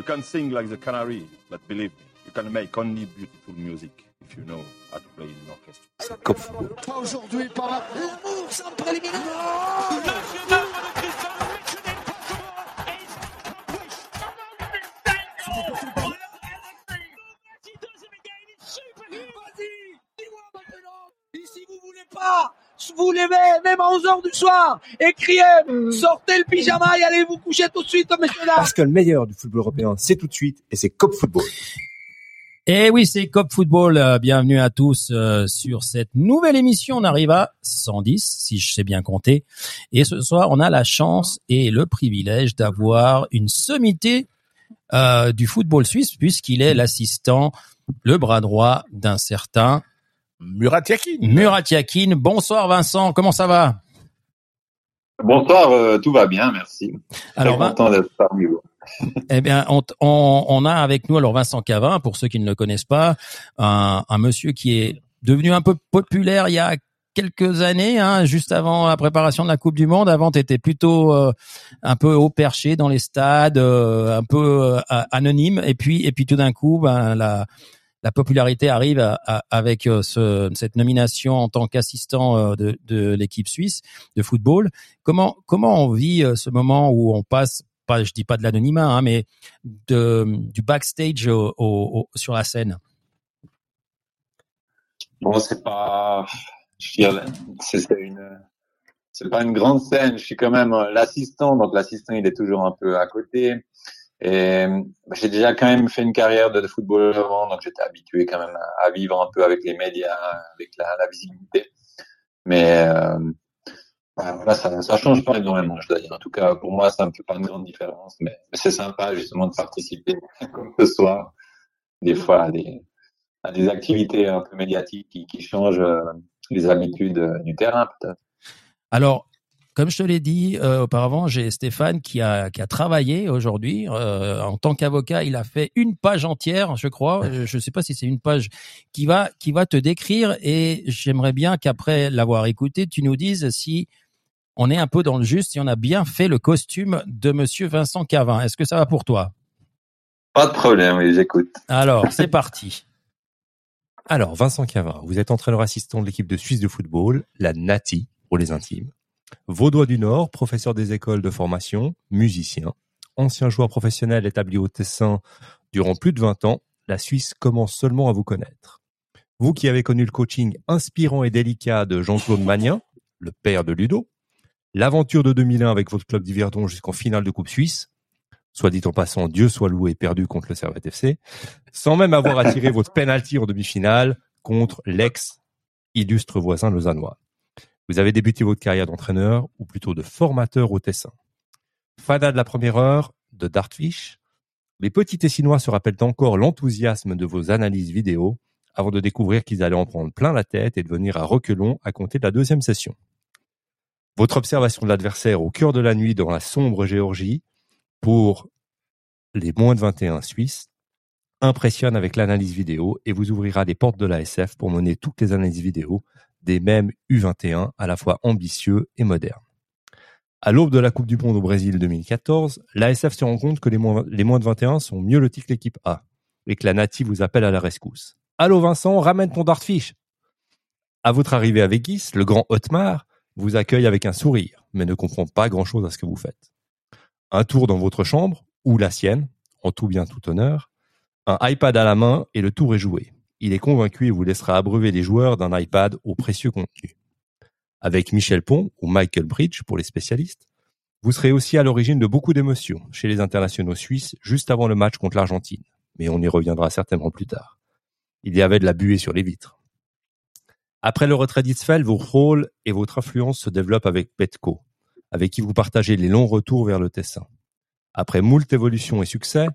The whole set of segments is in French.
You can sing like the canary, but believe me, you can make only beautiful music if you know how to play in an orchestra. C'est comme football. Pas aujourd'hui par l'amour sans préliminaire. Vas-y, dis-moi maintenant. Ici, vous voulez pas vous levez même à 11h du soir et criez sortez le pyjama et allez vous coucher tout de suite messieurs dames. Parce que le meilleur du football européen, c'est tout de suite et c'est Cop Football. Et oui, c'est Cop Football. Euh, Bienvenue à tous euh, sur cette nouvelle émission. On arrive à 110, si je sais bien compter. Et ce soir, on a la chance et le privilège d'avoir une sommité euh, du football suisse, puisqu'il est l'assistant, le bras droit d'un certain Murat Yakin. Murat Yakin. Bonsoir Vincent, comment ça va? Bonsoir, euh, tout va bien, merci. Alors, Très content d'être parmi vous. Eh bien, on, on, on, a avec nous alors Vincent Cavin, pour ceux qui ne le connaissent pas, un, un monsieur qui est devenu un peu populaire il y a quelques années, hein, juste avant la préparation de la Coupe du Monde. Avant, tu étais plutôt euh, un peu haut perché dans les stades, euh, un peu euh, anonyme. Et puis, et puis tout d'un coup, ben, la, la popularité arrive avec euh, ce, cette nomination en tant qu'assistant euh, de, l'équipe suisse de football. Comment comment on vit euh, ce moment où on passe pas, je dis pas de l'anonymat, hein, mais du backstage sur la scène? Bon, c'est pas, pas une grande scène. Je suis quand même l'assistant, donc l'assistant il est toujours un peu à côté. Et bah, j'ai déjà quand même fait une carrière de, footballeur avant, donc j'étais habitué quand même à, vivre un peu avec les médias, avec la, la visibilité. Mais euh, bah, ça, ça change pas énormément, je dois dire. En tout cas, pour moi, ça me fait pas une grande différence, mais, c'est sympa justement de participer, comme ce soir, des fois à des, à des activités un peu médiatiques qui, qui changent euh, les habitudes du terrain, peut-être. Alors, comme je te l'ai dit euh, auparavant, j'ai Stéphane qui a, qui a travaillé aujourd'hui euh, en tant qu'avocat. Il a fait une page entière, je crois. Je ne sais pas si c'est une page qui va qui va te décrire. Et j'aimerais bien qu'après l'avoir écouté, tu nous dises si on est un peu dans le juste, si on a bien fait le costume de Monsieur Vincent Cavin. Est-ce que ça va pour toi? Pas de problème, oui, j'écoute. Alors, c'est parti. Alors, Vincent Cavin, vous êtes entraîneur assistant de l'équipe de Suisse de football, la NATI pour les intimes. Vaudois du Nord, professeur des écoles de formation, musicien, ancien joueur professionnel établi au Tessin durant plus de 20 ans, la Suisse commence seulement à vous connaître. Vous qui avez connu le coaching inspirant et délicat de Jean-Claude Magnin, le père de Ludo, l'aventure de 2001 avec votre club d'Yverdon jusqu'en finale de Coupe Suisse, soit dit en passant, Dieu soit loué, perdu contre le Servette FC, sans même avoir attiré votre penalty en demi-finale contre l'ex illustre voisin lausannois. Vous avez débuté votre carrière d'entraîneur, ou plutôt de formateur au Tessin. Fada de la première heure, de Dartfish, les petits Tessinois se rappellent encore l'enthousiasme de vos analyses vidéo avant de découvrir qu'ils allaient en prendre plein la tête et de venir à reculons à compter de la deuxième session. Votre observation de l'adversaire au cœur de la nuit dans la sombre Géorgie pour les moins de 21 Suisses impressionne avec l'analyse vidéo et vous ouvrira les portes de la SF pour mener toutes les analyses vidéo des mêmes U21 à la fois ambitieux et modernes. À l'aube de la Coupe du Monde au Brésil 2014, l'ASF se rend compte que les moins, de 21 sont mieux lotis que l'équipe A et que la native vous appelle à la rescousse. Allô Vincent, ramène ton dartfish. À votre arrivée à Vegas, le grand Otmar vous accueille avec un sourire, mais ne comprend pas grand chose à ce que vous faites. Un tour dans votre chambre, ou la sienne, en tout bien tout honneur, un iPad à la main et le tour est joué il est convaincu et vous laissera abreuver les joueurs d'un iPad au précieux contenu. Avec Michel Pont ou Michael Bridge pour les spécialistes, vous serez aussi à l'origine de beaucoup d'émotions chez les internationaux suisses juste avant le match contre l'Argentine, mais on y reviendra certainement plus tard. Il y avait de la buée sur les vitres. Après le retrait d'Itzfeld, vos rôles et votre influence se développent avec Petco, avec qui vous partagez les longs retours vers le Tessin. Après moult évolutions et succès,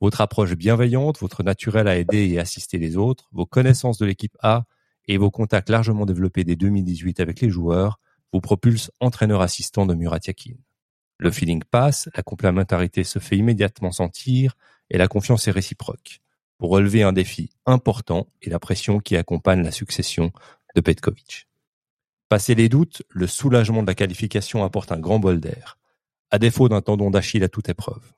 votre approche bienveillante, votre naturel à aider et assister les autres, vos connaissances de l'équipe A et vos contacts largement développés dès 2018 avec les joueurs vous propulsent entraîneur assistant de Murat Yakin. Le feeling passe, la complémentarité se fait immédiatement sentir et la confiance est réciproque pour relever un défi important et la pression qui accompagne la succession de Petkovic. Passé les doutes, le soulagement de la qualification apporte un grand bol d'air, à défaut d'un tendon d'Achille à toute épreuve.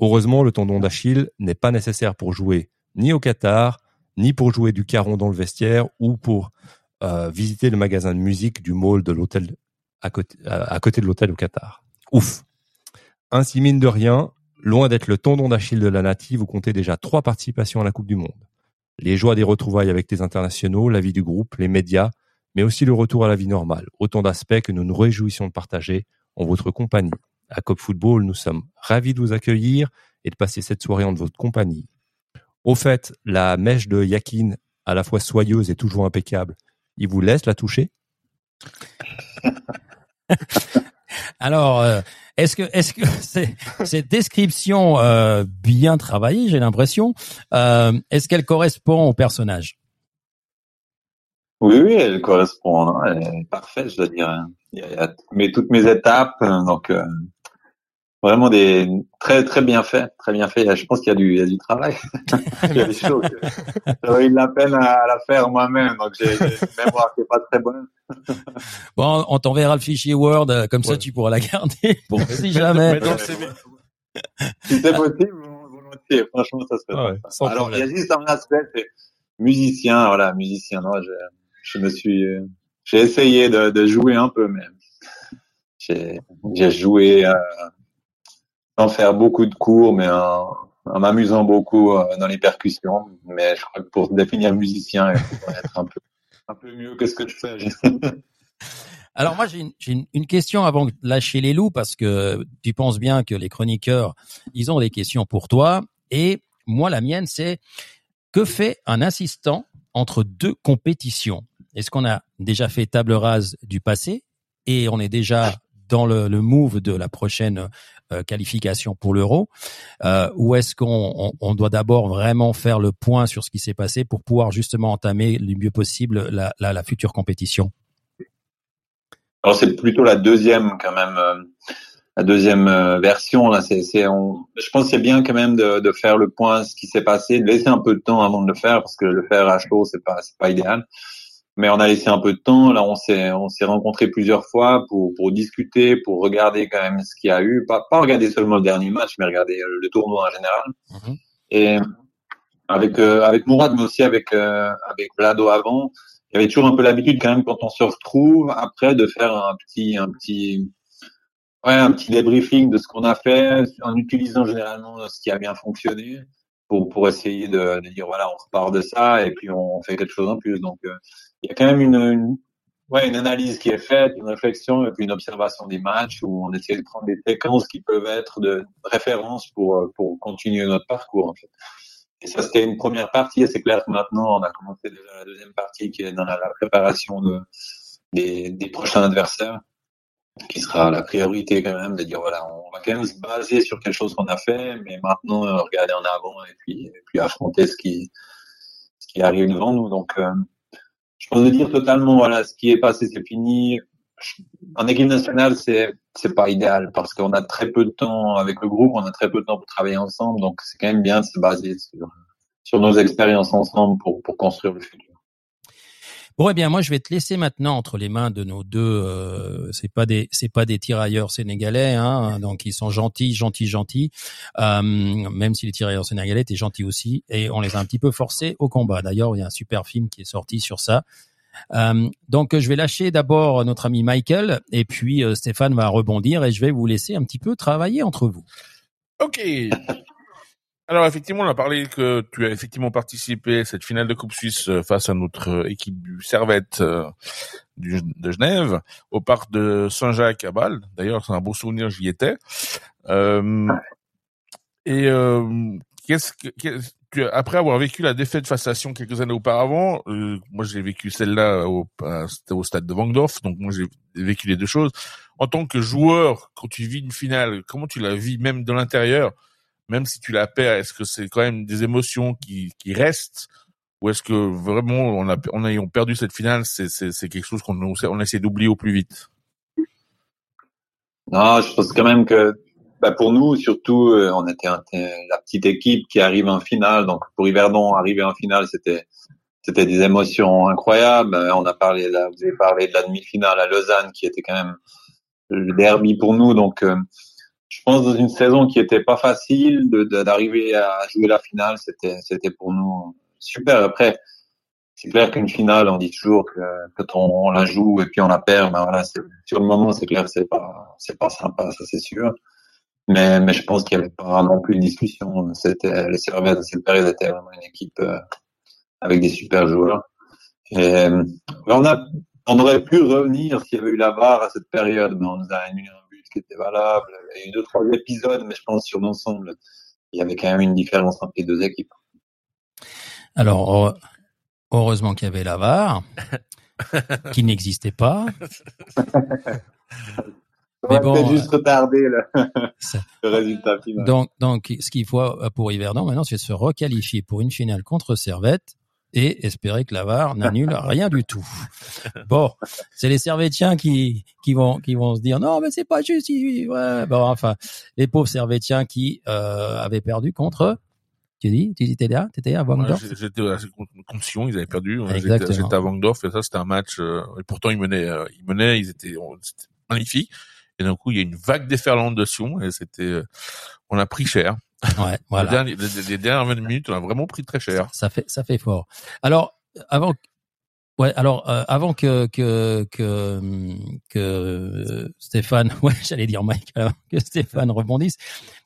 Heureusement, le tendon d'Achille n'est pas nécessaire pour jouer ni au Qatar, ni pour jouer du caron dans le vestiaire ou pour euh, visiter le magasin de musique du mall de l'hôtel à côté, de l'hôtel au Qatar. Ouf. Ainsi, mine de rien, loin d'être le tendon d'Achille de la native, vous comptez déjà trois participations à la Coupe du Monde. Les joies des retrouvailles avec les internationaux, la vie du groupe, les médias, mais aussi le retour à la vie normale. Autant d'aspects que nous nous réjouissons de partager en votre compagnie. À Cop Football, nous sommes ravis de vous accueillir et de passer cette soirée en votre compagnie. Au fait, la mèche de Yakin, à la fois soyeuse et toujours impeccable, il vous laisse la toucher? Alors, euh, est-ce que, est-ce que cette description euh, bien travaillée, j'ai l'impression, euh, est-ce qu'elle correspond au personnage? Oui, oui, elle correspond. Hein. Elle est parfaite, je dois dire. Il y a, mais toutes mes étapes, donc vraiment des très très bien fait, très bien fait. Je pense qu'il y a du il y a du travail. il y a des choses. J'aurais eu de la peine à, la faire moi-même, donc j'ai une mémoire qui est pas très bonne. bon, on t'enverra le fichier Word, euh, comme ça tu pourras la garder pour si jamais. si c'est possible, volontiers. Franchement, ça serait. Ah Alors il y a juste un aspect, c'est musicien. Voilà, musicien. Non, je, je me suis, euh, j'ai essayé de, de jouer un peu, mais j'ai joué. Euh, sans faire beaucoup de cours, mais en, m'amusant beaucoup euh, dans les percussions. Mais je crois que pour définir musicien, il faut être un peu, un peu mieux que ce que je fais. Alors moi j'ai une, question avant de lâcher les loups parce que tu penses bien que les chroniqueurs ils ont des questions pour toi et moi la mienne c'est que fait un assistant entre deux compétitions? Est-ce qu'on a déjà fait table rase du passé et on est déjà dans le, le move de la prochaine qualification pour l'euro. Euh, Ou est-ce qu'on on, doit d'abord vraiment faire le point sur ce qui s'est passé pour pouvoir justement entamer le mieux possible la, future compétition? Alors c'est plutôt la deuxième quand même. Euh, la deuxième euh, version là, c'est, je pense c'est bien quand même de, de faire le point ce qui s'est passé, de laisser un peu de temps avant de le faire parce que le faire à chaud c'est pas c'est pas idéal mais on a laissé un peu de temps. Là, on s'est on s'est rencontrés plusieurs fois pour pour discuter, pour regarder quand même ce qu'il y a eu, pas pas regarder seulement le dernier match, mais regarder le tournoi en général. Mhm. Et avec euh, avec Mourad, mais aussi avec euh, avec Vlado avant, il y avait toujours un peu l'habitude quand même quand on se retrouve après de faire un petit un petit ouais un petit débriefing de ce qu'on a fait en utilisant généralement ce qui a bien fonctionné pour pour essayer de, de dire voilà on repart de ça et puis on fait quelque chose en plus donc euh, il y a quand même une, une, ouais, une analyse qui est faite, une réflexion et puis une observation des matchs où on essaie de prendre des séquences qui peuvent être de référence pour, euh, pour continuer notre parcours, en fait. Et ça, c'était une première partie. Et c'est clair que maintenant, on a commencé déjà la deuxième partie qui est dans la, préparation de, des, des prochains adversaires qui sera la priorité quand même de dire voilà on va quand même se baser sur quelque chose qu'on a fait mais maintenant regarder en avant et puis et puis affronter ce qui ce qui arrive devant nous donc euh, je pense dire totalement, voilà, ce qui est passé, c'est fini. En équipe nationale, c'est c'est pas idéal parce qu'on a très peu de temps avec le groupe, on a très peu de temps pour travailler ensemble, donc c'est quand même bien de se baser sur sur nos expériences ensemble pour pour construire le futur. Bon, eh bien, moi, je vais te laisser maintenant entre les mains de nos deux. Euh, c'est pas des, c'est pas des tirailleurs sénégalais, hein, donc ils sont gentils, gentils, gentils. Euh, même si les tirailleurs sénégalais étaient gentils aussi, et on les a un petit peu forcés au combat. D'ailleurs, il y a un super film qui est sorti sur ça. Euh, donc, je vais lâcher d'abord notre ami Michael, et puis euh, Stéphane va rebondir, et je vais vous laisser un petit peu travailler entre vous. Ok. Alors effectivement, on a parlé que tu as effectivement participé à cette finale de Coupe Suisse euh, face à notre euh, équipe du Servette euh, de Genève au parc de Saint-Jacques à Bâle. D'ailleurs, c'est un beau souvenir, j'y étais. Euh, et euh, qu'est-ce que après avoir vécu la défaite face à Sion quelques années auparavant, moi j'ai vécu celle-là au, au stade de Vangdorf, donc moi j'ai vécu les deux choses. En tant que joueur, quand tu vis une finale, comment tu la vis même de l'intérieur même si tu la perds, est-ce que c'est quand même des émotions qui, qui restent? Ou est-ce que vraiment on a on ayant perdu cette finale, c'est c'est quelque chose qu'on on essaie d'oublier au plus vite? Non, je pense quand même que bah pour nous surtout euh, on était la petite équipe qui arrive en finale, donc pour Yverdon arriver en finale c'était c'était des émotions incroyables. On a parlé là, vous avez parlé de la demi-finale à Lausanne qui était quand même le derby pour nous, donc euh, je pense dans une saison qui était pas facile de d'arriver à jouer la finale, c'était c'était pour nous super. Après, c'est clair qu'une finale, on dit toujours que quand on, la joue et puis on la perd, ben voilà, sur le moment, c'est clair, c'est pas c'est pas sympa, ça c'est sûr. Mais mais je pense qu'il y avait pas non plus de discussion. C'était les Servette, cette période était vraiment une équipe euh, avec des super joueurs. Et on a on aurait pu revenir s'il y avait eu la VAR à cette période, mais on nous a qui était valable. Il y a eu deux, trois épisodes, mais je pense sur l'ensemble, il y avait quand même une différence entre les deux équipes. Alors, heureusement qu'il y avait la VAR, qui n'existait pas. mais bon, juste euh, retarder le, le, résultat final. Donc, donc, ce qu'il faut pour Yverdon maintenant, c'est se requalifier pour une finale contre Servette et espérer que la VAR n'annule rien du tout. Bon, c'est les Servétiens qui qui vont qui vont se dire non mais c'est pas juste. Ouais. Bon, enfin, les pauvres Servétiens qui euh, avaient perdu contre. Tu dis, tu étais là, étais à Wangdorf. J'étais contre Sion, ils avaient perdu. J'étais à Wangdorf et ça c'était un match. Euh, et pourtant ils menaient, euh, ils menaient, ils étaient, c'était magnifique. Et d'un coup il y a une vague déferlante de Sion et c'était, euh, on a pris cher. Ouais, voilà. Les, les, dernières 20 minutes, on a vraiment pris très cher. Ça, fait, ça fait fort. Alors, avant, ouais, alors euh, avant que que que que Stéphane, ouais, j'allais dire Mike, que Stéphane rebondisse.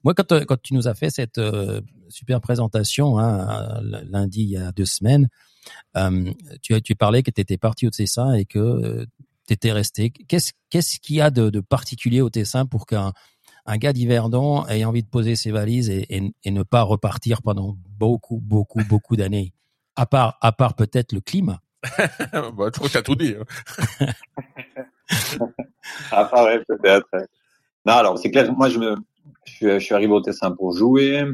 Moi, quand quand tu nous as fait cette euh, super présentation hein, lundi il y a deux semaines, euh, tu tu parlais que tu étais parti au Tessin et que tu étais resté. Qu'est-ce qu'est-ce qu'il y a de, de particulier au Tessin pour qu'un un gars d'Yverdon ait envie de poser ses valises et, et, et, ne pas repartir pendant beaucoup, beaucoup, beaucoup d'années. À part, à part peut-être le climat. bah, tu as tout dit. Hein. à part, ouais, peut-être. Non, alors, c'est clair, moi, je me, je suis, je suis arrivé au Tessin pour jouer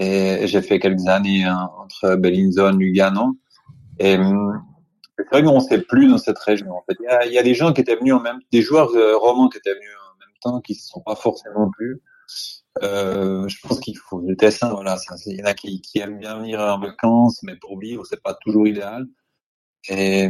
et j'ai fait quelques années hein, entre Bellinzone, Lugano. Et c'est vrai qu'on ne sait plus dans cette région. En fait, il y a, il y a des gens qui étaient venus en même, des joueurs euh, romans qui étaient venus qui ne sont pas forcément plus. Euh, je pense qu'il faut le Tessin, voilà, il y en a qui, qui, aiment bien venir en vacances, mais pour vivre, c'est pas toujours idéal. Et,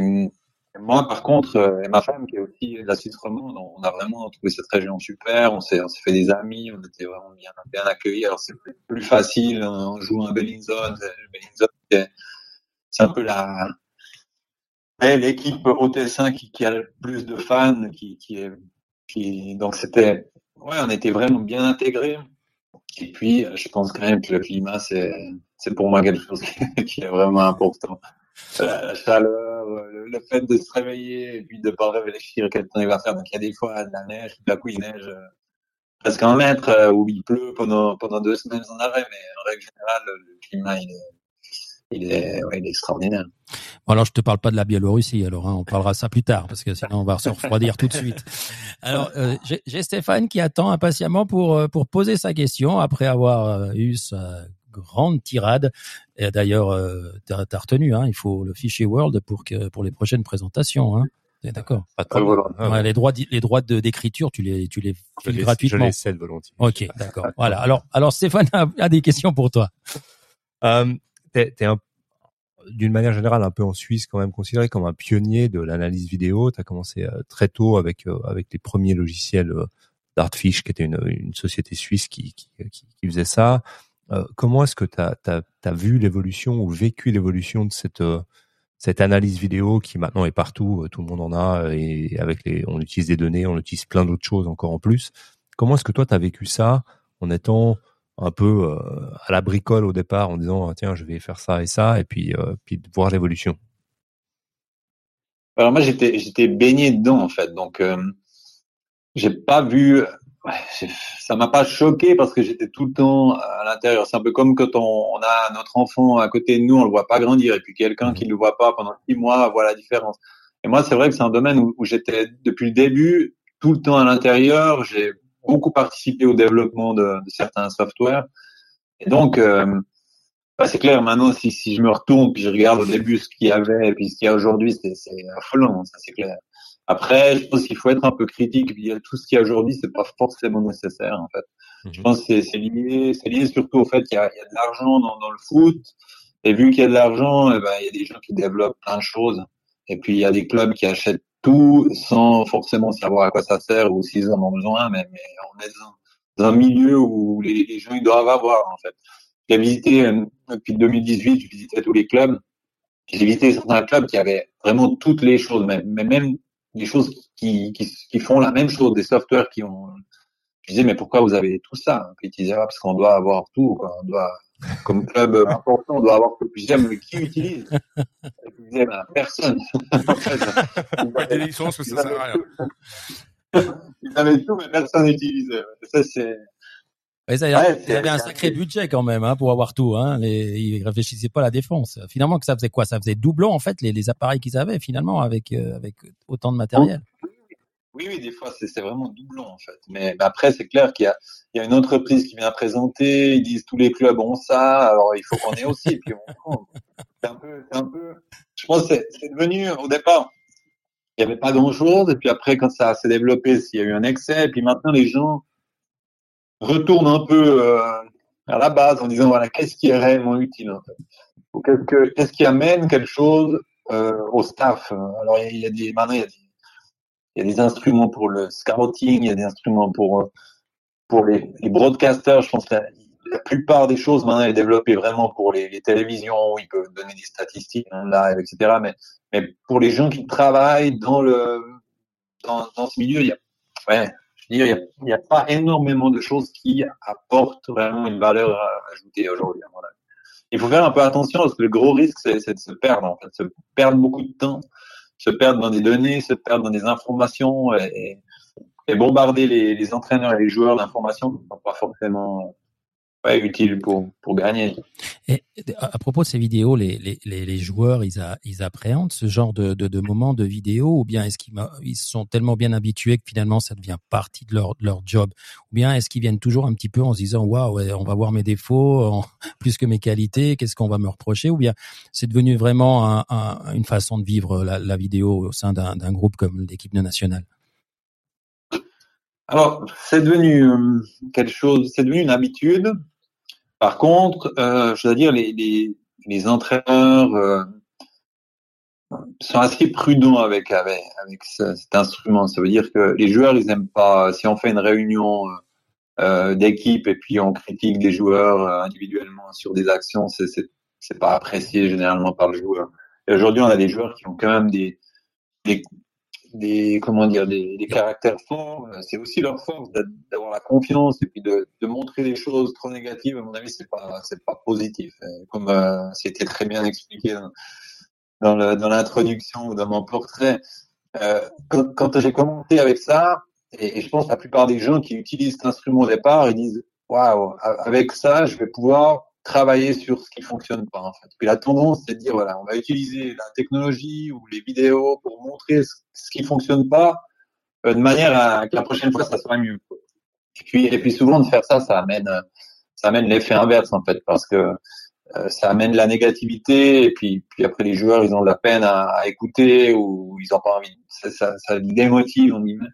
moi, par contre, euh, et ma femme qui est aussi de la Suisse romande, on a vraiment trouvé cette région super. On s'est, fait des amis, on était vraiment bien, accueillis. Alors c'est plus facile, on joue un Bellinzone. Bellinzone, c'est un peu la l'équipe au Tessin qui, qui a le plus de fans, qui est donc c'était, ouais, on était vraiment bien intégrés. Et puis, je pense quand même que le climat, c'est, c'est pour moi quelque chose qui est vraiment important. La chaleur, le, fait de se réveiller et puis de pas réfléchir quel temps il va faire. Donc il y a des fois de la neige, à coup il neige euh, presque un mètre euh, ou il pleut pendant pendant deux semaines sans arrêt. Mais en règle générale, le climat il est il est, ouais, il est extraordinaire. Bon, alors je te parle pas de la Biélorussie, alors hein, on parlera ça plus tard parce que sinon on va se refroidir tout de suite. Alors euh, j'ai Stéphane qui attend impatiemment pour euh, pour poser sa question après avoir euh, eu sa grande tirade. Et d'ailleurs, euh, t'as as retenu, hein, il faut le fichier Word pour que pour les prochaines présentations. Hein. D'accord? Ouais, les droits les droits d'écriture, tu les tu les files gratuitement. Je les cède volontiers. Ok, d'accord. voilà. Alors alors Stéphane a, a, des questions pour toi. Euh, t'es, t'es d'une manière générale un peu en Suisse quand même considéré comme un pionnier de l'analyse vidéo. Tu as commencé euh, très tôt avec euh, avec les premiers logiciels euh, d'Artfish, qui était une, une société suisse qui, qui, qui, faisait ça. comment est-ce que tu as, vu l'évolution ou vécu l'évolution de cette cette analyse vidéo qui maintenant est partout, tout le monde en a et avec les on utilise des données, on utilise plein d'autres choses encore en plus. Comment est-ce que toi tu as vécu ça en étant un peu euh, à la bricole au départ en disant ah, tiens je vais faire ça et ça et puis euh, puis de voir l'évolution. Alors moi j'étais j'étais baigné dedans en fait. Donc euh, j'ai pas vu ça m'a pas choqué parce que j'étais tout le temps à l'intérieur. C'est un peu comme quand on, a notre enfant à côté de nous on le voit pas grandir et puis quelqu'un mmh. qui le voit pas pendant six mois voit la différence. Et moi c'est vrai que c'est un domaine où, où j'étais depuis le début tout le temps à l'intérieur. J'ai beaucoup participé au développement de, de certains softwares. Et donc, euh, bah, c'est clair, maintenant, si, si je me retourne puis je regarde au début ce qu'il y avait et puis ce qu'il y a aujourd'hui, c'est, c'est affolant, ça c'est clair. Après, je pense qu'il faut être un peu critique. Puis, tout ce qu'il y a aujourd'hui, c'est pas forcément nécessaire, en fait. Je mhm. pense que c'est, c'est lié, c'est lié surtout au fait qu'il y a, il y a de l'argent dans, dans, le foot. Et vu qu'il y a de l'argent, eh ben, il y a des gens qui développent plein de choses. Et puis, il y a des clubs qui achètent tout sans forcément savoir à quoi ça sert ou s'ils en ont besoin, mais, mais en aidant. un milieu où les, gens ils doivent avoir en fait. J'ai visité euh, depuis 2018, je visitais tous les clubs. J'ai visité certains clubs qui avaient vraiment toutes les choses, mais, mais même des choses qui, qui, qui font la même chose, des softwares qui ont. Je disais mais pourquoi vous avez tout ça Puis ils disaient ah, parce qu'on doit avoir tout, quoi. on doit comme club important, on doit avoir disais mais qui utilise personne. en fait, Pas des licences, mais ça sert à rien. ils avaient tout, mais personne n'utilisait. Ça c'est Ouais, il avait un sacré budget quand même hein, pour avoir tout. Hein. Les, ils réfléchissaient pas à la défense. Finalement, que ça faisait quoi? Ça faisait doublon en fait les, les appareils qu'ils avaient finalement avec euh, avec autant de matériel. Oui, oui, des fois, c'est vraiment doublon, en fait. Mais, mais après, c'est clair qu'il y y a une entreprise qui vient présenter, ils disent tous les clubs ont ça, alors il faut qu'on ait aussi, puis. C'est un peu, un peu, je pense que c'est devenu, au départ, il n'y avait pas grand chose, et puis après, quand ça s'est développé, il y a eu un excès, et puis maintenant, les gens retournent un peu euh, à la base en disant, voilà, qu'est-ce qui est réellement utile, en fait? Ou Qu'est-ce que, qu'est-ce qui amène quelque chose euh, au staff? Alors, il y y a des, maintenant, il y a des, il y a des instruments pour le scouting, il y a des instruments pour euh, pour les, broadcasters. Je pense que la, plupart des choses maintenant est développée vraiment pour les, télévisions où ils peuvent donner des statistiques en live, etc. Mais mais pour les gens qui travaillent dans le dans, ce milieu, il ouais, je veux dire, il y a, pas énormément de choses qui apportent vraiment une valeur ajoutée aujourd'hui. Il faut faire un peu attention parce que le gros risque, c'est de se perdre, en fait, se perdre beaucoup de temps se perdre dans des données, se perdre dans des informations et, bombarder les, entraîneurs et les joueurs d'informations pas forcément ouais, utiles pour, pour gagner. Et à propos de ces vidéos, les, les, les, joueurs, ils, a, ils appréhendent ce genre de, de, de moments de vidéo ou bien est-ce qu'ils ils sont tellement bien habitués que finalement ça devient partie de leur, de leur job? Ou bien est-ce qu'ils viennent toujours un petit peu en se disant waouh, ouais, on va voir mes défauts en- plus que mes qualités, qu'est-ce qu'on va me reprocher Ou bien c'est devenu vraiment un, un- une façon de vivre la, la vidéo au sein d'un d'un groupe comme l'équipe nationale Alors, c'est devenu euh, quelque chose, c'est devenu une habitude. Par contre, euh, je dois dire, les, les, les entraîneurs euh, sont assez prudents avec avec, avec ce- cet instrument. Ça veut dire que les joueurs, ils aiment pas. Si on fait une réunion euh, d'équipe et puis on critique des joueurs euh, individuellement sur des actions, c'est c'est c'est pas apprécié généralement par le joueur. Et aujourd'hui, on a des joueurs qui ont quand même des des des comment dire des, des caractères forts Euh, c'est aussi leur force d'a- d'avoir la confiance et puis de, de montrer des choses trop négatives à mon avis c'est pas c'est pas positif. Comme euh, c'était très bien expliqué dans, dans le dans l'introduction ou dans mon portrait euh, quand, quand j'ai commencé avec ça et, et je pense que la plupart des gens qui utilisent cet instrument au départ ils disent waouh avec ça je vais pouvoir travailler sur ce qui fonctionne pas en fait. Puis la tendance c'est de dire voilà on va utiliser la technologie ou les vidéos pour montrer ce, qui fonctionne pas euh, de manière à que la prochaine fois ça soit mieux. Et puis et puis souvent de faire ça ça amène ça amène l'effet inverse en fait parce que euh, ça amène la négativité et puis puis après les joueurs ils ont de la peine à, à écouter ou ils ont pas envie ça ça, ça démotive on guillemets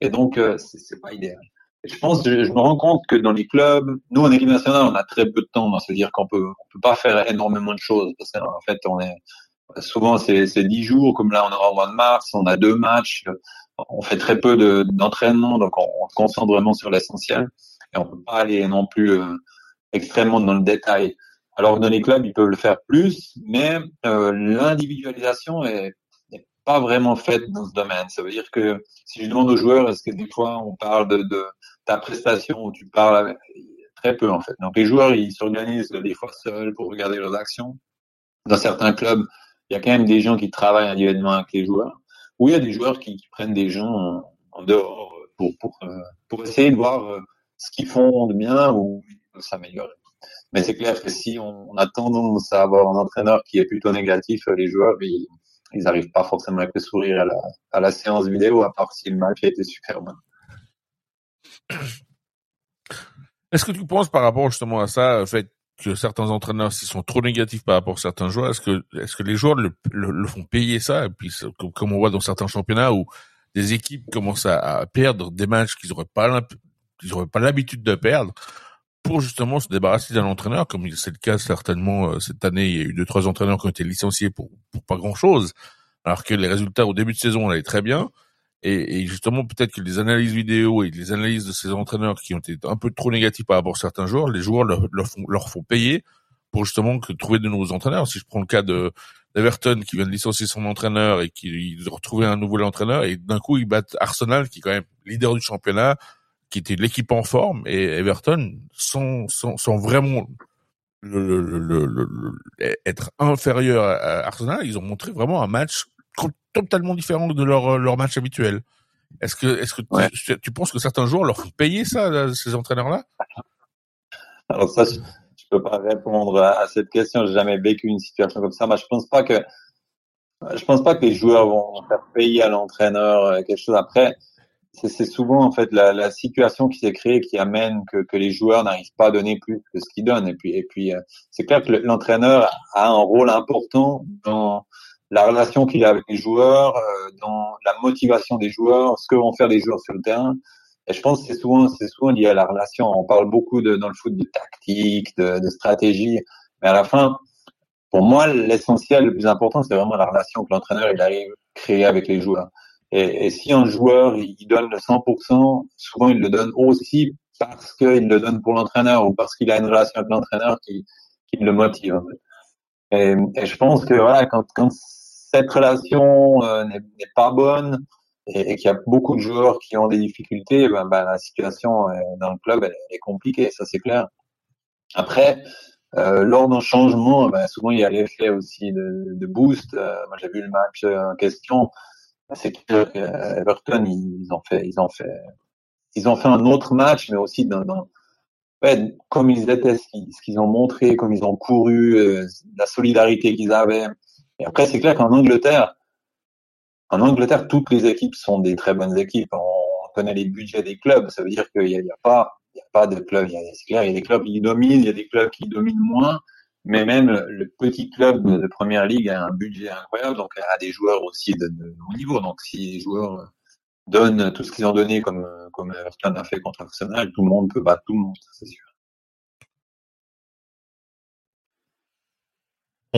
et donc euh, c'est pas idéal. Je pense, je, me rends compte que dans les clubs, nous en équipe nationale, on a très peu de temps. Donc, C'est-à-dire qu'on peut, on peut pas faire énormément de choses parce qu'en fait, on est souvent c'est c'est dix jours. Comme là, on aura au mois de mars, on a deux matchs. On fait très peu de- d'entraînement, donc on, on se concentre vraiment sur l'essentiel. Et on peut pas aller non plus euh, extrêmement dans le détail. Alors que dans les clubs, ils peuvent le faire plus, mais euh, l'individualisation est, pas vraiment faite dans ce domaine. Ça veut dire que si je demande aux joueurs, est-ce que des fois on parle de ta prestation ou tu parles très peu en fait. Donc les joueurs, ils s'organisent des fois seuls pour regarder leurs actions. Dans certains clubs, il y a quand même des gens qui travaillent individuellement avec les joueurs. Ou il y a des joueurs qui, prennent des gens en, en dehors pour pour euh, pour essayer de voir euh, ce qu'ils font de bien ou s'améliorer. Mais c'est clair que si on, on a tendance à avoir un entraîneur qui est plutôt négatif, euh, les joueurs, ils, ils arrivent pas forcément avec le sourire à la, à la séance vidéo, à part si le match a été super bon. Est-ce que tu penses par rapport justement à ça, au fait que certains entraîneurs s'ils sont trop négatifs par rapport à certains joueurs, est-ce que les joueurs le, font payer ça puis comme, on voit dans certains championnats où des équipes commencent à, perdre des matchs qu'ils auraient pas l'imp- qu'ils auraient pas l'habitude de perdre pour justement se débarrasser d'un entraîneur comme c'est le cas certainement euh, cette année il y a eu deux trois entraîneurs qui ont été licenciés pour pour pas grand chose alors que les résultats au début de saison allaient très bien Et, et justement, peut-être que les analyses vidéo et les analyses de ces entraîneurs qui ont été un peu trop négatifs par rapport à certains joueurs, les joueurs leur, font, payer pour justement que trouver de nouveaux entraîneurs. Si je prends le cas de d'Everton qui vient de licencier son entraîneur et qui retrouver un nouveau entraîneur et d'un coup ils battent Arsenal qui est quand même leader du championnat, qui était l'équipe en forme et Everton sans vraiment le, le, le, être inférieur à Arsenal, ils ont montré vraiment un match totalement différent de leur leur match habituel. Est-ce que est-ce que tu, tu, penses que certains joueurs leur font payer ça ces entraîneurs là Alors ça je peux pas répondre à, cette question. J'ai jamais vécu une situation comme ça. Moi, je pense pas que je pense pas que les joueurs vont faire payer à l'entraîneur euh, quelque chose après. C'est souvent en fait la, la situation qui s'est créée qui amène que, que les joueurs n'arrivent pas à donner plus que ce qu'ils donnent. Et puis, et puis, euh, c'est clair que l'entraîneur a un rôle important dans la relation qu'il a avec les joueurs, euh, dans la motivation des joueurs, ce que vont faire les joueurs sur le terrain. Et je pense que c'est souvent, c'est souvent lié à la relation. On parle beaucoup de, dans le foot de tactique, de, de stratégie, mais à la fin, pour moi, l'essentiel, le plus important, c'est vraiment la relation que l'entraîneur il arrive à créer avec les joueurs. Et, et si un joueur il donne le 100%, souvent il le donne aussi parce qu'il le donne pour l'entraîneur ou parce qu'il a une relation avec l'entraîneur qui, qui le motive. Et, et, je pense que voilà, quand, quand cette relation euh, n'est pas bonne, et, et qu'il y a beaucoup de joueurs qui ont des difficultés, ben, ben la situation euh, dans le club elle, est compliquée, ça c'est clair. Après, euh, lors d'un changement, ben, souvent il y a l'effet aussi de, de boost. Euh, moi j'ai vu le match en question, c'est que euh, Everton ils ont fait, ils ont fait, ils ont fait un autre match, mais aussi dans, dans ouais, comme ils étaient, ce qu'ils ont montré, comme ils ont couru, euh, la solidarité qu'ils avaient. Et après c'est clair qu'en Angleterre en Angleterre, toutes les équipes sont des très bonnes équipes. On connaît les budgets des clubs. Ça veut dire qu'il n'y a, pas, il y a pas de clubs. C'est clair, il y a des clubs qui dominent, il y a des clubs qui dominent moins. Mais même le petit club de première ligue a un budget incroyable, donc a des joueurs aussi de, de haut niveau. Donc si les joueurs donnent tout ce qu'ils ont donné, comme comme Everton a fait contre Arsenal, tout le monde peut battre tout le monde, c'est sûr.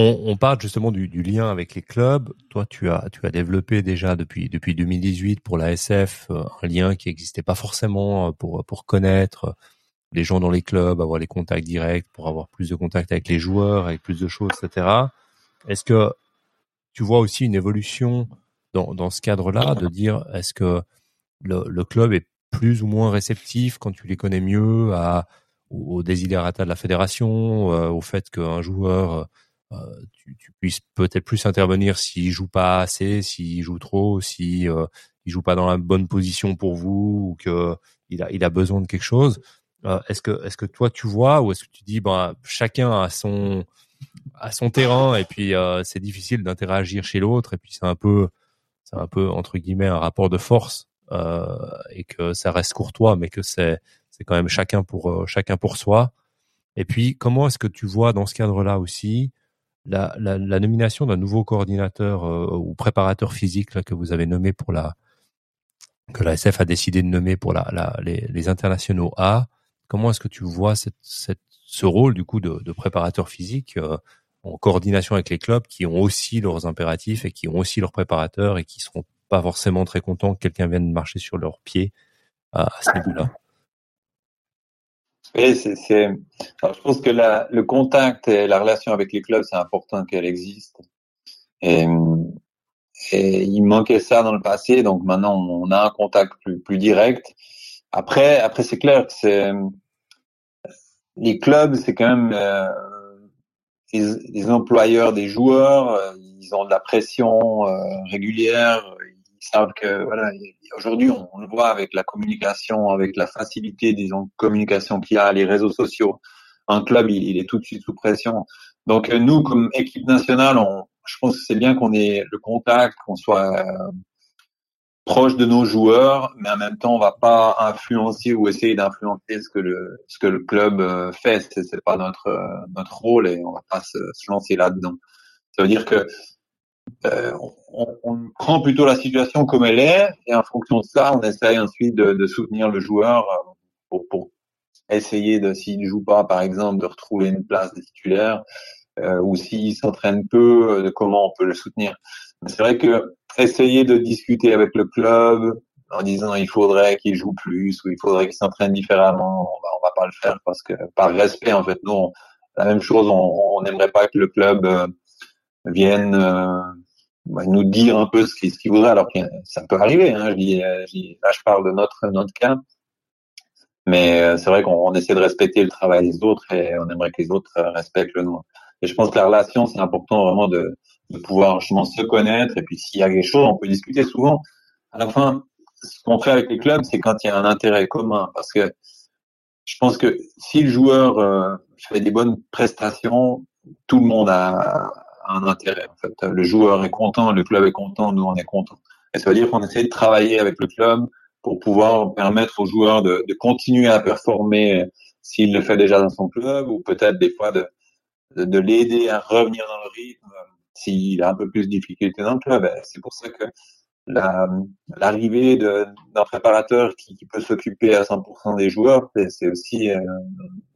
On, parle justement du, lien avec les clubs. Toi, tu as, tu as développé déjà depuis, depuis 2018 pour la SF euh, un lien qui n'existait pas forcément euh, pour, pour connaître les gens dans les clubs, avoir les contacts directs, pour avoir plus de contacts avec les joueurs, avec plus de choses, etc. Est-ce que tu vois aussi une évolution dans, dans ce cadre-là, de dire est-ce que le, club est plus ou moins réceptif quand tu les connais mieux à, aux désidérata de la fédération, euh, au fait qu'un joueur euh, tu, puisses peut-être plus intervenir s'il joue pas assez, s'il joue trop, si euh, il joue pas dans la bonne position pour vous ou que il a il a besoin de quelque chose. Euh, est-ce que est-ce que toi tu vois ou est-ce que tu dis ben chacun a son à son terrain et puis c'est difficile d'interagir chez l'autre et puis c'est un peu c'est un peu entre guillemets un rapport de force? Et que ça reste courtois mais que c'est c'est quand même chacun pour chacun pour soi et puis comment est-ce que tu vois dans ce cadre-là aussi la, la, la nomination d'un nouveau coordinateur euh, ou préparateur physique là, que vous avez nommé pour la que la SF a décidé de nommer pour la, la les, les, internationaux A. Comment est-ce que tu vois cette, cette, ce rôle du coup de, de préparateur physique euh, en coordination avec les clubs qui ont aussi leurs impératifs et qui ont aussi leurs préparateurs et qui seront pas forcément très contents que quelqu'un vienne marcher sur leurs pieds à, ce niveau-là je pense que le contact et la relation avec les clubs, c'est important qu'elle existe. Et, il manquait ça dans le passé, donc maintenant on a un contact plus, direct. Après, après c'est clair que les clubs, c'est quand même euh, les, employeurs des joueurs. Euh, ils ont de la pression euh, régulière. Savent que voilà, aujourd'hui, on, le voit avec la communication, avec la facilité, disons, communication qu'il y a, les réseaux sociaux. Un club, il, est tout de suite sous pression. Donc, euh, nous, comme équipe nationale, on, je pense que c'est bien qu'on ait le contact, qu'on soit euh, proche de nos joueurs, mais en même temps, on va pas influencer ou essayer d'influencer ce que le ce que le club euh, fait. C'est, c'est pas notre notre rôle et on va pas se, se lancer là-dedans. Ça veut dire que euh, on, on, prend plutôt la situation comme elle est et en fonction de ça, on essaye ensuite de, de soutenir le joueur euh, pour, pour essayer de, s'il ne joue pas, par exemple, de retrouver une place de titulaire euh, ou s'il s'entraîne peu, de comment on peut le soutenir. c'est vrai que essayer de discuter avec le club en disant il faudrait qu'il joue plus ou il faudrait qu'il s'entraîne différemment, on va, on va pas le faire parce que par respect en fait, nous la même chose, on n'aimerait pas que le club euh, vienne euh, bah, nous dire un peu ce qu'il ce voudrait, alors que ça peut arriver. Hein, je, dis, euh, je dis, là, je parle de notre notre cas, mais c'est vrai qu'on essaie de respecter le travail des autres et on aimerait que les autres respectent le nôtre. Et je pense que la relation, c'est important vraiment de, de pouvoir justement se connaître. Et puis s'il y a quelque chose, on peut discuter souvent. À la fin, ce qu'on fait avec les clubs, c'est quand il y a un intérêt commun, parce que je pense que si le joueur euh, fait des bonnes prestations, tout le monde a, un intérêt. En fait, le joueur est content, le club est content, nous on est content. Et ça veut dire qu'on essaie de travailler avec le club pour pouvoir permettre aux joueurs de, de continuer à performer s'il le fait déjà dans son club, ou peut-être des fois de, de, de l'aider à revenir dans le rythme s'il a un peu plus de difficultés dans le club. C'est pour ça que l'arrivée d'un préparateur qui, qui peut s'occuper à 100% des joueurs, c'est aussi euh,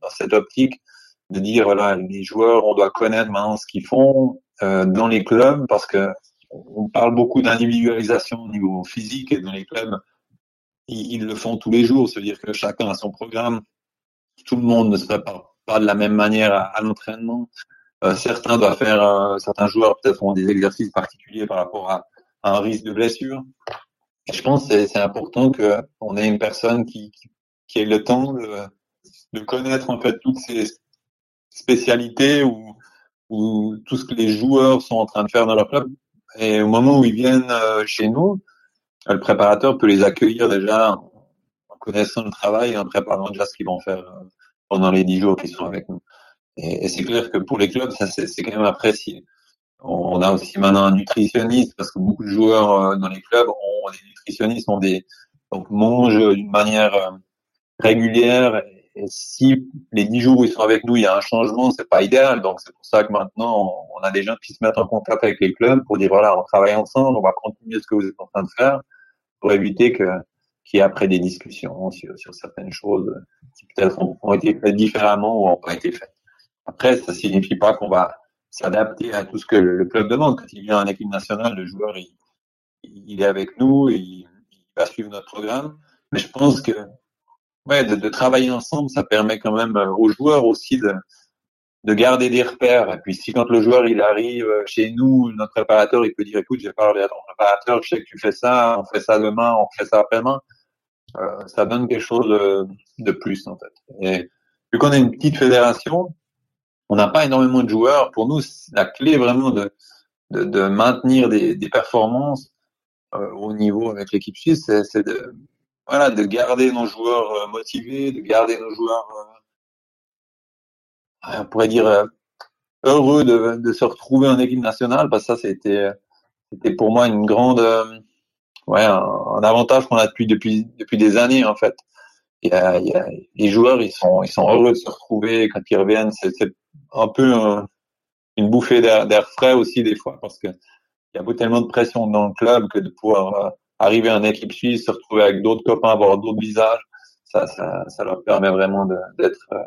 dans cette optique de dire voilà les joueurs, on doit connaître maintenant ce qu'ils font euh, dans les clubs parce que on parle beaucoup d'individualisation au niveau physique et dans les clubs ils, le font tous les jours, c'est-à-dire que chacun a son programme, tout le monde ne se prépare pas de la même manière à, l'entraînement. Euh, certains doivent faire, euh, certains joueurs peut-être ont des exercices particuliers par rapport à, un risque de blessure. Je pense que c'est important qu'on ait une personne qui, qui, qui, ait le temps de, de connaître en fait toutes ces spécialités ou, ou tout ce que les joueurs sont en train de faire dans leur club. Et au moment où ils viennent euh, chez nous, le préparateur peut les accueillir déjà en connaissant le travail et en préparant déjà ce qu'ils vont faire pendant les dix jours qu'ils sont avec nous. Et, c'est clair que pour les clubs, ça c'est quand même apprécié. On, a aussi maintenant un nutritionniste parce que beaucoup de joueurs euh, dans les clubs ont des nutritionnistes, ont des donc mangent d'une manière euh, régulière. Et si les dix jours où ils sont avec nous, il y a un changement, c'est pas idéal. Donc c'est pour ça que maintenant on a des gens qui se mettent en contact avec les clubs pour dire voilà, on travaille ensemble, on va continuer ce que vous êtes en train de faire pour éviter que qu'il y ait après des discussions sur, sur certaines choses qui peut-être ont, été faites différemment ou n'ont pas été faites. Après, ça signifie pas qu'on va s'adapter à tout ce que le club demande. Quand il vient en équipe nationale, le joueur, il, il est avec nous, et il, va suivre notre programme. Mais je pense que ouais, de, de, travailler ensemble, ça permet quand même euh, aux joueurs aussi de, de garder des repères. Et puis si quand le joueur il arrive chez nous, notre préparateur il peut dire écoute, j'ai parlé à ton préparateur, je sais que tu fais ça, on fait ça demain, on fait ça après-demain. Euh, ça donne quelque chose de, de plus en fait. Et vu qu'on est une petite fédération, on n'a pas énormément de joueurs. Pour nous, la clé vraiment de, de, de maintenir des, des performances euh, au niveau avec l'équipe suisse, c'est de voilà de garder nos joueurs euh, motivés, de garder nos joueurs, euh, on pourrait dire euh, heureux de, de, se retrouver en équipe nationale, parce que ça, c'était c'était pour moi une grande ouais un, un avantage qu'on a depuis depuis depuis des années en fait. Il y a, il y a, les joueurs, ils sont, ils sont heureux de se retrouver quand ils reviennent. C'est un peu une bouffée d'air frais aussi des fois parce que il y a tellement de pression dans le club que de pouvoir arriver en équipe suisse, se retrouver avec d'autres copains, avoir d'autres visages, ça, ça, leur permet vraiment d'être euh,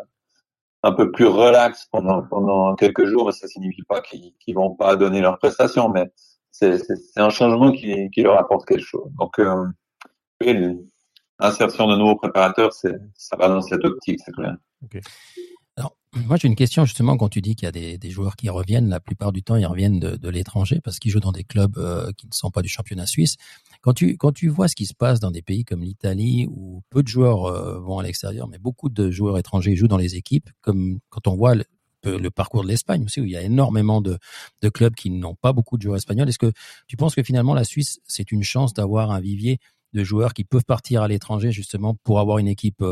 un peu plus relax pendant, quelques jours. Ça signifie pas qu'ils qu vont pas donner leurs prestations, mais c'est un changement qui, leur apporte quelque chose. Donc, euh, l'insertion de nouveaux préparateurs, ça va dans cette optique, c'est clair. Moi, j'ai une question justement quand tu dis qu'il y a des, des, joueurs qui reviennent. La plupart du temps, ils reviennent de, de l'étranger parce qu'ils jouent dans des clubs euh, qui ne sont pas du championnat suisse. Quand tu quand tu vois ce qui se passe dans des pays comme l'Italie où peu de joueurs euh, vont à l'extérieur, mais beaucoup de joueurs étrangers jouent dans les équipes, comme quand on voit le, le parcours de l'Espagne aussi où il y a énormément de, de clubs qui n'ont pas beaucoup de joueurs espagnols. Est-ce que tu penses que finalement la Suisse c'est une chance d'avoir un vivier de joueurs qui peuvent partir à l'étranger justement pour avoir une équipe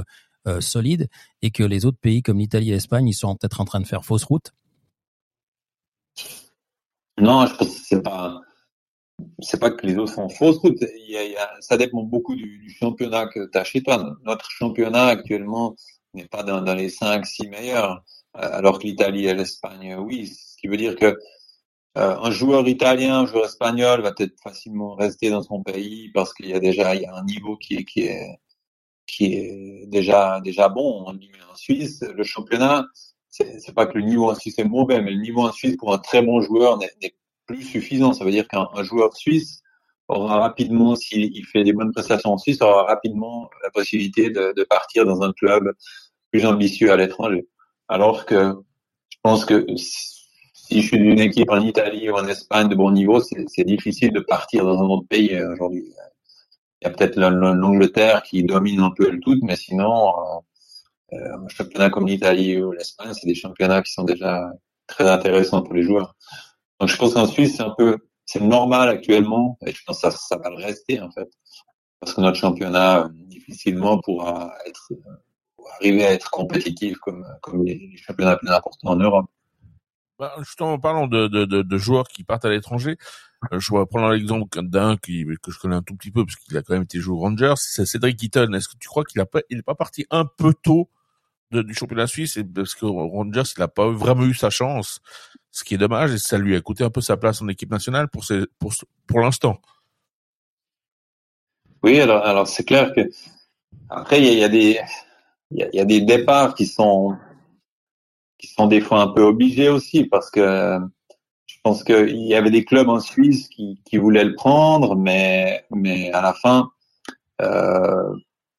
euh, euh, solide et que les autres pays comme l'Italie et l'Espagne, ils sont peut-être en train de faire fausse route? Non, je pense que c'est pas pas que les autres font fausse route. Ça dépend beaucoup du, championnat que tu as chez toi. Notre championnat actuellement n'est pas dans, les 5-6 meilleurs, alors que l'Italie et l'Espagne, oui. Ce qui veut dire que euh, un joueur italien, un joueur espagnol va peut-être facilement rester dans son pays parce qu'il y a déjà un niveau qui est qui est déjà déjà bon en Suisse. Le championnat, c'est pas que le niveau en Suisse est mauvais, mais le niveau en Suisse pour un très bon joueur n'est plus suffisant. Ça veut dire qu'un joueur suisse aura rapidement, s'il fait des bonnes prestations en Suisse, aura rapidement la possibilité de, partir dans un club plus ambitieux à l'étranger. Alors que je pense que si je suis d'une équipe en Italie ou en Espagne de bon niveau, c'est difficile de partir dans un autre pays euh, aujourd'hui. Il y a peut-être l'Angleterre qui domine un peu le tout, mais sinon, euh, euh, un championnat comme l'Italie ou l'Espagne, c'est des championnats qui sont déjà très intéressants pour les joueurs. Donc je pense qu'en Suisse, c'est un peu, c'est normal actuellement, et je pense que ça, va le rester en fait, parce que notre championnat difficilement pourra être arriver à être compétitif comme, les championnats plus importants en Europe. Bah, justement, en parlant de, joueurs qui partent à l'étranger, euh, je vais prendre l'exemple d'un qui que je connais un tout petit peu parce qu'il a quand même été joué aux Rangers, c'est Cédric Eaton. Est-ce que tu crois qu'il a pas, parti un peu tôt du championnat suisse? Parce que Rangers il a pas vraiment eu sa chance, ce qui est dommage et ça lui a coûté un peu sa place en équipe nationale pour l'instant. Oui, alors alors c'est clair que après il y, a, des y a, des départs qui sont qui sont des fois un peu obligés aussi parce que pense qu'il y avait des clubs en Suisse qui, qui voulaient le prendre, mais mais à la fin, euh,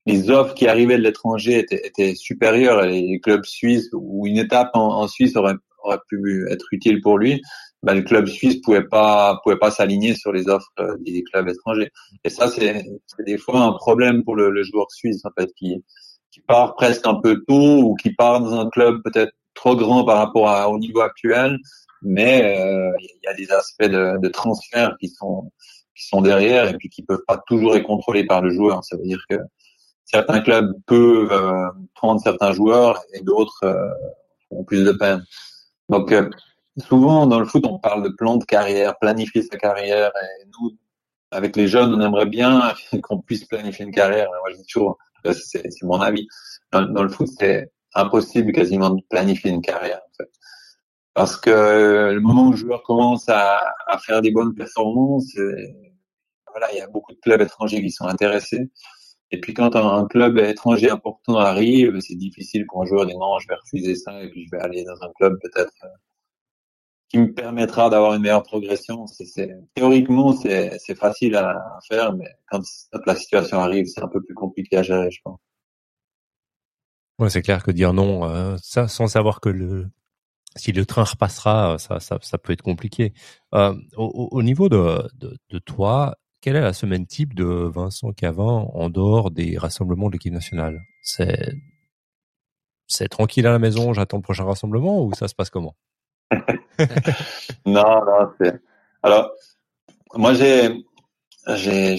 les offres qui arrivaient de l'étranger étaient, étaient supérieures. Et les clubs suisses ou une étape en, Suisse aurait, aurait pu être utile pour lui. Ben, le club suisse pouvait pas pouvait pas s'aligner sur les offres euh, des clubs étrangers. Et ça, c'est des fois un problème pour le, le joueur suisse en fait qui qui part presque un peu tôt ou qui part dans un club peut-être trop grand par rapport à, au niveau actuel, mais euh, il y a des aspects de, de, transfert qui sont qui sont derrière et puis qui peuvent pas toujours être contrôlés par le joueur. Ça veut dire que certains clubs peuvent euh, prendre certains joueurs et d'autres euh, ont plus de peine. Donc euh, souvent dans le foot on parle de plan de carrière, planifier sa carrière et nous avec les jeunes on aimerait bien qu'on puisse planifier une carrière. Moi je dis toujours c'est mon avis. Dans, dans le foot c'est impossible quasiment de planifier une carrière. En fait. Parce que le moment où le joueur commence à, à faire des bonnes performances, voilà, il y a beaucoup de clubs étrangers qui sont intéressés. Et puis quand un, club étranger important arrive, c'est difficile pour un joueur de dire non, je vais refuser ça et puis je vais aller dans un club peut-être euh, qui me permettra d'avoir une meilleure progression. C'est, théoriquement, c'est, facile à, à, faire, mais quand la situation arrive, c'est un peu plus compliqué à gérer, je pense. Ouais, c'est clair que dire non, euh, ça, sans savoir que le si le train repassera, euh, ça, peut être compliqué. Euh, au, au, niveau de, toi, quelle est la semaine type de Vincent Cavin en dehors des rassemblements de l'équipe nationale? C'est tranquille à la maison, j'attends le prochain rassemblement ou ça se passe comment? Non, non, c'est alors moi j'ai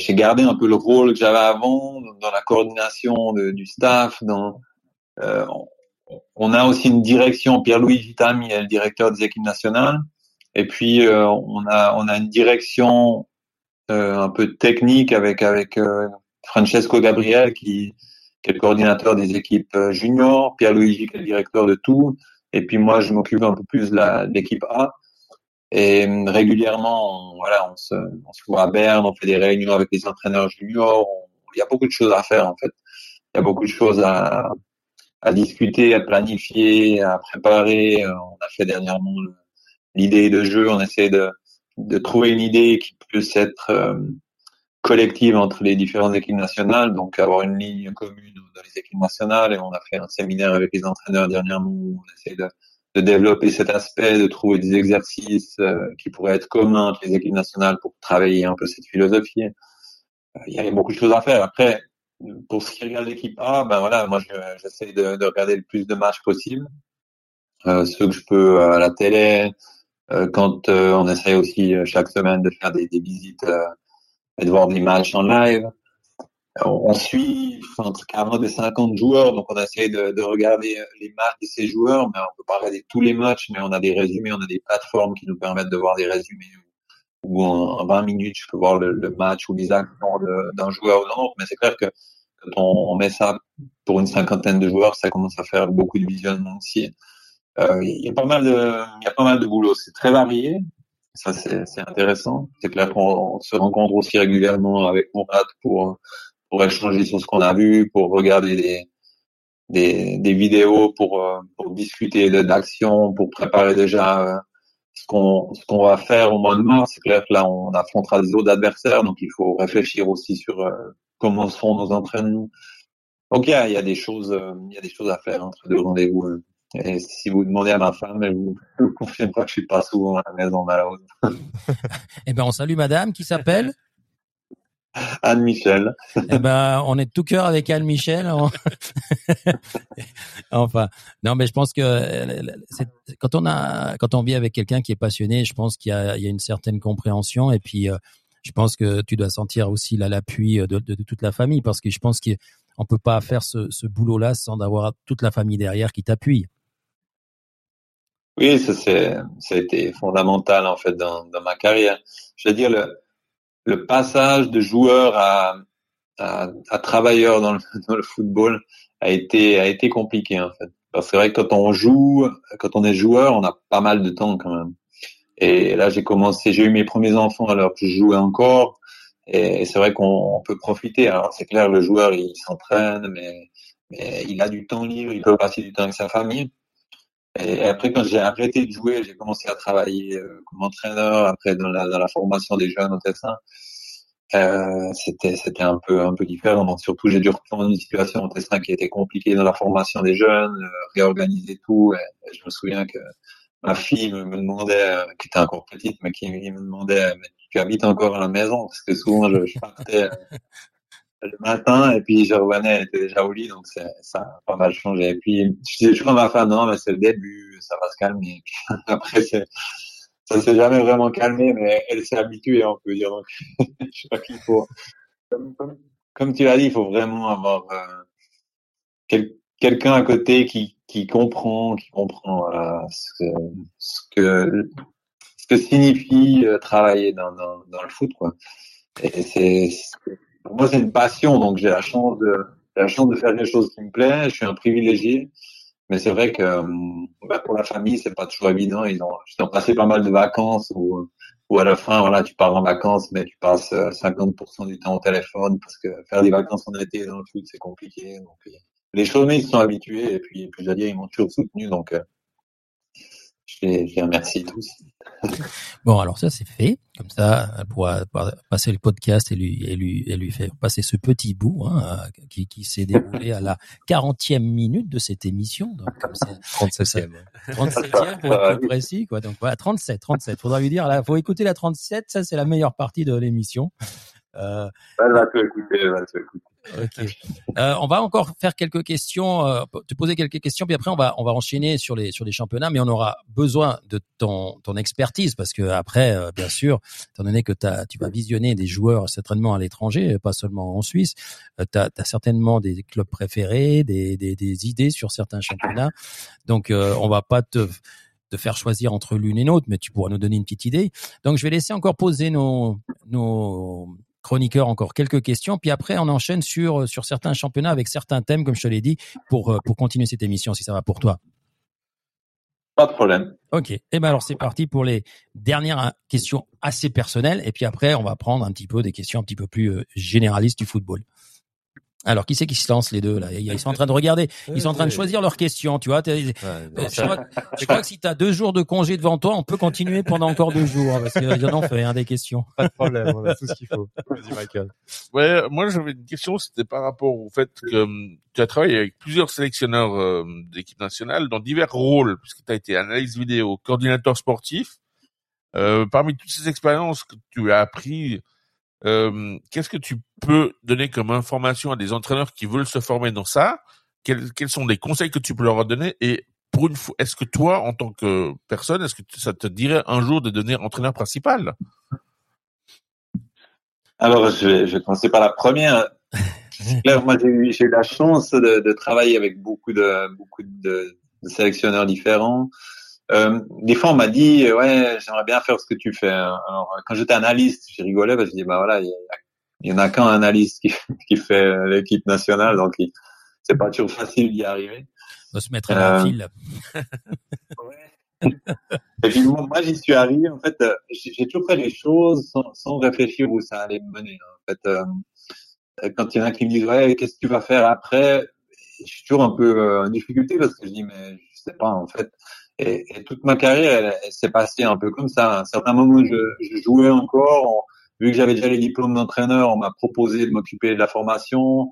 gardé un peu le rôle que j'avais avant dans la coordination du staff, dans euh, on a aussi une direction, Pierre-Louis Vitam, il est le directeur des équipes nationales. Et puis euh, on a on a une direction euh, un peu technique avec avec Francesco Gabriel qui, est le coordinateur des équipes juniors, Pierre-Louis qui est le directeur de tout, et puis moi je m'occupe un peu plus de l'équipe A. Et régulièrement, on, voilà, on se, on se voit à Berne, on fait des réunions avec les entraîneurs juniors. il y a beaucoup de choses à faire en fait. Il y a beaucoup de choses à, à discuter, à planifier, à préparer. Euh, on a fait dernièrement l'idée de jeu. On essaie de, de trouver une idée qui puisse être euh, collective entre les différentes équipes nationales, donc avoir une ligne commune dans les équipes nationales. Et on a fait un séminaire avec les entraîneurs dernièrement où on essaie de, de développer cet aspect, de trouver des exercices euh, qui pourraient être communs entre les équipes nationales pour travailler un peu cette philosophie. Il y a beaucoup de choses à faire. Après, pour ce qui regarde l'équipe A, ben voilà, moi j'essaie de, de, regarder le plus de matchs possible, euh, ceux que je peux à la télé, euh, quand euh, on essaie aussi euh, chaque semaine de faire des, des visites euh, et de voir des matchs en live. On, suit entre 40 et 50 joueurs, donc on essaie de, de, regarder les matchs de ces joueurs, mais on peut pas regarder tous les matchs, mais on a des résumés, on a des plateformes qui nous permettent de voir des résumés ou en 20 minutes, je peux voir le, le match ou les actions d'un joueur ou d'un autre. Mais c'est clair que on, met ça pour une cinquantaine de joueurs, ça commence à faire beaucoup de visionnement aussi. Euh, il y a pas mal de, il y a pas mal de boulot. C'est très varié. Ça, c'est intéressant. C'est clair qu'on se rencontre aussi régulièrement avec Mourad pour, pour échanger sur ce qu'on a vu, pour regarder des, des, vidéos, pour, pour discuter d'actions, pour préparer déjà ce qu'on ce qu'on va faire au mois de mars, c'est clair que là on affrontera des autres adversaires, donc il faut réfléchir aussi sur euh, comment se font nos entraînements. Ok, il y a des choses, euh, il y a des choses à faire entre deux rendez-vous. hein. Et si vous demandez à ma femme, elle vous, confirmera que je suis pas souvent à la maison malheureusement. Eh ben, on salue madame qui s'appelle. Anne Michel. eh ben, on est de tout cœur avec Anne Michel. On- enfin, non, mais je pense que euh, quand on a, quand on vit avec quelqu'un qui est passionné, je pense qu'il y a, il y a une certaine compréhension et puis euh, je pense que tu dois sentir aussi l'appui de, de, toute la famille parce que je pense qu'on peut pas faire ce, boulot-là sans avoir toute la famille derrière qui t'appuie. Oui, ça a été fondamental en fait dans, ma carrière. Je veux dire le, passage de joueur à, travailleur dans le, dans le football a été a été compliqué en fait. Parce que c'est vrai que quand on joue, quand on est joueur, on a pas mal de temps quand même. Et là j'ai commencé, j'ai eu mes premiers enfants alors que je jouais encore. Et c'est vrai qu'on on peut profiter. Alors c'est clair, le joueur il s'entraîne, mais, il a du temps libre, il peut passer du temps avec sa famille. Et après, quand j'ai arrêté de jouer, j'ai commencé à travailler euh, comme entraîneur, après dans la, formation des jeunes au Tessin. Euh, c'était c'était un peu un peu différent. Donc surtout, j'ai dû reprendre une situation au Tessin qui était compliquée dans la formation des jeunes, euh, réorganiser tout. Je me souviens que ma fille me, me demandait, euh, qui était encore petite, mais qui me demandait, mais tu habites encore à la maison? Parce que souvent, je, je partais euh, le matin et puis je revenais, elle était déjà au lit, donc ça a pas mal changé. Et puis je disais toujours à ma femme, non, mais c'est le début, ça va se calmer. Puis, après, c'est, ça s'est jamais vraiment calmé, mais elle s'est habituée, on peut dire. Donc, je crois qu'il faut, comme, comme- comme tu l'as dit, il faut vraiment avoir euh, quel- quelqu'un à côté qui, qui comprend, qui comprend voilà, ce que, ce que, ce que signifie euh, travailler dans, dans, dans le foot, quoi. Et c'est, pour moi, c'est une passion, donc j'ai la chance de, la chance de faire des choses qui me plaisent. Je suis un privilégié, mais c'est vrai que hum, bah, pour la famille, c'est pas toujours évident. Ils ont, ils ont passé pas mal de vacances où, où à la fin, voilà, tu pars en vacances, mais tu passes euh, 50% du temps au téléphone parce que faire des vacances en été dans le foot, c'est compliqué. Euh, les chômés, ils se sont habitués et puis, puis je veux dire, ils m'ont toujours soutenu, donc euh, je les, je les remercie tous. Bon, alors ça c'est fait. Comme ça, elle pourra pourra passer le podcast et lui et lui et lui faire passer ce petit bout hein, qui, qui s'est déroulé à la 40e minute de cette émission. Donc comme ça, 37e. 37e pour être plus précis quoi. Donc voilà, 37, 37. Faudra lui dire là, faut écouter la 37. Ça c'est la meilleure partie de l'émission. Euh, Elle va te écouter, elle va te écouter. Euh, on va encore faire quelques questions, euh, te poser quelques questions, puis après on va on va enchaîner sur les sur les championnats, mais on aura besoin de ton ton expertise parce que après, euh, bien sûr, étant donné que tu vas visionner des joueurs certainement à l'étranger, pas seulement en Suisse, euh, tu as, certainement des clubs préférés, des, des des idées sur certains championnats, donc euh, on va pas te te faire choisir entre l'une et l'autre, mais tu pourras nous donner une petite idée. Donc je vais laisser encore poser nos nos chroniqueur encore quelques questions, puis après on enchaîne sur sur certains championnats avec certains thèmes, comme je te l'ai dit, pour euh, pour continuer cette émission, si ça va pour toi. Pas de problème. Ok. Et eh ben alors c'est parti pour les dernières questions assez personnelles, et puis après on va prendre un petit peu des questions un petit peu plus euh, généralistes du football. Alors, qui c'est qui se lance les deux là? Ils sont en train de regarder, ils sont en train de choisir leurs questions, tu vois. je, crois, je crois que si tu as deux jours de congé devant toi, on peut continuer pendant encore deux jours parce qu'il y en fait hein, des questions. Pas de problème, on a tout ce qu'il faut. Vas-y Michael. Ouais, moi j'avais une question, c'était par rapport au fait que um, tu as travaillé avec plusieurs sélectionneurs euh, d'équipe nationale dans divers rôles, puisque tu as été analyse vidéo, coordinateur sportif. Euh, parmi toutes ces expériences que tu as appris, euh, qu'est-ce que tu peux donner comme information à des entraîneurs qui veulent se former dans ça? Quels, sont les conseils que tu peux leur donner? Et est-ce que toi, en tant que personne, est-ce que ça te dirait un jour de devenir entraîneur principal? Alors, je vais, je vais la première. Claire, moi, j'ai eu, la chance de, travailler avec beaucoup de, beaucoup de sélectionneurs différents. Euh, des fois, on m'a dit, ouais, j'aimerais bien faire ce que tu fais. Alors, quand j'étais analyste, j'ai rigolé parce que je dis, bah voilà, il y, y, en a qu'un analyste qui, qui fait l'équipe nationale, donc c'est pas toujours facile d'y arriver. On se mettre à euh, fil. ouais. Et puis moi, moi j'y suis arrivé. En fait, j'ai toujours fait les choses sans, sans, réfléchir où ça allait me mener. En fait, euh, quand il y en a qui me disent, ouais, qu'est-ce que tu vas faire après? Je suis toujours un peu euh, en difficulté parce que je dis, mais je sais pas. En fait, Et, toute ma carrière, elle, s'est passée un peu comme ça. À un certain moment, je, je jouais encore. Vu que j'avais déjà les diplômes d'entraîneur, on m'a proposé de m'occuper de la formation.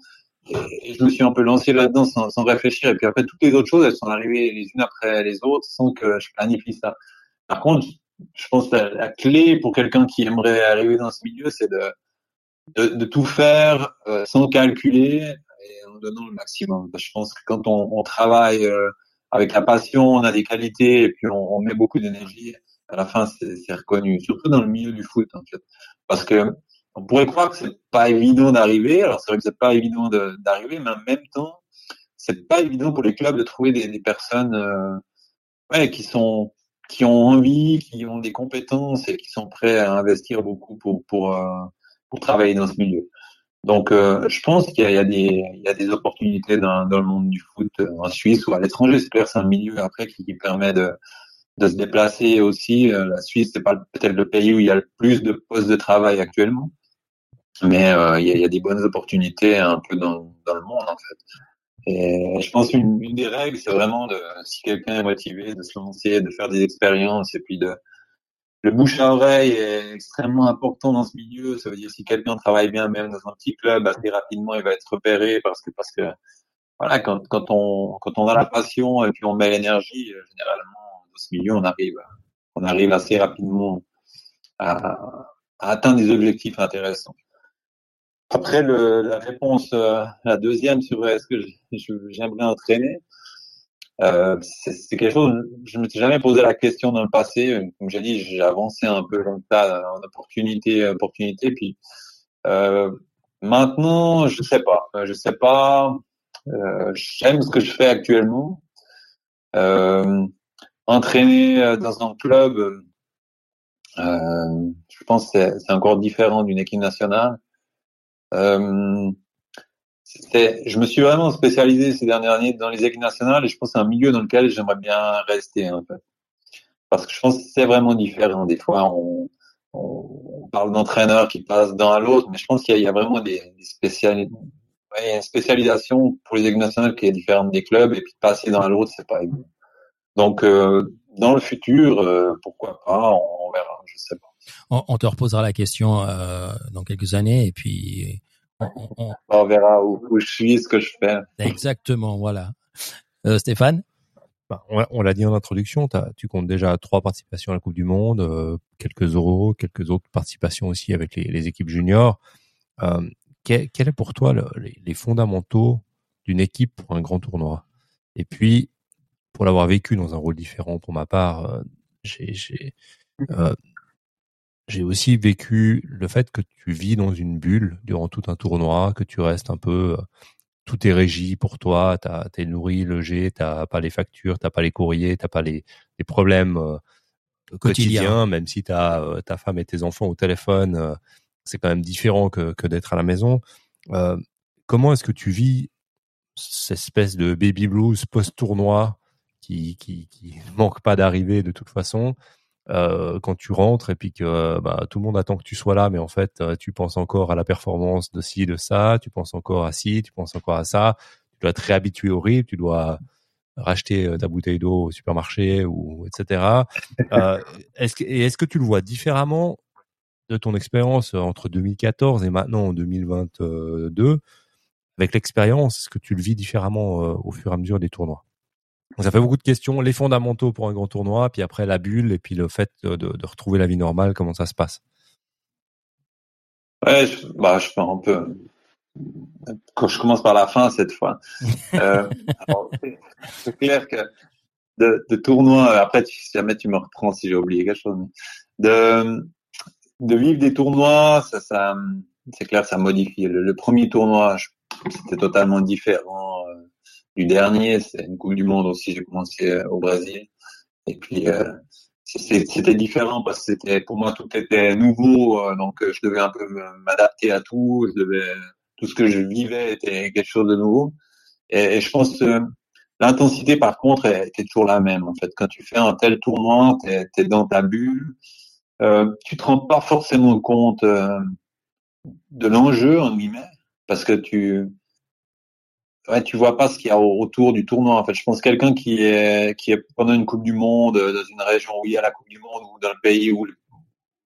Et, je me suis un peu lancé là-dedans sans, réfléchir. Et puis après, toutes les autres choses, elles sont arrivées les unes après les autres sans que je planifie ça. Par contre, je pense que la, clé pour quelqu'un qui aimerait arriver dans ce milieu, c'est de, tout faire euh, sans calculer et en donnant le maximum. Je pense que quand on, on travaille euh, avec la passion, on a des qualités et puis on, met beaucoup d'énergie, à la fin c'est reconnu, surtout dans le milieu du foot. Parce que on pourrait croire que c'est pas évident d'arriver, alors c'est vrai que c'est pas évident de- d'arriver, mais en même temps, c'est pas évident pour les clubs de trouver des, personnes euh, qui sont qui ont envie, qui ont des compétences et qui sont prêts à investir beaucoup pour pour euh, pour travailler dans ce milieu. Donc, euh, je pense qu'il y, y a des opportunités dans, dans le monde du foot en Suisse ou à l'étranger. C'est clair, c'est un milieu après qui, qui permet de de se déplacer aussi. Euh, La Suisse, c'est pas peut-être le pays où il y a le plus de postes de travail actuellement, mais euh, il, y a, il y a des bonnes opportunités un peu dans dans le monde en fait. Et je pense qu'une une des règles, c'est vraiment de si quelqu'un est motivé, de se lancer, de faire des expériences et puis de le bouche à oreille est extrêmement important dans ce milieu. Ça veut dire si quelqu'un travaille bien même dans un petit club, assez rapidement il va être repéré parce que parce que voilà quand quand on quand on a la passion et puis on met l'énergie, euh, généralement dans ce milieu on arrive on arrive assez rapidement à, à atteindre des objectifs intéressants. Après le, la réponse, euh, la deuxième sur est-ce que j'aimerais entraîner, euh, c'est quelque chose, je me suis jamais posé la question dans le passé. Comme j'ai dit, j'ai avancé un peu comme ça, en opportunité, opportunité. Puis euh, maintenant, je sais pas, Euh, je sais pas. Euh, J'aime ce que je fais actuellement. Euh, entraîner euh, dans un club, je pense que c'est encore différent d'une équipe nationale. Euh, je me suis vraiment spécialisé ces dernières années dans les équipes nationales et je pense que c'est un milieu dans lequel j'aimerais bien rester en fait. Parce que je pense que c'est vraiment différent. Des fois, on, on, parle d'entraîneurs qui passent d'un à l'autre, mais je pense qu'il y, a- vraiment des, des une spécialisation pour les équipes nationales qui est différente des clubs et puis passer d'un à l'autre, c'est pas évident. Donc, euh, dans le futur, euh, pourquoi pas, on, on verra, je sais pas. On, on te reposera la question euh, dans quelques années et puis on, verra où, où je suis, ce que je fais. exactement voilà. Euh, Stéphane, Bah, on l'a- dit en introduction, tu comptes déjà trois participations à la Coupe du Monde, euh, quelques euros, quelques autres participations aussi avec les, les équipes juniors. Euh, quel, quel est pour toi le- les, les fondamentaux d'une équipe pour un grand tournoi? Et puis, pour l'avoir vécu dans un rôle différent pour ma part, euh, j'ai j'ai aussi vécu le fait que tu vis dans une bulle durant tout un tournoi, que tu restes un peu euh, tout est régi pour toi, t'as t'es nourri, logé, t'as pas les factures, t'as pas les courriers, t'as pas les, les problèmes euh, Quotidien. quotidiens, même si t'as euh, ta femme et tes enfants au téléphone, euh, c'est quand même différent que, que d'être à la maison. Euh, comment est-ce que tu vis cette espèce de baby blues post-tournoi qui, qui, qui manque pas d'arriver de toute façon? Euh, quand tu rentres et puis que euh, bah, tout le monde attend que tu sois là, mais en fait euh, tu penses encore à la performance de ci, de ça, tu penses encore à ci, tu penses encore à ça, tu dois te réhabituer au rythme, tu dois racheter euh, ta bouteille d'eau au supermarché ou etc. Euh, est-ce que, est-ce que tu le vois différemment de ton expérience entre 2014 et maintenant en 2022 avec l'expérience, est-ce que tu le vis différemment au fur et à mesure des tournois? Ça fait beaucoup de questions. Les fondamentaux pour un grand tournoi, puis après la bulle, et puis le fait de, de retrouver la vie normale, comment ça se passe? Ouais, je, bah, je fais un peu. Quand je commence par la fin cette fois. Euh, c'est- clair que de, de tournois, après, si jamais tu me reprends si j'ai oublié quelque chose, de, de vivre des tournois, ça, ça, c'est clair, ça modifie. Le, le premier tournoi, c'était totalement différent euh, du dernier. C'est une Coupe du Monde aussi. J'ai commencé euh, au Brésil. Et puis, euh, c'était différent parce que c'était, pour moi, tout était nouveau. euh, donc, je devais un peu m'adapter à tout. Je devais, tout ce que je vivais était quelque chose de nouveau. Et, je pense que l'intensité, par contre, était toujours la même. En fait, quand tu fais un tel tournoi, t'es es dans ta bulle. Euh, tu te rends pas forcément compte euh, de l'enjeu en guillemets parce que tu ouais, tu vois pas ce qu'il y a autour du tournoi. En fait, je pense quelqu'un qui est qui est pendant une Coupe du Monde euh, dans une région où il y a la Coupe du Monde ou dans le pays où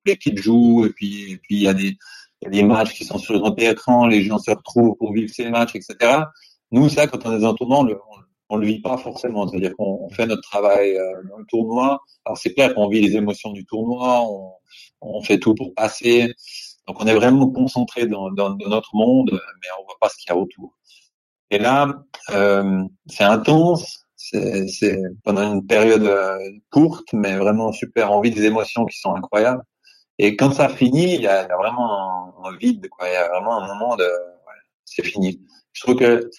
l'équipe joue et puis et puis il y a des il y a des matchs qui sont sur le grand écran, les gens se retrouvent pour vivre ces matchs, etc. Nous, ça, quand on est dans un tournoi, on le, on, le vit pas forcément. C'est-à-dire qu'on fait notre travail euh, dans le tournoi. Alors c'est clair qu'on vit les émotions du tournoi, on, on fait tout pour passer. Donc on est vraiment concentré dans, dans, dans notre monde, mais on voit pas ce qu'il y a autour. Et là, euh, c'est intense, c'est pendant une période euh, courte, mais vraiment super envie des émotions qui sont incroyables. Et quand ça finit, il y a, vraiment un, vide, quoi. Il y a vraiment un moment de, ouais, c'est fini. Je trouve que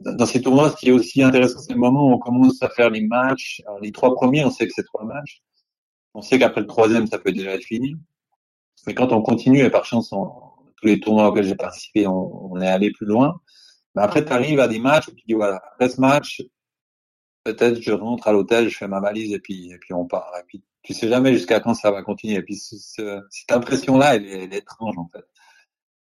dans ces tournois, ce qui est aussi intéressant, c'est le moment où on commence à faire les matchs. Alors, les trois premiers, on sait que c'est trois matchs. On sait qu'après le troisième, ça peut déjà être fini. Mais quand on continue, et par chance, tous les tournois auxquels j'ai participé, on est allé plus loin. Mais après, tu arrives à des matchs où tu dis, voilà, après ce match, peut-être je rentre à l'hôtel, je fais ma valise et puis, et puis on part. Et puis, tu sais jamais jusqu'à quand ça va continuer. Et puis, cette impression-là, elle, est étrange, en fait.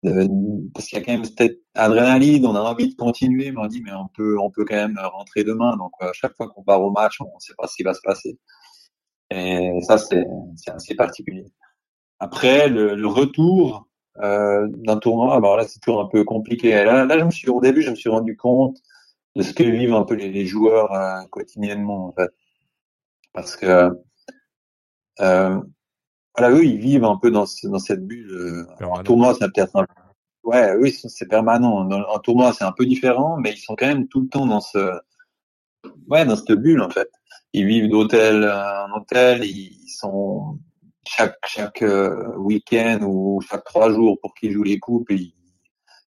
Euh, parce qu'il y a quand même cette adrénaline, on a envie de continuer, mais on dit, mais on peut, on peut quand même rentrer demain. Donc, à chaque fois qu'on part au match, on ne sait pas ce qui va se passer. Et ça, c'est, assez particulier. Après, le retour, euh, d'un tournoi. Alors là, c'est toujours un peu compliqué. Là, là, je me suis, au début, je me suis rendu compte de ce que vivent un peu les, les joueurs euh, quotidiennement, en fait. Parce que, euh, voilà, eux, ils vivent un peu dans, ce, dans cette bulle. En tournoi, c'est peut-être un Ouais, oui, c'est permanent. En tournoi, c'est un peu différent, mais ils sont quand même tout le temps dans ce, ouais, dans cette bulle, en fait. Ils vivent d'hôtel en hôtel, ils sont, chaque chaque euh, week-end ou chaque trois jours pour qu'ils jouent les coupes, ils,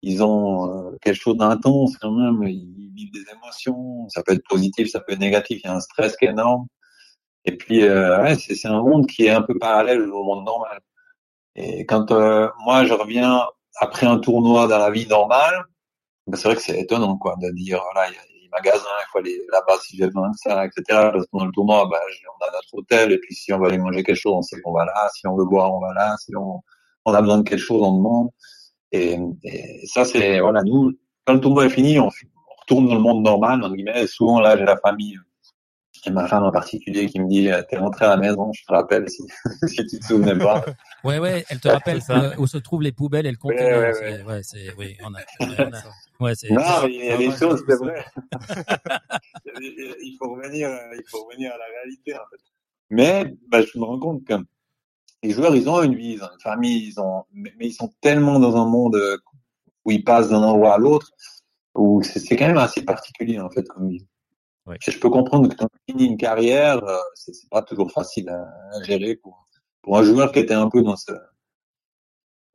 ils ont euh, quelque chose d'intense quand même. Ils vivent des émotions. Ça peut être positif, ça peut être négatif. Il y a un stress qui est énorme. Et puis euh, ouais, c'est un monde qui est un peu parallèle au monde normal. Et quand moi je reviens après un tournoi dans la vie normale, ben, c'est vrai que c'est étonnant quoi de dire voilà il y magasins, il faut aller là-bas si j'ai besoin de ça, etc. Parce que dans le tournoi, bah, on a notre hôtel, et puis si on veut aller manger quelque chose, on sait qu'on va là. Si on veut boire, on va là. Si on, on a besoin de quelque chose, on demande. Et, et ça, c'est, voilà, nous, quand le tournoi est fini, on, on retourne dans le monde normal, entre guillemets. Et souvent, là, j'ai la famille, et ma femme en particulier qui me dit t'es rentré à la maison je te rappelle si, si tu te souvenais pas ouais ouais elle te rappelle où se trouvent les poubelles et le conteneur ouais, ouais, ouais. oui on a, on a, Ouais, c'est, non, mais il y a des choses, c'est vrai. il faut revenir, il faut revenir à la réalité, en fait. Mais, bah, je me rends compte que les joueurs, ils ont une vie, ils ont une famille, ils ont, mais, ils sont tellement dans un monde euh, où ils passent d'un endroit à l'autre, où c'est, c'est quand même assez particulier, en fait, comme vie. Ouais. Je peux comprendre que quand tu finis une carrière, euh, c'est, c'est pas toujours facile à, à, gérer pour, pour un joueur qui était un peu dans ce,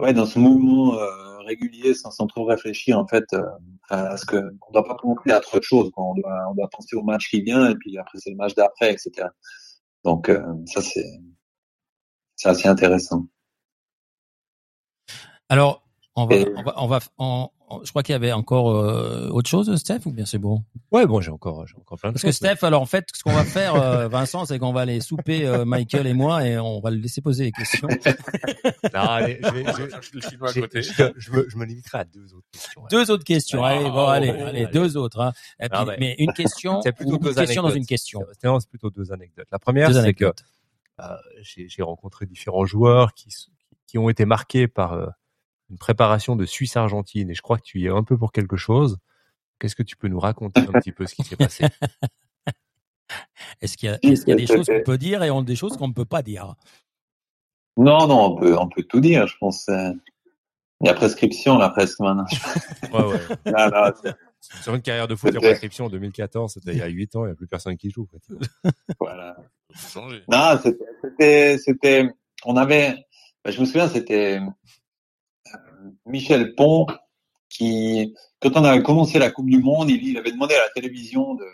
ouais, dans ce mouvement, euh, régulier sans, trop réfléchir en fait euh, à ce que on doit pas penser à autre chose on doit on doit penser au match qui vient et puis après c'est le match d'après etc donc euh, ça c'est c'est assez intéressant. Alors on va, on va, on va, on, je crois qu'il y avait encore euh, autre chose, Steph, ou bien c'est bon? Ouais, bon, j'ai encore, j'ai encore plein de Parce choses. Parce que Steph, alors en fait, ce qu'on va faire, euh, Vincent, c'est qu'on va aller souper euh, Michael et moi, et on va le laisser poser des questions. non, allez, je, vais, je, je, côté. Je, je, me, je me limiterai à deux autres questions. Ouais. Deux autres questions. allez, bon, allez, allez, allez, deux autres. Hein. Mais, mais, une question, c'est plutôt deux une question dans une question. Non, c'est plutôt deux anecdotes. La première, c'est que euh, j'ai rencontré différents joueurs qui, qui ont été marqués par une préparation de Suisse-Argentine et je crois que tu y es un peu pour quelque chose. Qu'est-ce que tu peux nous raconter un petit peu ce qui s'est passé? Est-ce qu'il y, a, est qu y a des choses qu'on peut dire et on, des choses qu'on ne peut pas dire? Non, non, on peut, on peut tout dire, je pense. Il y a prescription là presque maintenant. ouais, ouais. non, non, sur une carrière de foot, il y a prescription en 2014, c'était il y a 8 ans, il n'y a plus personne qui joue. En fait. voilà. Non, c'était, c'était, on avait, je me souviens, c'était Michel Pont, qui, quand on avait commencé la Coupe du Monde, il, avait demandé à la télévision de,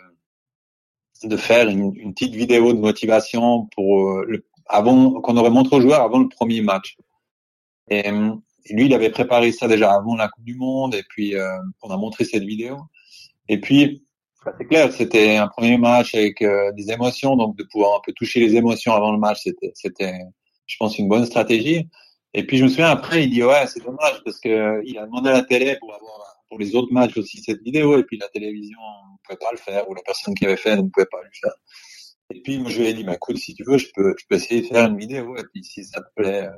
de faire une, une petite vidéo de motivation pour euh, le, avant qu'on aurait montré aux joueurs avant le premier match. Et, lui, il avait préparé ça déjà avant la Coupe du Monde, et puis euh, on a montré cette vidéo. Et puis, c'est clair, c'était un premier match avec euh, des émotions, donc de pouvoir un peu toucher les émotions avant le match, c'était, c'était, je pense, une bonne stratégie. Et puis je me souviens après, il dit ouais, c'est dommage parce que il a demandé à la télé pour avoir pour les autres matchs aussi cette vidéo et puis la télévision ne pouvait pas le faire ou la personne qui avait fait ne pouvait pas le faire. Et puis moi je lui ai dit bah écoute si tu veux je peux je peux essayer de faire une vidéo et puis si ça te plaît euh,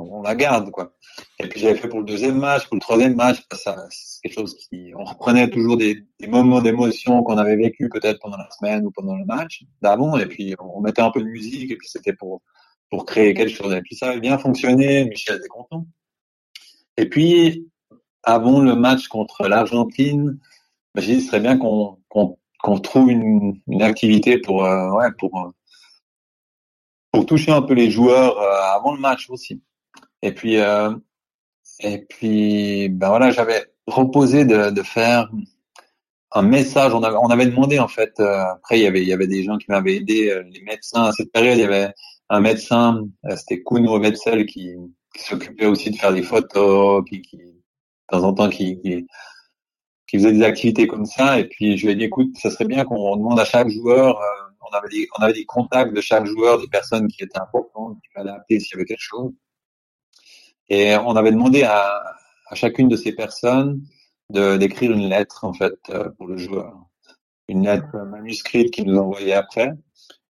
on la garde quoi. Et puis j'avais fait pour le deuxième match, pour le troisième match, ça c'est quelque chose qui on reprenait toujours des, des moments d'émotion qu'on avait vécu peut-être pendant la semaine ou pendant le match d'avant et puis on mettait un peu de musique et puis c'était pour pour créer quelque chose. Et puis ça avait bien fonctionné, Michel était content. Et puis avant le match contre l'Argentine, bah, j'ai dit ce serait bien qu'on qu'on qu'on trouve une, une activité pour euh, ouais pour euh, pour toucher un peu les joueurs euh, avant le match aussi. Et puis, euh, et puis, ben voilà, j'avais proposé de, de faire un message. On avait, on avait demandé en fait. Euh, après, il y avait, il y avait des gens qui m'avaient aidé, euh, les médecins. À cette période, il y avait un médecin, euh, c'était Kuno Wetzel, qui, qui s'occupait aussi de faire des photos, qui, qui de temps en temps, qui, qui, qui faisait des activités comme ça. Et puis, je lui ai dit, écoute, ça serait bien qu'on demande à chaque joueur. on avait des, on avait des contacts de chaque joueur, des personnes qui étaient importantes, qui fallait appeler s'il y avait quelque chose. Et on avait demandé à, à chacune de ces personnes de d'écrire une lettre en fait euh, pour le joueur, une lettre manuscrite qu'ils nous envoyaient après.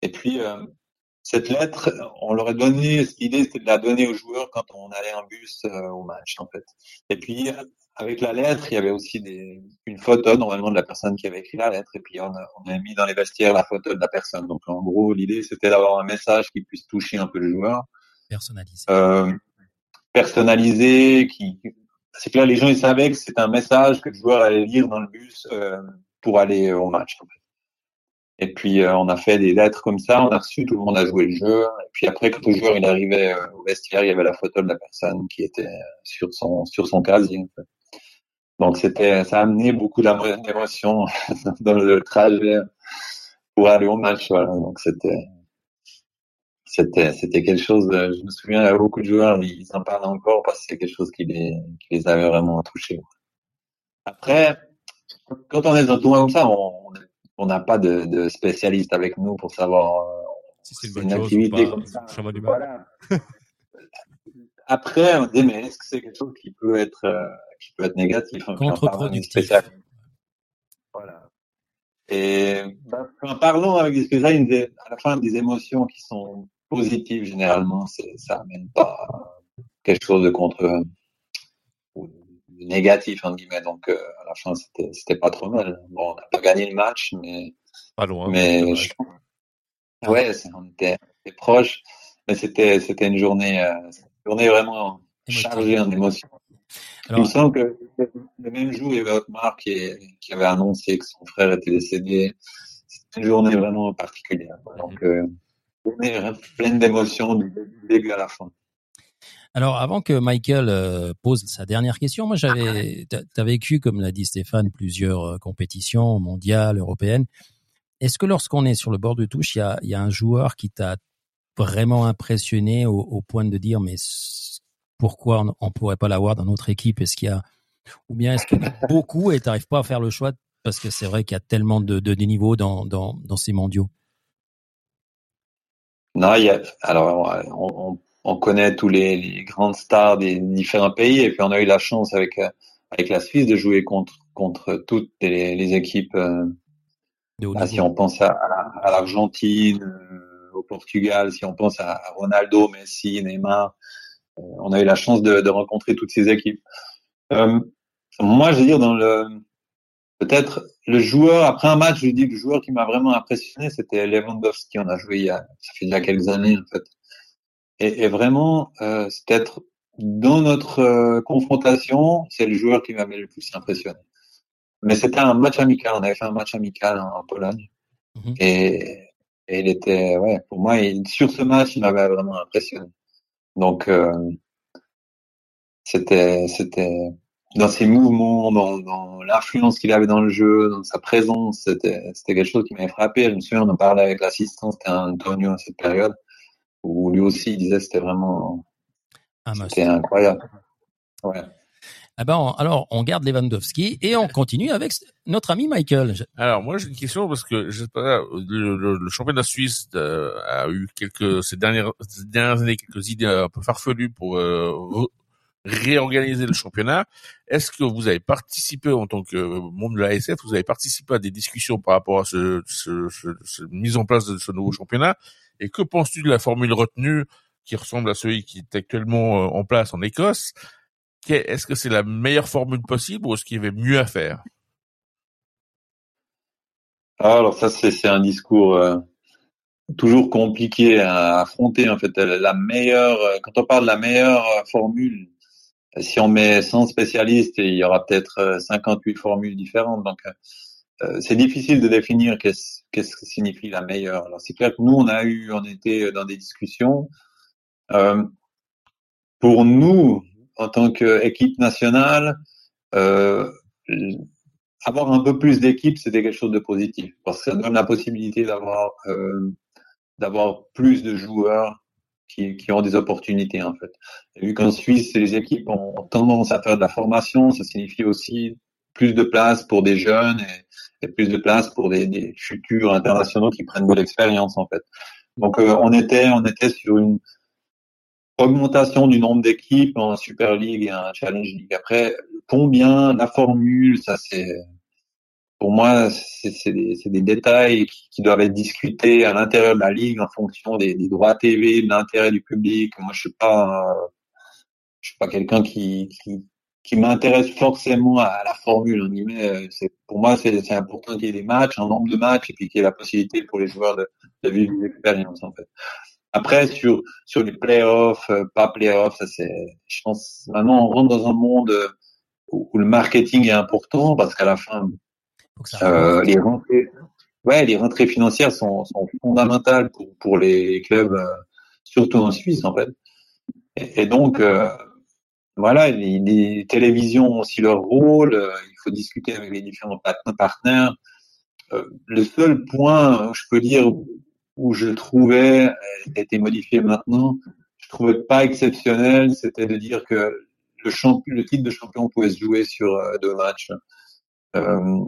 Et puis euh, cette lettre, on leur a donné, l'idée c'était de la donner aux joueurs quand on allait en bus euh, au match en fait. Et puis avec la lettre, il y avait aussi des, une photo normalement de la personne qui avait écrit la lettre. Et puis on a, on a mis dans les vestiaires la photo de la personne. Donc en gros, l'idée c'était d'avoir un message qui puisse toucher un peu le joueur. Personnalisé. Euh, personnalisé, qui c'est que là les gens ils savaient que c'était un message que le joueur allait lire dans le bus euh, pour aller au match. En fait. Et puis euh, on a fait des lettres comme ça, on a reçu, tout le monde a joué le jeu. Et puis après quand le joueur il arrivait euh, au vestiaire, il y avait la photo de la personne qui était sur son sur son casier. Donc c'était ça a amené beaucoup d'émotions dans le trajet pour aller au match. Voilà. Donc c'était c'était c'était quelque chose je me souviens il y a beaucoup de joueurs ils en parlent encore parce que c'est quelque chose qui les qui les avait vraiment touchés après quand on est dans un tournoi comme ça on on n'a pas de, de spécialiste avec nous pour savoir si c'est une, une activité comme ça. voilà. après on dit mais est-ce que c'est quelque chose qui peut être euh, qui peut être négatif contre-productif. voilà. Et ben, en parlant avec des spécialistes à la fin des émotions qui sont positif généralement, ça amène pas quelque chose de contre négatif en guillemets. Donc euh, à la fin c'était c'était pas trop mal. Bon, on n'a pas gagné le match, mais pas loin. Mais je... ouais, on était, était proche, mais c'était c'était une journée euh, une journée vraiment chargée en émotions. Alors, Il me semble que le même jour, il y avait Otmar qui, qui avait annoncé que son frère était décédé. C'était une journée vraiment particulière. Donc, euh, pleine d'émotions du début à la fin. Alors, avant que Michael euh, pose sa dernière question, moi, j'avais, t'as vécu, comme l'a dit Stéphane, plusieurs euh, compétitions mondiales, européennes. Est-ce que lorsqu'on est sur le bord de touche, il y a, y a un joueur qui t'a vraiment impressionné au, au, point de dire, mais pourquoi on, on pourrait pas l'avoir dans notre équipe? Est-ce qu'il y a, ou bien est-ce qu'il y en a beaucoup et t'arrives pas à faire le choix parce que c'est vrai qu'il y a tellement de, de, de niveaux dans, dans, dans ces mondiaux? Non, il y a, alors on, on, connaît tous les, les, grandes stars des différents pays et puis on a eu la chance avec euh, avec la Suisse de jouer contre contre toutes les, les équipes. Euh, ah, si on pense à, à l'Argentine, euh, au Portugal, si on pense à Ronaldo, Messi, Neymar, euh, on a eu la chance de, de rencontrer toutes ces équipes. moi, je veux dire dans le peut-être le joueur, après un match, je dis que le joueur qui m'a vraiment impressionné, c'était Lewandowski. On a joué il y a, ça fait déjà quelques années, en fait. Et, et vraiment, euh, c'est peut-être dans notre euh, confrontation, c'est le joueur qui m'avait le plus impressionné. Mais c'était un match amical. On avait fait un match amical en, en Pologne. Mm-hmm. Et, et, il était, ouais, pour moi, il, sur ce match, il m'avait vraiment impressionné. Donc, euh, c'était, c'était, dans ses mouvements, dans, dans l'influence qu'il avait dans le jeu, dans sa présence, c'était, c'était quelque chose qui m'avait frappé. Je me souviens, on en parlait avec l'assistant, c'était Antonio à cette période, où lui aussi il disait c'était vraiment, ah, c'était incroyable. Ouais. Ah ben, alors, on garde Lewandowski et on continue avec notre ami Michael. Alors, moi, j'ai une question parce que je sais pas, le, le, le championnat suisse euh, a eu quelques ces dernières, ces dernières années quelques idées un peu farfelues pour euh, réorganiser le championnat. Est-ce que vous avez participé en tant que monde de la SF, vous avez participé à des discussions par rapport à ce, ce, ce, ce mise en place de ce nouveau championnat? Et que penses-tu de la formule retenue qui ressemble à celui qui est actuellement euh, en place en Écosse? Est-ce que c'est la meilleure formule possible ou est-ce qu'il y avait mieux à faire? Ah, Alors ça, c'est un discours euh, toujours compliqué à affronter. En fait, la meilleure, quand on parle de la meilleure formule, si on met 100 spécialistes, il y aura peut-être 58 euh, formules différentes. Donc, euh, c'est difficile de définir qu'est-ce qu'est-ce que signifie la meilleure. Alors, c'est clair que nous, on a eu, on était dans des discussions. Euh, pour nous, en tant qu'équipe nationale, euh, avoir un peu plus d'équipes, c'était quelque chose de positif parce que ça donne la possibilité d'avoir euh, d'avoir plus de joueurs qui, qui, ont des opportunités en fait. Vu qu'en Suisse, les équipes ont tendance à faire de la formation, ça signifie aussi plus de place pour des jeunes et, plus de place pour des, futurs internationaux qui prennent de l'expérience en fait. Donc euh, on était on était sur une augmentation du nombre d'équipes en Super League et en Challenge League. Après, combien la formule, ça c'est pour moi, c'est des, des, détails qui, doivent être discutés à l'intérieur de la ligue en fonction des, des droits TV, de l'intérêt du public. Moi, je suis pas, je suis pas quelqu'un qui, qui, qui m'intéresse forcément à la formule. C'est pour moi, c'est important qu'il y ait des matchs, un nombre de matchs, et puis qu'il y ait la possibilité pour les joueurs de, de vivre une expérience en fait. Après, sur sur les playoffs, euh, pas playoffs, ça c'est, je pense maintenant on rentre dans un monde où, où le marketing est important parce qu'à la fin euh, les rentrées, ouais, les rentrées financières sont, sont fondamentales pour, pour les clubs, euh, surtout en Suisse en fait. Et, et donc, euh, voilà, les, les, télévisions ont aussi leur rôle. Euh, il faut discuter avec les différents partenaires. le seul point, je peux dire, où je trouvais, a été modifié maintenant, je trouvais pas exceptionnel, c'était de dire que le, champion, le titre de champion pouvait se jouer sur deux matchs. Euh,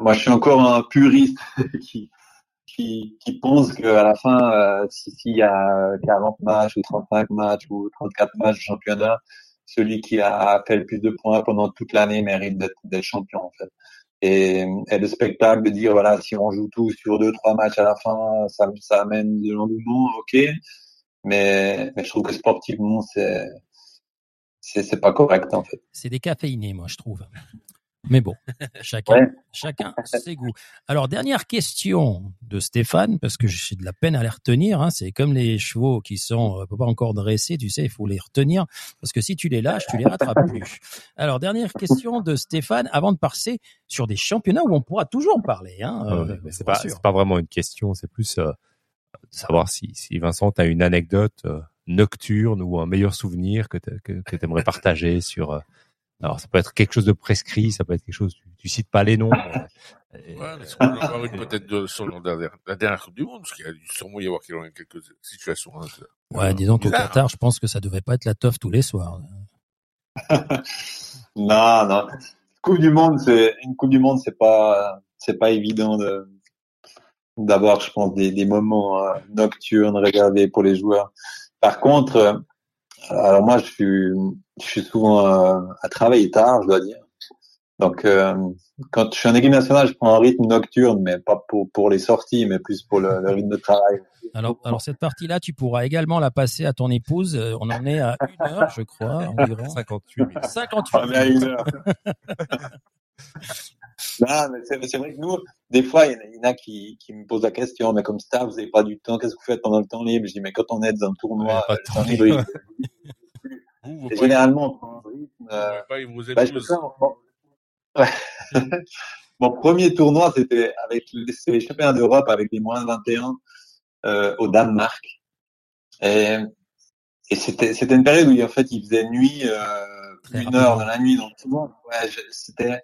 moi, je suis encore un puriste qui, qui, qui pense qu'à la fin, euh, s'il y a 40 matchs ou 35 matchs ou 34 matchs de championnat, celui qui a fait le plus de points pendant toute l'année mérite d'être champion en fait. Et, le spectacle de dire voilà si on joue tout sur deux trois matchs à la fin, ça, amène de l'engouement, ok. Mais, mais je trouve que sportivement c'est c'est pas correct en fait. C'est décaféiné moi je trouve. Mais bon, chacun, chacun ses goûts. Alors, dernière question de Stéphane, parce que j'ai de la peine à les retenir. Hein, c'est comme les chevaux qui sont euh, pas encore dressés, tu sais, il faut les retenir, parce que si tu les lâches, tu les rattrapes plus. Alors, dernière question de Stéphane, avant de passer sur des championnats où on pourra toujours parler. Hein, euh, c'est pas, pas vraiment une question, c'est plus euh, savoir si, si Vincent, tu as une anecdote euh, nocturne ou un meilleur souvenir que tu que, aimerais partager sur alors ça peut être quelque chose de prescrit, ça peut être quelque chose. Tu, tu cites pas les noms. ouais, est-ce qu'on avoir une peut-être de, sur la dernière, la dernière Coupe du Monde, parce qu'il y a dû sûrement y avoir quelques situations. Hein, ouais, disons qu'au Qatar, je pense que ça devrait pas être la toffe tous les soirs. non, non. Coupe du Monde, c'est une Coupe du Monde, c'est pas, c'est pas évident de d'avoir, je pense, des, des moments euh, nocturnes regardés pour les joueurs. Par contre, alors moi, je suis, je suis souvent euh, à travailler tard, je dois dire. Donc, euh, quand je suis en équipe nationale, je prends un rythme nocturne, mais pas pour, pour les sorties, mais plus pour le, rythme de travail. Alors, alors cette partie-là, tu pourras également la passer à ton épouse. Euh, on en est à une heure, je crois, environ. 58 minutes. 58 On est à une heure. non, mais c'est vrai que nous, des fois, il y, en a qui, qui me posent la question, mais comme staff, vous n'avez pas du temps, qu'est-ce que vous faites pendant le temps libre? Je dis, mais quand on est dans un tournoi, pas le temps libre, vous, généralement, on prend un rythme. Euh, pas, vous bah, Mon premier tournoi, c'était avec les championnats d'Europe avec les moins 21 euh, au Danemark. Et, et c'était c'était une période où en fait il faisait nuit euh, une heure dans la nuit dans le tournoi. Ouais, c'était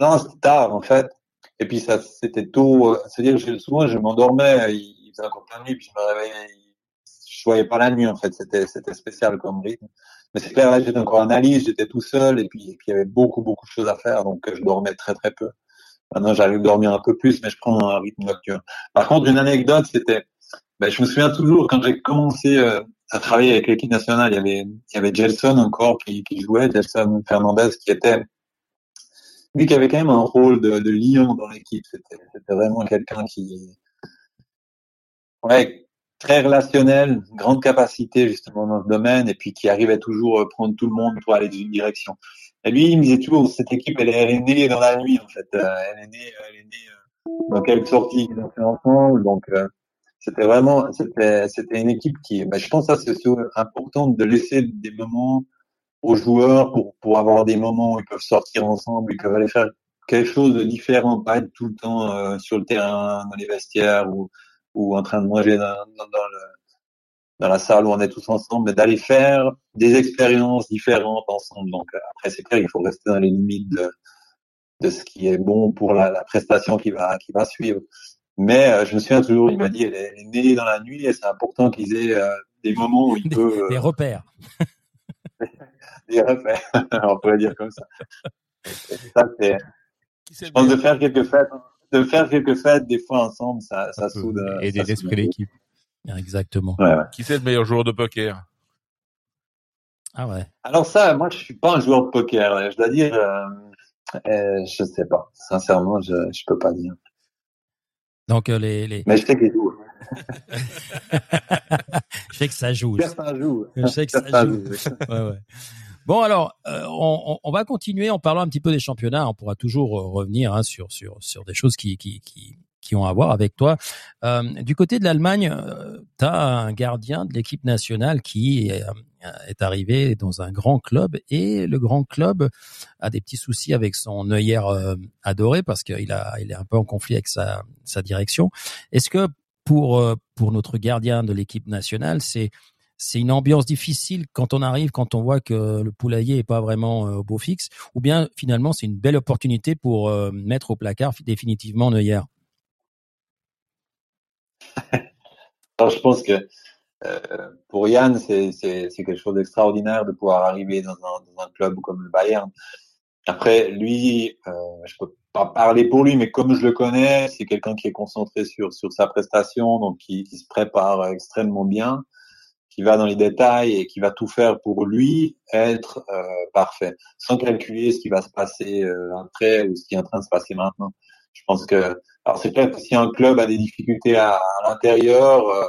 non, c'était tard en fait. Et puis ça c'était tôt. Euh, c'est-à-dire que souvent je m'endormais, il, faisait encore plein de nuit, puis je me réveillais. Je voyais pas la nuit en fait. C'était spécial comme rythme. Mais c'est clair, là, j'étais encore en analyse, j'étais tout seul, et puis, il y avait beaucoup, beaucoup de choses à faire, donc je dormais très, très peu. Maintenant, j'arrive à dormir un peu plus, mais je prends un rythme nocturne. Par contre, une anecdote, c'était, ben, je me souviens toujours quand j'ai commencé euh, à travailler avec l'équipe nationale. Il y avait, il y avait Gelson encore qui, jouait, Gelson Fernandez qui était, lui qui avait quand même un rôle de, de lion dans l'équipe. C'était, c'était vraiment quelqu'un qui, ouais, très relationnel, grande capacité justement dans ce domaine, et puis qui arrivait toujours à prendre tout le monde pour aller dans une direction. Et lui, il me disait toujours, cette équipe, elle, est née dans la nuit en fait. Euh, elle est née, elle est née euh, dans quelques sorties qu'ils ont fait ensemble. Donc euh, c'était vraiment, c'était, c'était une équipe qui, bah, je pense ça c'est important de laisser des moments aux joueurs pour pour avoir des moments où ils peuvent sortir ensemble, ils peuvent aller faire quelque chose de différent, pas être tout le temps sur le terrain, dans les vestiaires ou ou en train de manger dans, dans, le, dans la salle où on est tous ensemble, mais d'aller faire des expériences différentes ensemble. Donc après, c'est clair, il faut rester dans les limites de, de ce qui est bon pour la, la prestation qui va qui va suivre. Mais euh, je me souviens toujours, il m'a dit, elle est, elle est, née dans la nuit et c'est important qu'ils aient euh, des moments où il des, peut... des repères. des repères, on pourrait dire comme ça. ça c'est, je pense de faire quelques fêtes de faire quelques fêtes des fois ensemble, ça, ça soude. Et des esprits d'équipe. Exactement. Ouais, ouais. Qui c'est le meilleur joueur de poker? Ah ouais. Alors ça, moi je suis pas un joueur de poker. Je dois dire, euh, euh, je sais pas. Sincèrement, je je peux pas dire. Donc euh, les, les... Mais je sais qu'il joue. Je sais que ça joue. Certains jouent. Je sais que ça joue. ouais, ouais. Bon alors, euh, on, on, va continuer en parlant un petit peu des championnats. On pourra toujours revenir hein, sur sur sur des choses qui qui qui, qui ont à voir avec toi. Euh, du côté de l'Allemagne, euh, tu as un gardien de l'équipe nationale qui est, est, arrivé dans un grand club et le grand club a des petits soucis avec son œillère adoré parce qu'il a il est un peu en conflit avec sa sa direction. Est-ce que pour pour notre gardien de l'équipe nationale, c'est c'est une ambiance difficile quand on arrive, quand on voit que le poulailler est pas vraiment au beau fixe, ou bien finalement c'est une belle opportunité pour euh, mettre au placard définitivement Neuer. Alors je pense que euh, pour Yann, c'est quelque chose d'extraordinaire de pouvoir arriver dans un, club comme le Bayern. Après, lui, euh, je peux pas parler pour lui, mais comme je le connais, c'est quelqu'un qui est concentré sur sur sa prestation, donc qui, qui se prépare extrêmement bien qui va dans les détails et qui va tout faire pour lui être euh, parfait, sans calculer ce qui va se passer euh, après ou ce qui est en train de se passer maintenant. Je pense que, alors c'est clair que si un club a des difficultés à, à l'intérieur, euh,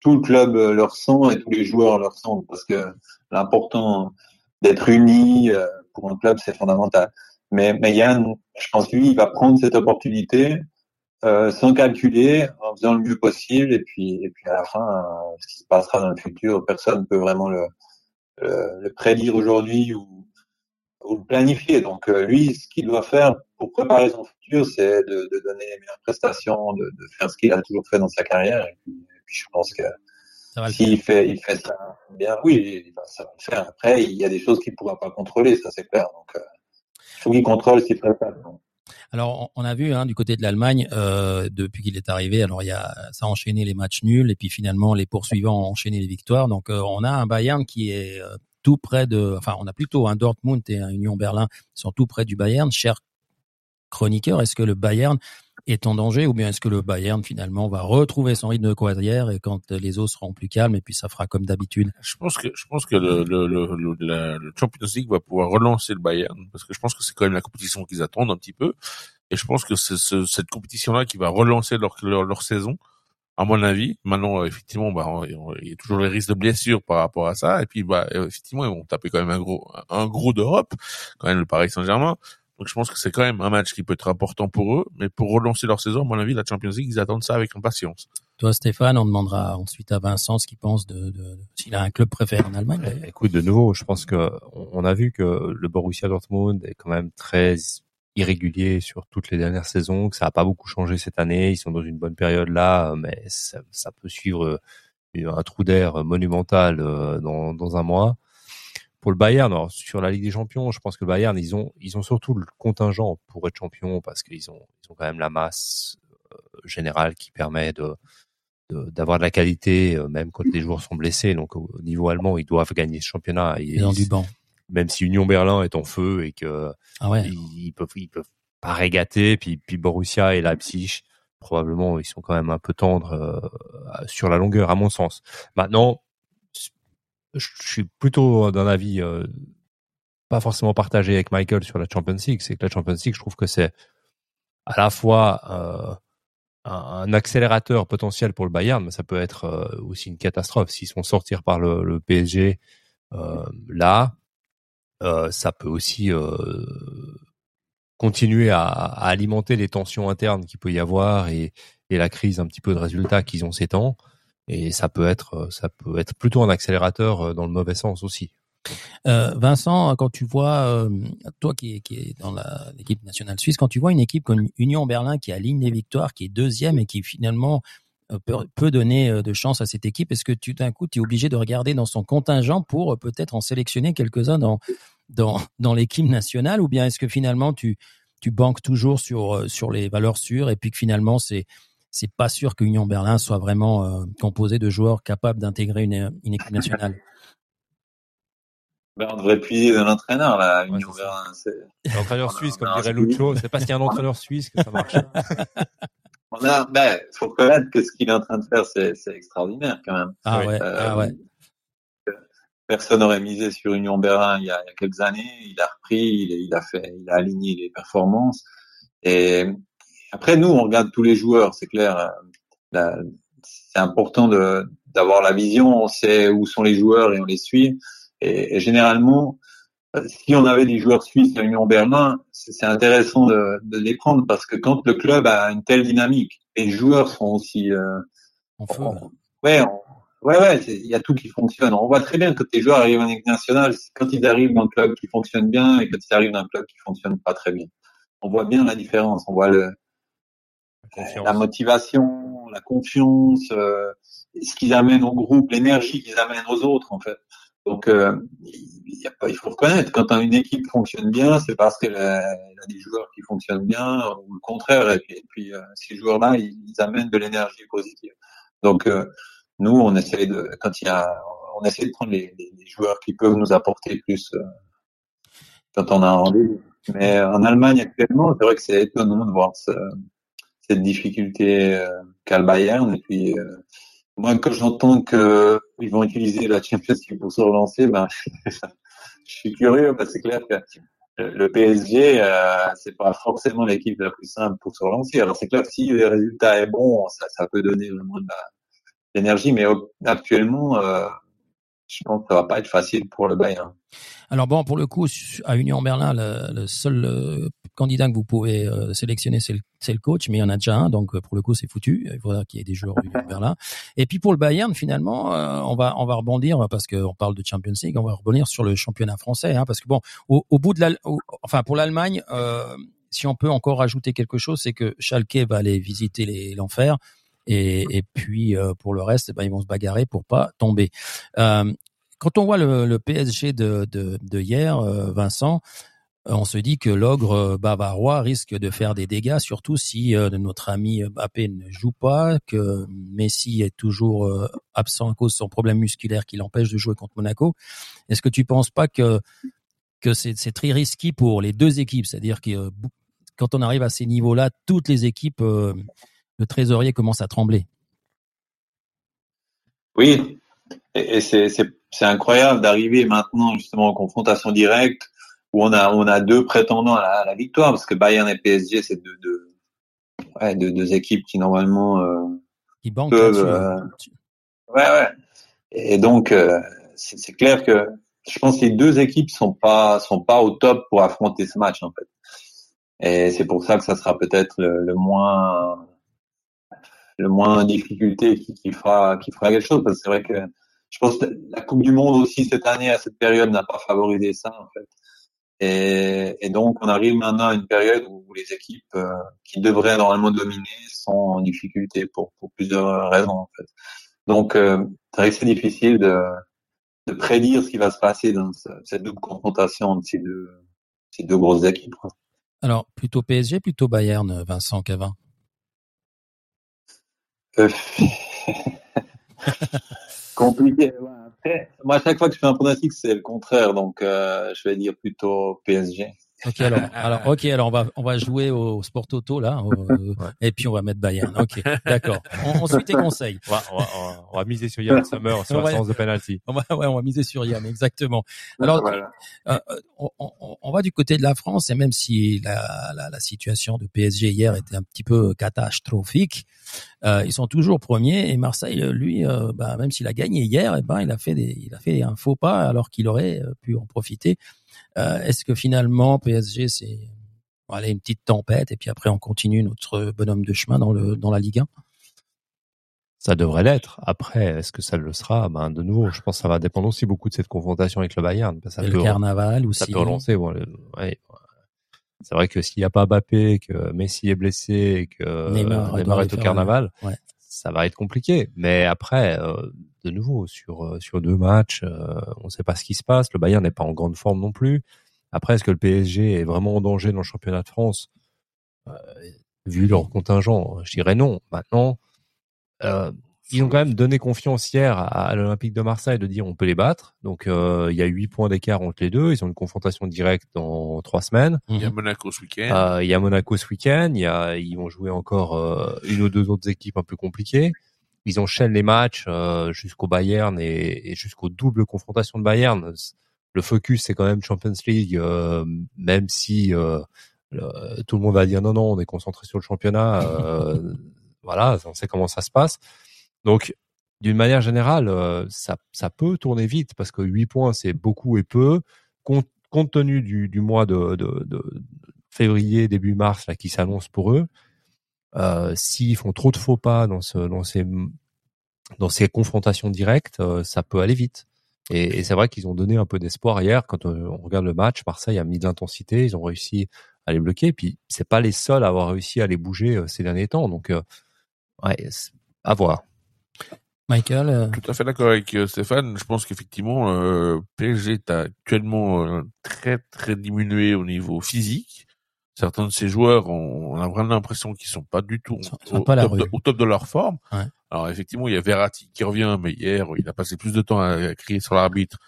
tout le club le ressent et tous les joueurs le ressentent parce que l'important d'être unis euh, pour un club c'est fondamental. Mais, mais Yann, je pense lui, il va prendre cette opportunité euh, sans calculer, en faisant le mieux possible, et puis et puis à la fin, euh, ce qui se passera dans le futur, personne ne peut vraiment le, le, le prédire aujourd'hui ou, ou, le planifier. Donc euh, lui, ce qu'il doit faire pour préparer son futur, c'est de, de, donner les meilleures prestations, de, de faire ce qu'il a toujours fait dans sa carrière. Et puis, et puis je pense que s'il fait, il fait ça bien, oui, ça va le faire. Après, il y a des choses qu'il pourra pas contrôler, ça c'est clair. Donc, euh, faut qu'il contrôle ce qu'il prépare. Donc. Alors, on a vu hein, du côté de l'Allemagne euh, depuis qu'il est arrivé. Alors, il y a ça a enchaîné les matchs nuls et puis finalement les poursuivants ont enchaîné les victoires. Donc, euh, on a un Bayern qui est euh, tout près de. Enfin, on a plutôt un Dortmund et un Union Berlin qui sont tout près du Bayern. Cher chroniqueur, est-ce que le Bayern est en danger ou bien est-ce que le Bayern finalement va retrouver son rythme de croisière et quand les eaux seront plus calmes et puis ça fera comme d'habitude? Je pense que je pense que le, le, le, le, le Champions League va pouvoir relancer le Bayern parce que je pense que c'est quand même la compétition qu'ils attendent un petit peu et je pense que c'est ce, cette compétition-là qui va relancer leur, leur, leur saison à mon avis. Maintenant, effectivement, bah, il y a toujours les risques de blessures par rapport à ça. Et puis, bah, effectivement, ils vont taper quand même un gros, un gros d'Europe, quand même le Paris Saint-Germain. Donc je pense que c'est quand même un match qui peut être important pour eux, mais pour relancer leur saison, à mon avis, la Champions League, ils attendent ça avec impatience. Toi, Stéphane, on demandera ensuite à Vincent ce qu'il pense de, de, s'il a un club préféré en Allemagne. Eh, écoute, de nouveau, je pense que on a vu que le Borussia Dortmund est quand même très irrégulier sur toutes les dernières saisons, que ça n'a pas beaucoup changé cette année. Ils sont dans une bonne période là, mais ça, ça peut suivre un trou d'air monumental euh, dans, dans un mois pour le Bayern, alors, sur la Ligue des Champions, je pense que le Bayern, ils ont, ils ont surtout le contingent pour être champion parce qu'ils ont, ils ont quand même la masse euh, générale qui permet de, d'avoir de, la qualité, euh, même quand les joueurs sont blessés. Donc, au niveau allemand, ils doivent gagner ce championnat. Ils, ont du banc. Même si Union Berlin est en feu et que ah ouais. ils, peuvent, ils peuvent pas régater. Puis, puis Borussia et Leipzig, probablement, ils sont quand même un peu tendres euh, sur la longueur, à mon sens. Maintenant, je suis plutôt d'un avis euh, pas forcément partagé avec Michael sur la Champions League. C'est que la Champions League, je trouve que c'est à la fois euh, un, accélérateur potentiel pour le Bayern, mais ça peut être euh, aussi une catastrophe. S'ils sont sortir par le, PSG là, ça peut aussi continuer à, à, alimenter les tensions internes qu'il peut y avoir et, et, la crise un petit peu de résultats qu'ils ont ces temps. Et ça peut être, ça peut être plutôt un accélérateur dans le mauvais sens aussi. Euh, Vincent, quand tu vois, euh, toi qui, qui est dans l'équipe nationale suisse, quand tu vois une équipe comme Union Berlin qui aligne les victoires, qui est deuxième et qui finalement euh, peut, donner de chance à cette équipe, est-ce que tu d'un coup tu es obligé de regarder dans son contingent pour peut-être en sélectionner quelques-uns dans dans, dans l'équipe nationale, ou bien est-ce que finalement tu tu banques toujours sur sur les valeurs sûres et puis que finalement c'est c'est pas sûr que Union Berlin soit vraiment composé de joueurs capables d'intégrer une, une équipe nationale. Ben, on devrait puiser de l'entraîneur, là, Union L'entraîneur suisse, comme dirait Lucho, c'est parce qu'il y a un entraîneur suisse que ça marche. on a, ben, faut reconnaître que ce qu'il est en train de faire, c'est, extraordinaire, quand même. Ah ouais, euh, ah ouais. Personne n'aurait misé sur Union Berlin il y, a, il y a quelques années. Il a repris, il, il, a fait, il a aligné les performances. Et après, nous, on regarde tous les joueurs, c'est clair. Euh, c'est important d'avoir la vision. On sait où sont les joueurs et on les suit. Et, généralement, si on avait des joueurs suisses à Union Berlin, c'est intéressant de, de, les prendre parce que quand le club a une telle dynamique, les joueurs sont aussi euh, en feu. ouais, ouais, ouais, il y a tout qui fonctionne. On voit très bien que tes joueurs arrivent en équipe nationale, quand ils arrivent dans un club qui fonctionne bien et quand ils arrivent dans un club qui fonctionne pas très bien. On voit bien la différence. On voit le la, motivation, la confiance, euh, ce qu'ils amènent au groupe, l'énergie qu'ils amènent aux autres, en fait. Donc, euh, y a pas, il faut reconnaître, quand une équipe fonctionne bien, c'est parce qu'elle a, des joueurs qui fonctionnent bien, ou le contraire. Et puis, euh, ces joueurs-là, ils, amènent de l'énergie positive. Donc, euh, nous, on essaie de, quand il y a, on essaie de prendre les, les, joueurs qui peuvent nous apporter plus euh, quand on a un rendez-vous. Mais en Allemagne actuellement, c'est vrai que c'est étonnant de voir ce, cette difficulté qu'a le Bayern. Et puis, moi, quand j'entends que ils vont utiliser la Champions League pour se relancer, ben, je suis curieux parce que c'est clair que le PSG, euh, c'est pas forcément l'équipe la plus simple pour se relancer. Alors c'est clair que si le résultat est bon, ça, ça peut donner vraiment de l'énergie, mais actuellement, euh, je pense que ça va pas être facile pour le Bayern. Alors bon, pour le coup, à Union Berlin, le, seul euh, candidat que vous pouvez euh, sélectionner, c'est le, coach, mais il y en a déjà un, donc euh, pour le coup, c'est foutu. Il faudra qu'il y ait des joueurs d'Union Berlin. Et puis pour le Bayern, finalement, on va on va rebondir parce qu'on parle de Champions League, on va rebondir sur le championnat français, hein, parce que bon, au, au bout de la, enfin pour l'Allemagne. si on peut encore ajouter quelque chose, c'est que Schalke va aller visiter l'enfer. Et, et, puis pour le reste, eh ben, ils vont se bagarrer pour pas tomber. Euh, quand on voit le, le PSG de, de, de hier, euh, Vincent, euh, on se dit que l'ogre euh, bavarois risque de faire des dégâts, surtout si notre ami Mbappé ne joue pas, que Messi est toujours absent à cause de son problème musculaire qui l'empêche de jouer contre Monaco. Est-ce que tu penses pas que que c'est très risqué pour les deux équipes, c'est-à-dire que quand on arrive à ces niveaux-là, toutes les équipes, le trésorier commence à trembler. Oui, et, c'est c'est incroyable d'arriver maintenant justement en confrontation directe où on a on a deux prétendants à la, victoire parce que Bayern et PSG c'est deux deux, ouais, deux, deux équipes qui normalement euh, qui peuvent euh, ouais ouais. Et donc euh, c'est clair que je pense que les deux équipes sont pas sont pas au top pour affronter ce match en fait. Et c'est pour ça que ça sera peut-être le, le, moins le moins difficulté qui, qui fera qui fera quelque chose parce que c'est vrai que je pense que la Coupe du Monde aussi cette année à cette période n'a pas favorisé ça en fait. Et, et, donc on arrive maintenant à une période où les équipes euh, qui devraient normalement dominer sont en difficulté pour, pour plusieurs raisons en fait. Donc euh, c'est difficile de, de prédire ce qui va se passer dans cette double confrontation entre ces deux, ces deux grosses équipes. Alors plutôt PSG, plutôt Bayern, Vincent Cavin? Euh, Compliqué. moi, à chaque fois que je fais un pronostic, c'est le contraire. Donc, euh, je vais dire plutôt PSG. Ok, alors, alors, ok, alors on va, on va jouer au sport auto là, au- et puis on va mettre Bayern. Ok, d'accord. On, on suit tes conseils. On va, on va, on va- miser sur Yann Sommer sur la séance de penalty. On va, ouais, on va miser sur Yann, exactement. Alors, Voilà. euh, euh, on, on- on va du côté de la France et même si la, la, la situation de PSG hier était un petit peu catastrophique, euh, ils sont toujours premiers et Marseille, euh, lui, euh, bah, même s'il a gagné hier, eh ben il a fait des, il a fait un faux pas alors qu'il aurait euh, pu en profiter. Euh, Est-ce que finalement PSG c'est allez, une petite tempête et puis après on continue notre bonhomme de chemin dans le dans la Ligue 1 Ça devrait l'être. Après, est-ce que ça le sera? Ben de nouveau, je pense que ça va dépendre aussi beaucoup de cette confrontation avec le Bayern. parce que Ça et peut, le carnaval aussi. ça peut relancer. Bon, le- ouais. C'est vrai que s'il n'y a pas Mbappé, que Messi est blessé, et que Neymar Neymar, est au carnaval, ouais. Ça va être compliqué. Mais après, euh, de nouveau, sur euh, sur deux matchs, euh, on ne sait pas ce qui se passe. Le Bayern n'est pas en grande forme non plus. Après, est-ce que le PSG est vraiment en danger dans le championnat de France? Euh, Vu leur contingent, je dirais non. Maintenant, euh, ils ont quand même donné confiance hier à, à l'Olympique de Marseille de dire on peut les battre. Donc euh, il y a huit points d'écart entre les deux. Ils ont une confrontation directe dans trois semaines. Il y a Mhm. Monaco ce week-end. Euh, il y a Monaco ce week-end. Il y a, ils vont jouer encore euh, une ou deux autres équipes un peu compliquées. Ils enchaînent les matchs euh, jusqu'au Bayern et, et jusqu'aux doubles confrontations de Bayern. Le focus c'est quand même Champions League, euh, même si euh, le- tout le monde va dire non non, on est concentré sur le championnat. euh, voilà, on sait comment ça se passe. Donc d'une manière générale, euh, ça, peut tourner vite parce que 8 points c'est beaucoup et peu. Compte, tenu du, mois de, février, début mars là qui s'annonce pour eux, euh, s'ils font trop de faux pas dans, ce, ces, confrontations directes, euh, ça peut aller vite. Et, c'est vrai qu'ils ont donné un peu d'espoir hier. Quand on, on regarde le match, Marseille a mis de l'intensité, ils ont réussi à les bloquer. Puis c'est pas les seuls à avoir réussi à les bouger euh, ces derniers temps. Donc, euh, ouais, à voir. Michael, euh, Tout à fait d'accord avec euh, Stéphane. Je pense qu'effectivement, euh, PSG est actuellement euh, très très diminué au niveau physique. Certains de ces joueurs, on, on a vraiment l'impression qu'ils sont pas du tout Sont- au, sont pas top de, rue. au top de leur forme. Ouais. Alors effectivement, il y a Verratti qui revient, mais hier, il a passé plus de temps à, à crier sur l'arbitre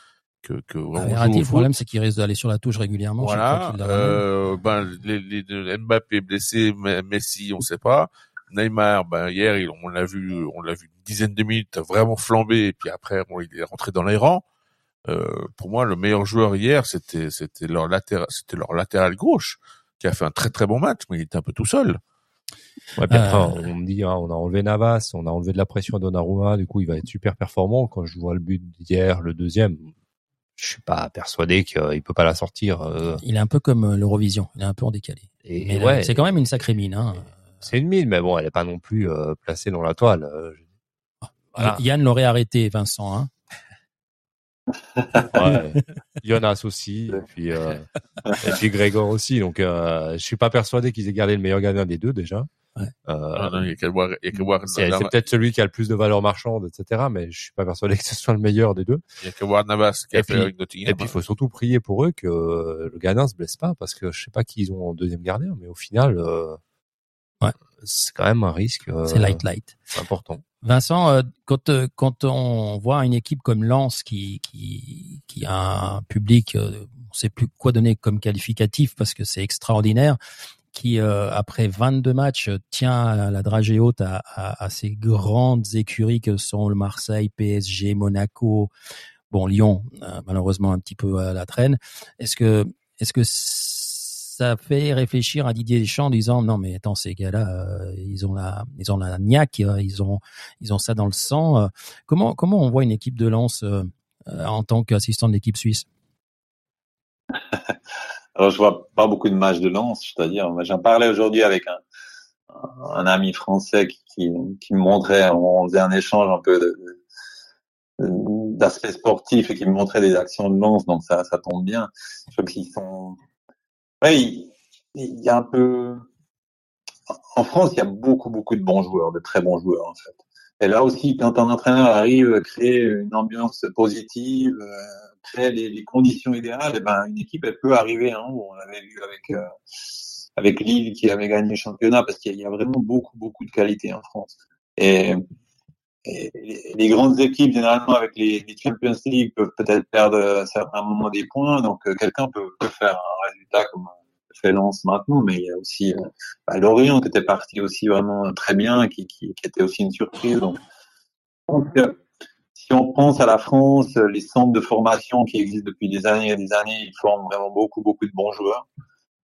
que, que vraiment Verratti, le problème c'est qu'il risque d'aller sur la touche régulièrement. Voilà. Euh, ben, les, les Mbappé blessé, Messi, on sait pas. Neymar, ben hier, il- on l'a vu, on l'a vu une dizaine de minutes vraiment flambé, et puis après, bon, il est rentré dans les rangs. Euh, pour moi, le meilleur joueur hier, c'était c'était leur latéral, c'était leur latéral gauche qui a fait un très très bon match, mais il était un peu tout seul. Ouais, puis après, Euh. on me dit, hein, on a enlevé Navas, on a enlevé de la pression à Donnarumma, du coup, il va être super performant. Quand je vois le but d'hier, le deuxième, je suis pas persuadé qu'il peut pas la sortir. euh, Il est un peu comme euh, l'Eurovision, il est un peu en décalé. et Mais ouais, c'est quand même une sacrée mine. Hein. C'est une mine, mais bon, elle est pas non plus euh, placée dans la toile. euh, Voilà. Yann l'aurait arrêté, Vincent. Hein. Ouais. Jonas aussi, et puis, euh, et puis Grégor aussi. Donc, euh, je suis pas persuadé qu'ils aient gardé le meilleur gardien des deux déjà. Ouais. Euh, Ah non, il y a qu'à voir, c'est peut-être celui qui a le plus de valeur marchande, etc. Mais je suis pas persuadé que ce soit le meilleur des deux. il y a qu'à voir Navas qui a Et fait puis- avec Nottingham. Et puis, il faut surtout prier pour eux que le gardien se blesse pas, parce que je sais pas qui ils ont en deuxième gardien, mais au final, euh, Ouais. c'est quand même un risque euh, C'est light light. important. Vincent, euh, quand euh, quand on voit une équipe comme Lens qui qui qui a un public, on sait plus quoi donner comme qualificatif parce que c'est extraordinaire, qui euh, après 22 matchs tient la dragée haute à, à, à ces grandes écuries que sont le Marseille, PSG, Monaco, bon Lyon, euh, malheureusement un petit peu à la traîne. Est-ce que est-ce que ça fait réfléchir à Didier Deschamps en disant non mais attends ces gars-là euh, ils ont la ils ont la niaque euh, ils ont ils ont ça dans le sang euh. comment comment on voit une équipe de lance euh, en tant qu'assistant de l'équipe suisse? Alors, je vois pas beaucoup de matchs de lance, c'est-à-dire, j'en parlais aujourd'hui avec un, ami français qui, me montrait, on faisait un échange un peu de, d'aspect sportif et qui me montrait des actions de lance, donc ça, ça tombe bien. Je trouve qu'ils sont, ouais, il, y a un peu, en France, il y a beaucoup, beaucoup de bons joueurs, de très bons joueurs, en fait. Et là aussi, quand un entraîneur arrive à créer une ambiance positive, euh, créer les, conditions idéales, et ben une équipe elle peut arriver haut. On l'avait vu avec euh, avec Lille qui avait gagné le championnat parce qu'il y, a- vraiment beaucoup beaucoup de qualité en France. Et les, grandes équipes généralement avec les, Champions League peuvent peut-être perdre à certains moments des points. Donc euh, quelqu'un peut, faire un résultat comme fait Lens maintenant, mais il y a aussi euh, bah, Lorient qui était parti aussi vraiment très bien, qui, était aussi une surprise. Donc, donc euh, si on pense à la France, les centres de formation qui existent depuis des années et des années, ils forment vraiment beaucoup, beaucoup de bons joueurs.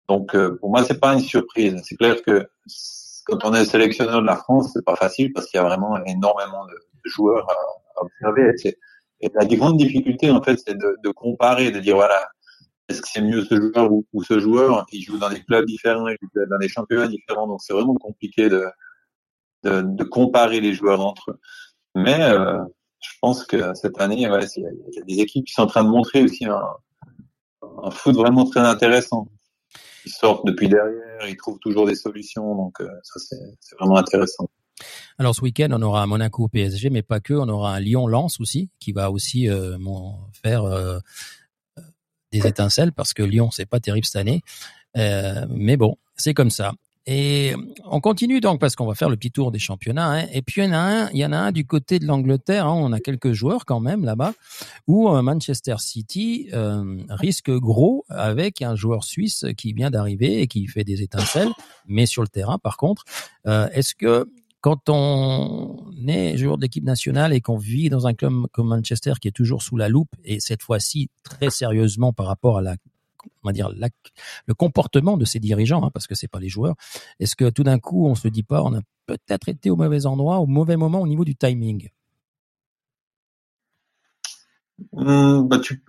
Donc, euh, pour moi, c'est pas une surprise. C'est clair que quand on est sélectionneur de la France, c'est pas facile parce qu'il y a vraiment énormément de, joueurs à, observer. Et, la grande difficulté, en fait, c'est de, comparer, de dire voilà, est-ce que c'est mieux ce joueur ou, ce joueur? Il joue dans des clubs différents, il joue dans des championnats différents, donc c'est vraiment compliqué de, de, de, comparer les joueurs entre eux. Mais euh, je pense que cette année, ouais, il y, a des équipes qui sont en train de montrer aussi un, un foot vraiment très intéressant ils sortent depuis derrière, ils trouvent toujours des solutions, donc euh, ça c'est vraiment intéressant. Alors ce week-end, on aura Monaco PSG, mais pas que, on aura un Lyon-Lens aussi, qui va aussi euh, faire euh, des étincelles, parce que Lyon, c'est pas terrible cette année. Mais bon, c'est comme ça. Et on continue donc parce qu'on va faire le petit tour des championnats. Hein. Et puis il y en a un, il y en a un du côté de l'Angleterre. Hein. On a quelques joueurs quand même là-bas où euh, Manchester City euh, risque gros avec un joueur suisse qui vient d'arriver et qui fait des étincelles, mais sur le terrain par contre. Euh, Est-ce que quand on est joueur d'équipe nationale et qu'on vit dans un club comme Manchester qui est toujours sous la loupe et cette fois-ci très sérieusement par rapport à la on va dire la, le comportement de ces dirigeants, hein, parce que c'est pas les joueurs. Est-ce que tout d'un coup, on se dit pas, on a peut-être été au mauvais endroit, au mauvais moment au niveau du timing? Mmh, bah tu,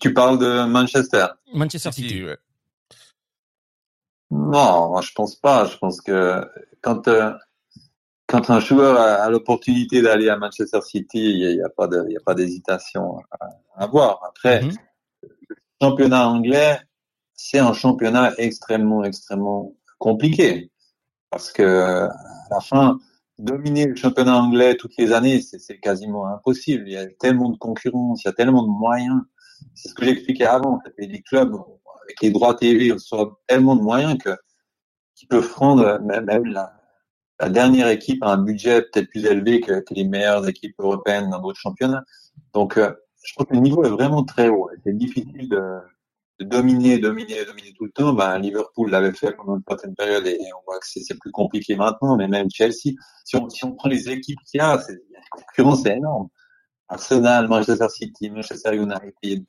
tu, parles de Manchester. Manchester City. ouais. Non, moi, je pense pas. Je pense que quand euh, quand un joueur a, a l'opportunité d'aller à Manchester City, il n'y a, a, pas de, il a pas d'hésitation à, à, avoir. Après, mmh championnat anglais, c'est un championnat extrêmement, extrêmement compliqué. Parce que, à la fin, dominer le championnat anglais toutes les années, c'est quasiment impossible. Il y a tellement de concurrence, il y a tellement de moyens. C'est ce que j'expliquais avant. Les clubs, avec les droits TV, reçoivent tellement de moyens que, qu'ils peuvent prendre même la, la, dernière équipe a un budget peut-être plus élevé que, que, les meilleures équipes européennes dans d'autres championnats. Donc, euh, je trouve que le niveau est vraiment très haut. C'est difficile de, de, dominer, dominer, dominer tout le temps. Ben, Liverpool l'avait fait pendant une certaine période et on voit que c'est plus compliqué maintenant. Mais même Chelsea, si on, si on prend les équipes qu'il y a, la concurrence est énorme. Arsenal, Manchester City, Manchester United,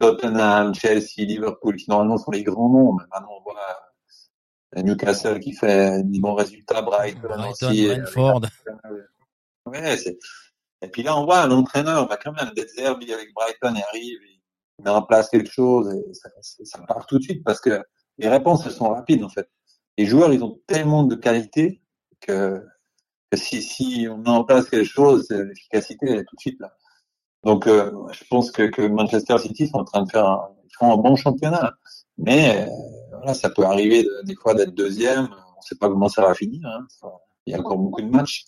Tottenham, Chelsea, Liverpool, qui normalement sont les grands noms. Mais maintenant, on voit Newcastle qui fait des bons résultats, Brighton, Brighton aussi, Brentford. Ouais, c'est et puis là, on voit l'entraîneur va quand même d'être Zerbi avec Brighton et arrive, il met en place quelque chose et ça, ça, part tout de suite parce que les réponses elles sont rapides en fait. Les joueurs ils ont tellement de qualité que, que si, si on met en place quelque chose, l'efficacité elle est tout de suite là. Donc euh, je pense que, que Manchester City sont en train de faire un, un bon championnat, mais euh, voilà ça peut arriver de, des fois d'être deuxième, on ne sait pas comment ça va finir. Hein. Il y a encore beaucoup de matchs.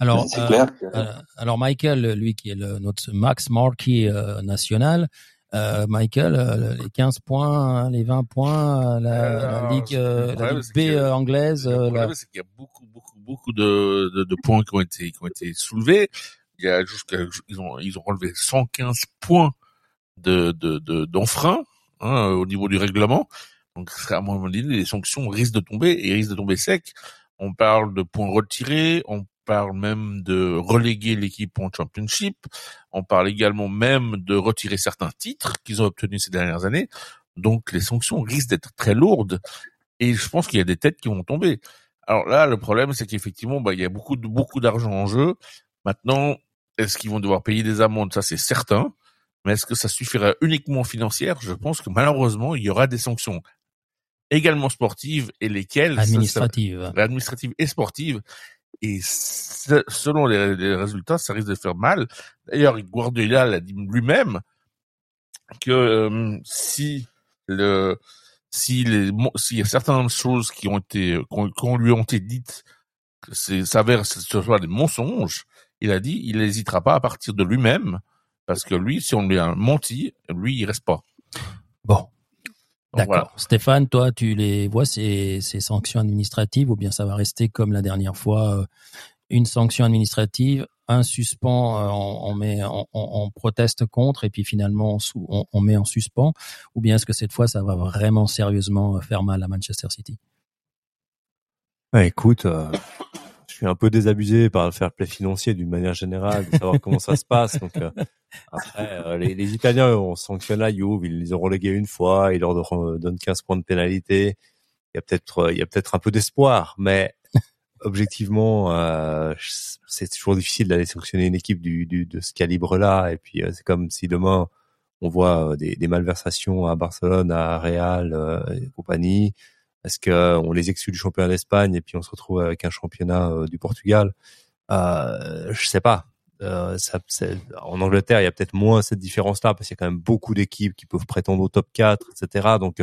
Alors, euh, clair que... euh, alors Michael, lui qui est le, notre Max Marquis euh, national, euh, Michael, euh, les 15 points, les 20 points, la, la Ligue, la Ligue B anglaise. Le problème, la... c'est qu'il y a beaucoup, beaucoup, beaucoup de, de, de, points qui ont été, qui ont été soulevés. Il y a jusqu'à, ils ont, ils ont relevé 115 points de, de, de, d'enfrein, hein, au niveau du règlement. Donc, à un moment donné, les sanctions risquent de tomber et risquent de tomber sec. On parle de points retirés, on parle même de reléguer l'équipe en championship. On parle également même de retirer certains titres qu'ils ont obtenus ces dernières années. Donc les sanctions risquent d'être très lourdes. Et je pense qu'il y a des têtes qui vont tomber. Alors là, le problème, c'est qu'effectivement, bah, il y a beaucoup de, beaucoup d'argent en jeu. Maintenant, est-ce qu'ils vont devoir payer des amendes? Ça, c'est certain. Mais est-ce que ça suffira uniquement financière? Je pense que malheureusement, il y aura des sanctions également sportives et lesquelles administratives, administratives et sportives et selon les, résultats, ça risque de faire mal. D'ailleurs, Guardiola l'a dit lui-même que euh, si le si les s'il y a certaines choses qui ont été qu'on lui ont été dites que c'est s'avère ce soit des mensonges, il a dit il n'hésitera pas à partir de lui-même parce que lui si on lui a menti, lui il reste pas. Bon, D'accord. Voilà. Stéphane, toi, tu les vois ces, ces, sanctions administratives ou bien ça va rester comme la dernière fois, euh, une sanction administrative un suspens, euh, on, on met, on, on proteste contre et puis finalement on, on, met en suspens, ou bien est-ce que cette fois ça va vraiment sérieusement faire mal à Manchester City? Bah, Écoute, euh, un peu désabusé par le fair play financier d'une manière générale, de savoir comment ça se passe. Donc euh, après, les, les, Italiens on sanctionne la Juve, ils les ont relégués une fois, ils leur donnent 15 points de pénalité. Il y a peut-être, il y a peut-être un peu d'espoir, mais objectivement, euh, c'est toujours difficile d'aller sanctionner une équipe du, de ce calibre-là. Et puis, euh, c'est comme si demain, on voit euh, des, des malversations à Barcelone, à Real euh, et compagnie. Est-ce que on les exclut du championnat d'Espagne et puis on se retrouve avec un championnat du Portugal euh, Je sais pas. Ça, en Angleterre, il y a peut-être moins cette différence-là parce qu'il y a quand même beaucoup d'équipes qui peuvent prétendre au top 4, etc. Donc,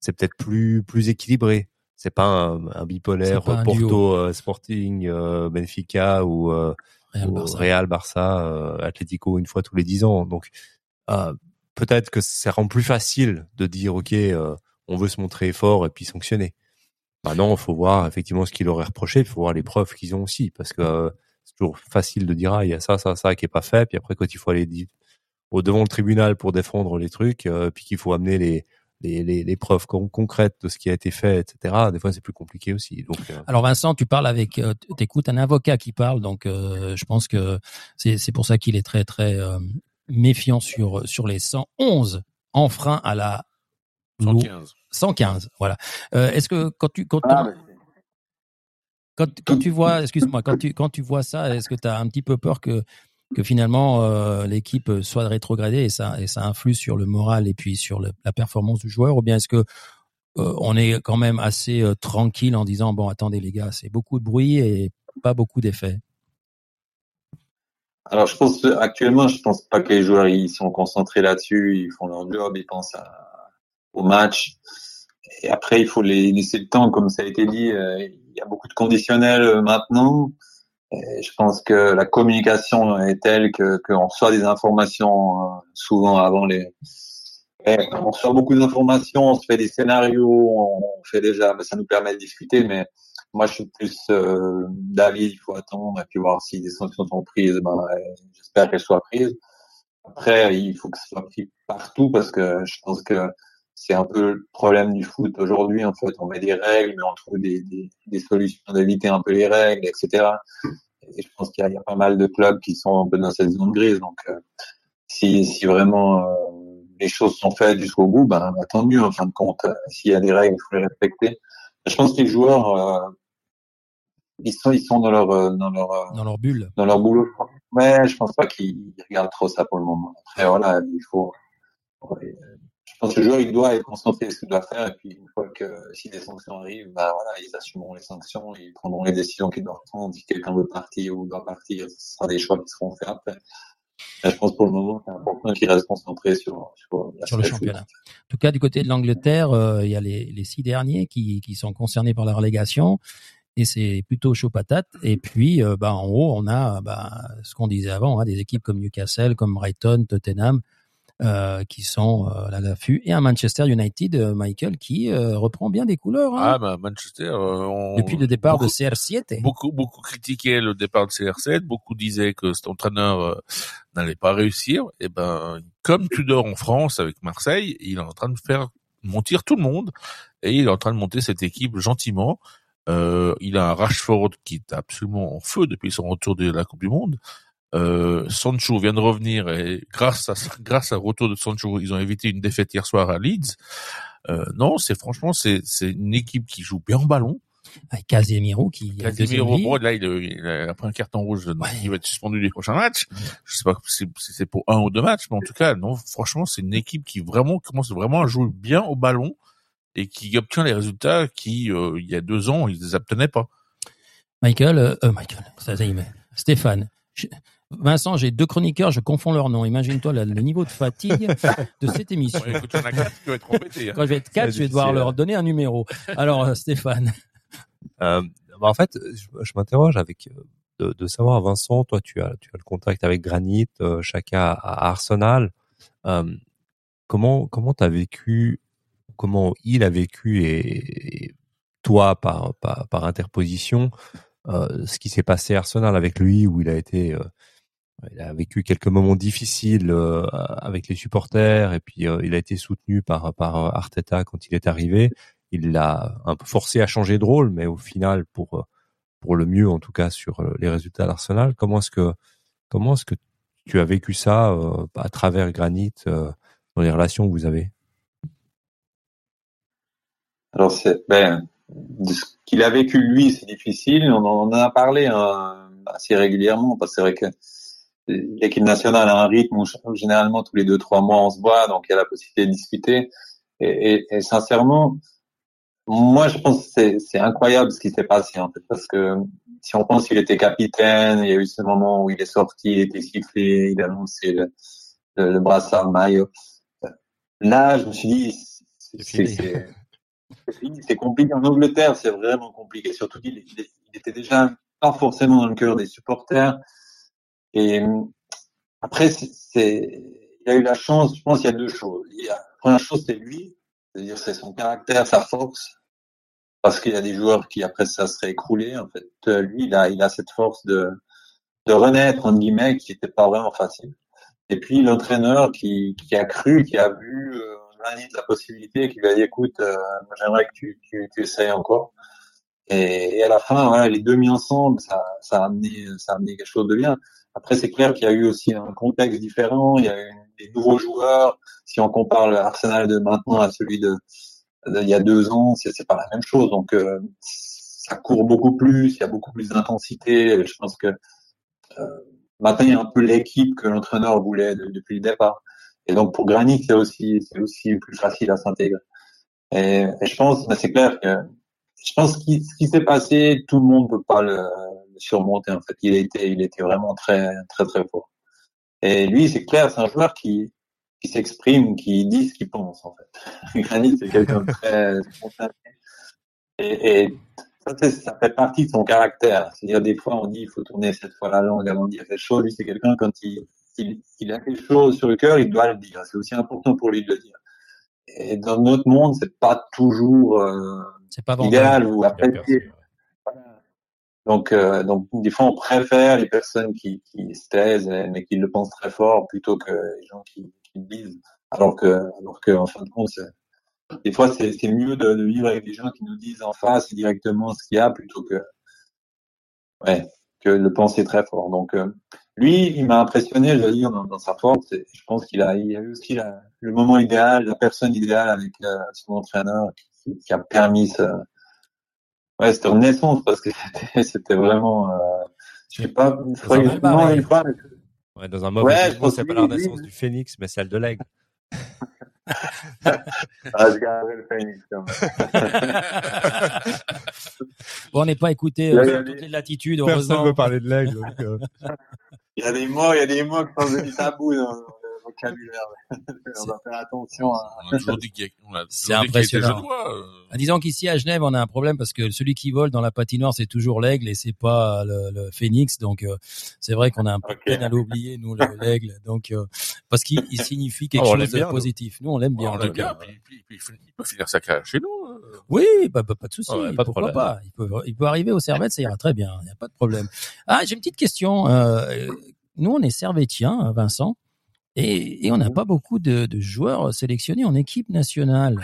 c'est peut-être plus plus équilibré c'est pas un, bipolaire Porto euh, Sporting euh, Benfica ou, euh, Real Barça, Atlético une fois tous les dix ans. Donc peut-être que ça rend plus facile de dire ok on veut se montrer fort et puis sanctionner. Maintenant, il faut voir effectivement ce qu'il aurait reproché, il faut voir les preuves qu'ils ont aussi, parce que c'est toujours facile de dire ah il y a ça, ça, ça qui est pas fait, puis après quand il faut aller au devant le tribunal pour défendre les trucs, puis qu'il faut amener les preuves concrètes de ce qui a été fait, etc. Des fois, c'est plus compliqué aussi. Euh. alors Vincent, tu parles avec, euh, t'écoutes un avocat qui parle, donc euh, je pense que c'est pour ça qu'il est très très euh, méfiant sur sur les 111 enfreins à la 115. 115, voilà. Est-ce que quand tu quand, ah, quand, quand tu vois, excuse-moi, quand tu quand tu vois ça, est-ce que tu as un petit peu peur que que finalement euh, l'équipe soit rétrogradée et ça et ça influe sur le moral et puis sur le, la performance du joueur? Ou bien est-ce que euh, on est quand même assez euh, tranquille en disant bon attendez les gars c'est beaucoup de bruit et pas beaucoup d'effets? Alors je pense actuellement je pense pas que les joueurs ils sont concentrés là-dessus ils font leur job ils pensent à, au match et après il faut les laisser le temps comme ça a été dit il y a beaucoup de conditionnels maintenant et je pense que la communication est telle que qu'on reçoit des informations euh, souvent avant les. on reçoit beaucoup d'informations, on se fait des scénarios, on fait déjà, ça nous permet de discuter. Mais moi, je suis plus euh, d'avis, il faut attendre et puis voir si des sanctions sont prises. Ben, j'espère qu'elles soient prises. Après, il faut que ce soit pris partout parce que je pense que c'est un peu le problème du foot aujourd'hui. En fait, on met des règles, mais on trouve des, des, des solutions d'éviter un peu les règles, etc. Et je pense qu'il y, y, a pas mal de clubs qui sont un peu dans cette zone grise. Donc, euh, si, si vraiment euh, les choses sont faites jusqu'au bout, ben, ben, tant mieux. En fin de compte, euh, s'il y a des règles, il faut les respecter. Je pense que les joueurs, ils sont, ils sont dans leur, dans leur, dans leur bulle, dans leur boulot. Mais je pense pas qu'ils regardent trop ça pour le moment. Après, voilà, il faut pense que le joueur, il doit être concentré sur ce qu'il doit faire. Et puis, une fois que si des sanctions arrivent, bah voilà, ils assumeront les sanctions, ils prendront les décisions qu'ils doivent prendre. Si quelqu'un veut partir ou doit partir, ce sera des choix qui seront faits après. je pense pour le moment, c'est important qu'il reste concentré sur, sur, sur le championnat. En tout cas, du côté de l'Angleterre, euh, il y a les, les six derniers qui, qui sont concernés par la relégation et c'est plutôt chaud patate. Et puis, euh, bah, en haut, on a bah, ce qu'on disait avant, hein, des équipes comme Newcastle, comme Brighton, Tottenham, euh, qui sont euh, à l'affût, et un Manchester United, euh, Michael, qui reprend bien des couleurs. Hein. Ah, bah, Manchester. On... Depuis le départ de CR7. Beaucoup, beaucoup critiquaient le départ de CR7. Beaucoup disaient que cet entraîneur n'allait pas réussir. Et ben, comme Tudor en France avec Marseille, il est en train de faire montir tout le monde et il est en train de monter cette équipe gentiment. Euh, il a un Rashford qui est absolument en feu depuis son retour de la Coupe du Monde. Euh, Sancho vient de revenir et grâce à grâce au retour de Sancho, ils ont évité une défaite hier soir à Leeds. Euh, non, c'est franchement c'est c'est une équipe qui joue bien en ballon. Avec Casemiro qui Casemiro, bon, là il, il, a pris un carton rouge, il va être suspendu les prochains matchs. Je sais pas si c'est pour un ou deux matchs, mais en tout cas, non, franchement, c'est une équipe qui vraiment commence vraiment à jouer bien au ballon et qui obtient les résultats qui euh, il y a deux ans ils les obtenaient pas. Michael, euh, euh Michael, ça, y est, Stéphane. Vincent, j'ai deux chroniqueurs, je confonds leurs noms. Imagine-toi le, niveau de fatigue de cette émission. Ouais, écoute, quatre, tu vas être embêté, hein. Quand je vais être quatre, je vais devoir leur donner un numéro. Alors, euh, Stéphane. Euh, bah en fait, je, je m'interroge avec euh, de, de, savoir, Vincent, toi, tu as, tu as le contact avec Granit, euh, Chaka à Arsenal. Euh, comment, comment t'as vécu, comment il a vécu et, et toi par, par, par interposition euh, ce qui s'est passé à Arsenal avec lui, où il a été, euh, il a vécu quelques moments difficiles euh, avec les supporters, et puis il a été soutenu par par Arteta quand il est arrivé. Il l'a un peu forcé à changer de rôle, mais au final pour pour le mieux en tout cas sur les résultats d'Arsenal. Comment est-ce que comment est-ce que tu as vécu ça à travers Granit dans les relations que vous avez? Alors c'est ben ce qu'il a vécu lui, c'est difficile. On en a parlé hein, assez régulièrement parce que c'est vrai que l'équipe nationale a un rythme où généralement tous les deux trois mois on se voit, donc il y a la possibilité de discuter. Et, et, et sincèrement, moi je pense que c'est incroyable ce qui s'est passé en fait parce que si on pense qu'il était capitaine, il y a eu ce moment où il est sorti, il était sifflé, il a lancé le, le, le brassard maillot. Là, je me suis dit, c'est compliqué. En Angleterre, c'est vraiment compliqué. Surtout qu'il il était déjà pas forcément dans le cœur des supporters. Et après, c'est, il a eu la chance. Je pense qu'il y a deux choses. Il y a, la première chose, c'est lui, c'est-à-dire c'est son caractère, sa force, parce qu'il y a des joueurs qui après ça seraient écroulés. En fait, lui, il a, il a cette force de de renaître entre guillemets, qui n'était pas vraiment facile. Et puis l'entraîneur qui, qui a cru, qui a vu euh, la possibilité, qui lui a dit écoute, euh, j'aimerais que tu, tu, tu essayes encore. Et, et, à la fin, voilà, les deux mis ensemble, ça, ça a amené, ça a amené quelque chose de bien. Après, c'est clair qu'il y a eu aussi un contexte différent. Il y a eu des nouveaux joueurs. Si on compare l'Arsenal de maintenant à celui de, il y a deux ans, c'est, c'est pas la même chose. Donc, euh, ça court beaucoup plus. Il y a beaucoup plus d'intensité. Je pense que euh, maintenant, il y a un peu l'équipe que l'entraîneur voulait depuis le départ. Et donc pour Granit, c'est aussi c'est aussi plus facile à s'intégrer. Et, je pense, c'est clair que je pense que ce qui s'est passé, tout le monde peut pas le, surmonter. En fait, il était il était vraiment très très très fort. Et lui, c'est clair, c'est un joueur qui qui s'exprime, qui dit ce qu'il pense en fait. Granit, c'est quelqu'un de très spontané. Et, et ça, ça, fait partie de son caractère. C'est-à-dire des fois on dit il faut tourner cette fois la langue avant de dire quelque chose. Lui, c'est quelqu'un quand il s'il a quelque chose sur le cœur, il doit le dire. C'est aussi important pour lui de le dire. Et dans notre monde, c'est pas toujours euh, pas idéal ou apprécié. Donc, euh, donc des fois, on préfère les personnes qui, qui se taisent mais qui le pensent très fort plutôt que les gens qui, qui le disent. Alors que, alors que, en fin de compte, des fois, c'est mieux de, de, vivre avec des gens qui nous disent en face directement ce qu'il y a plutôt que, ouais, que le penser très fort. Donc, euh, lui, il m'a impressionné, je veux dire, dans, sa force. je pense qu'il a, il a eu aussi le moment idéal, la personne idéale avec euh, son entraîneur qui, qui, a permis ce, ouais, cette renaissance parce que c'était, c'était vraiment, euh, je sais pas, une fois, non, une fois, mais... Ouais, dans un mauvais ouais, je c'est pas la renaissance du phénix, mais celle de l'aigle. ah, je garderai le phénix. bon, on n'est pas écouté euh, toutes les latitudes. Personne ne veut parler de l'aigle. Euh... il y a des mots, il y a des mots qui sont devenus tabous dans vocabulaire. on doit faire attention à. C'est impressionnant. Euh... Disons qu'ici à Genève, on a un problème parce que celui qui vole dans la patinoire, c'est toujours l'aigle et c'est pas le, le, phénix. Donc euh, c'est vrai qu'on a un peu okay. peine à l'oublier, nous, l'aigle. Donc euh, parce qu'il signifie quelque oh, chose de positif. Nous, on l'aime bien. Oh, on l'aime bien. Puis, puis, puis, il peut finir sa carrière chez nous. Oui, bah, bah, pas de souci. Ouais, pas Pourquoi de pas il peut, il peut arriver au Servette, ça ira très bien. Il n'y a pas de problème. Ah, j'ai une petite question. Euh, nous, on est servétiens, Vincent, et, et on n'a pas beaucoup de, de, joueurs sélectionnés en équipe nationale.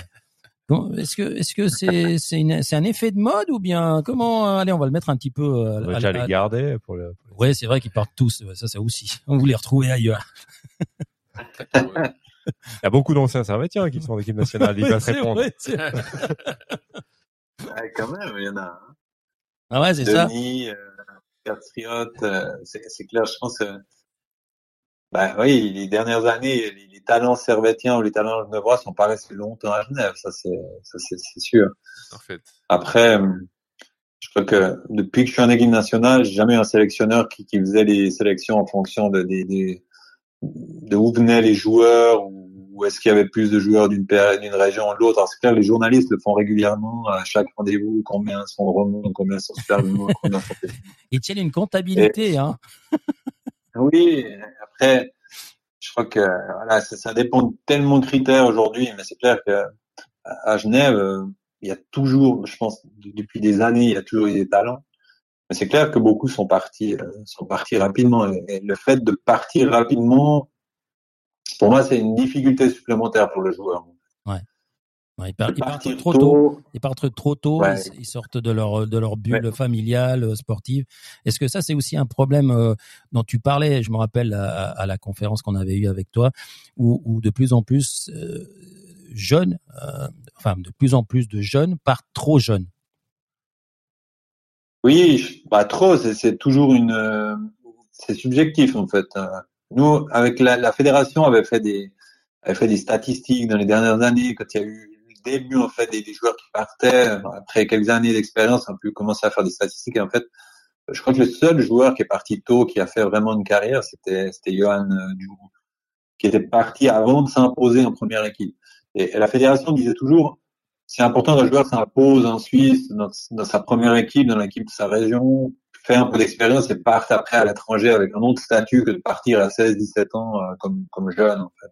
Est-ce que est-ce que c'est c'est c'est un effet de mode ou bien comment allez on va le mettre un petit peu on va déjà les garder pour le, pour Ouais, c'est vrai qu'ils partent tous ça ça aussi. On voulait les retrouver ailleurs. Il y a beaucoup d'anciens servétiens qui sont en équipe nationale, ils peuvent répondre. ouais, quand même, il y en a. Hein. Ah ouais, c'est ça. Denis, euh, Patriote, euh, c'est clair, je pense que bah oui, les dernières années, les, les talents servétiens ou les talents genevois sont pas restés longtemps à Genève, ça c'est ça c'est sûr. En fait. Après, je crois que depuis que je suis en équipe nationale, j'ai jamais eu un sélectionneur qui, qui faisait les sélections en fonction de, de, de, de où venaient les joueurs ou est-ce qu'il y avait plus de joueurs d'une d'une région ou de l'autre. C'est clair, les journalistes le font régulièrement à chaque rendez-vous, combien sont remontés, combien sont super combien sont Ils tiennent une comptabilité, Et, hein. oui, après, je crois que ça, dépend de tellement de critères aujourd'hui, mais c'est clair que à Genève, il y a toujours, je pense, depuis des années, il y a toujours eu des talents. Mais c'est clair que beaucoup sont partis, euh, sont partis rapidement. Et, le fait de partir rapidement, pour moi, c'est une difficulté supplémentaire pour le joueur. Ils, partent, trop tôt. Ils partent trop tôt. Ils, sortent de leur de leur bulle familiale euh, sportive. Est-ce que ça c'est aussi un problème euh, dont tu parlais Je me rappelle à, la conférence qu'on avait eue avec toi, où, de plus en plus jeunes, enfin de plus en plus de jeunes partent trop jeunes? Oui, bah trop, c'est toujours une, euh, c'est subjectif en fait. Euh, nous, avec la, la, fédération, avait fait des, avait fait des statistiques dans les dernières années quand il y a eu début en fait des, joueurs qui partaient après quelques années d'expérience, on pu commencer à faire des statistiques. Et en fait, je crois que le seul joueur qui est parti tôt, qui a fait vraiment une carrière, c'était c'était Johan euh, Djourou, qui était parti avant de s'imposer en première équipe. Et, la fédération disait toujours, c'est important qu'un joueur s'impose en Suisse, dans, sa première équipe, dans l'équipe de sa région, fait un peu d'expérience et parte après à l'étranger avec un autre statut que de partir à 16, 17 ans euh, comme, comme jeune, en fait.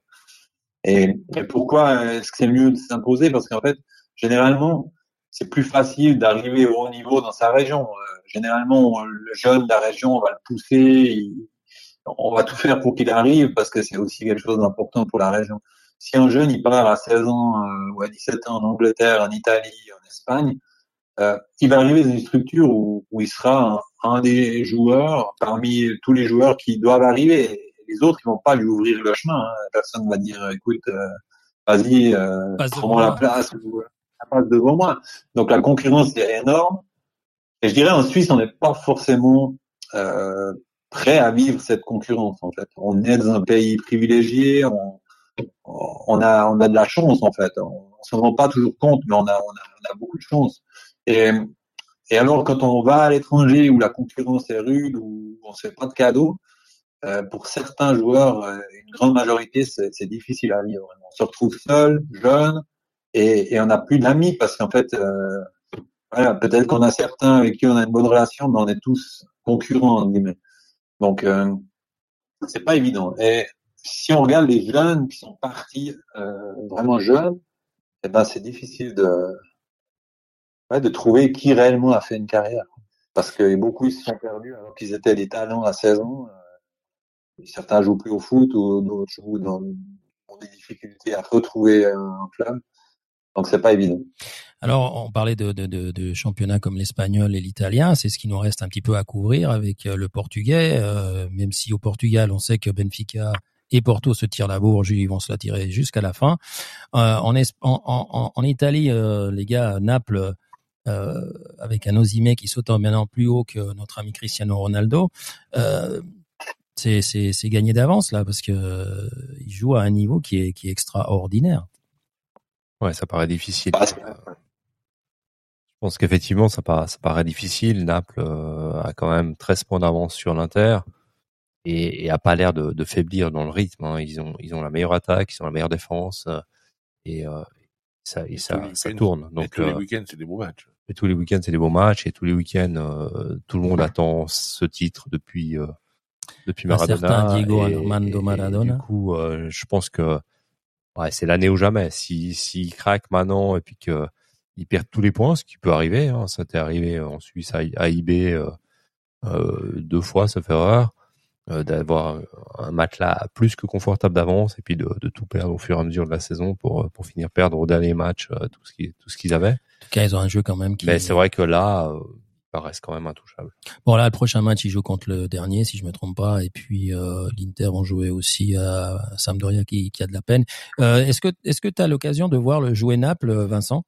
Et, et pourquoi est-ce que c'est mieux de s'imposer? Parce qu'en fait, généralement, c'est plus facile d'arriver au haut niveau dans sa région. Euh, généralement, le jeune de la région, on va le pousser, on va tout faire pour qu'il arrive parce que c'est aussi quelque chose d'important pour la région si un jeune il part à 16 ans euh, ou à 17 ans en Angleterre, en Italie, en Espagne, euh, il va arriver dans une structure où, où il sera un, des joueurs parmi tous les joueurs qui doivent arriver. Les autres, ils vont pas lui ouvrir le chemin. Hein. Personne va dire, écoute, euh, vas-y, euh, prends la place, la place devant moi. Donc la concurrence est énorme. Et je dirais en Suisse, on n'est pas forcément euh, prêt à vivre cette concurrence. En fait, on est dans un pays privilégié. On, on a, on a de la chance en fait. On, ne s'en rend pas toujours compte, mais on a, on a, on a beaucoup de chance. Et, et alors quand on va à l'étranger où la concurrence est rude, où on ne fait pas de cadeaux, euh, pour certains joueurs, euh, une grande majorité, c'est difficile à vivre. On se retrouve seul, jeune, et, et on n'a plus d'amis parce qu'en fait, euh, voilà, peut-être qu'on a certains avec qui on a une bonne relation, mais on est tous concurrents en guillemets. Donc, euh, c'est pas évident. Et si on regarde les jeunes qui sont partis euh, vraiment jeunes, eh ben c'est difficile de ouais, de trouver qui réellement a fait une carrière. Parce que beaucoup ils se sont perdus alors qu'ils étaient des talents à 16 ans. Euh, certains jouent plus au foot ou d'autres jouent dans ont des difficultés à retrouver un club. Donc c'est pas évident. Alors, on parlait de, de, de, de championnats comme l'espagnol et l'italien, c'est ce qui nous reste un petit peu à couvrir avec euh, le portugais, euh, même si au Portugal, on sait que Benfica et Porto se tire la bourge, ils vont se la tirer jusqu'à la fin. Euh, en, en, en, Italie, euh, les gars, Naples, euh, avec un Osimé qui saute maintenant plus haut que notre ami Cristiano Ronaldo, euh, c'est gagné d'avance là parce que euh, il joue à un niveau qui est, qui est extraordinaire. Ouais, ça paraît difficile. Bah, je pense qu'effectivement, ça, paraît, ça paraît difficile. Naples a quand même 13 points d'avance sur l'Inter et, et a pas l'air de, de, faiblir dans le rythme. Hein. Ils ont ils ont la meilleure attaque, ils ont la meilleure défense euh, et euh, ça et, ça, ça tourne. Donc tous les euh, week-ends c'est des beaux matchs. Et tous les week-ends c'est des beaux matchs et tous les week-ends tout le monde attend ce titre depuis depuis Maradona. Diego Armando Maradona. du coup, je pense que ouais, c'est l'année ou jamais. Si s'il craque maintenant et puis que il perd tous les points, ce qui peut arriver. Hein, ça t'est arrivé en Suisse à, à IB euh, deux fois, ça fait erreur. Euh, d'avoir un matelas plus que confortable d'avance et puis de, de, tout perdre au fur et à mesure de la saison pour euh, pour finir perdre au dernier match euh, tout ce qui tout ce qu'ils avaient. En tout cas, ils ont un jeu quand même qui. Mais c'est vrai que là, reste quand même intouchable. Bon là, le prochain match, ils jouent contre le dernier, si je me trompe pas, et puis euh, l'Inter vont jouer aussi à Sampdoria qui, qui a de la peine. Euh, est-ce que est-ce que tu as l'occasion de voir le jouer Naples, Vincent?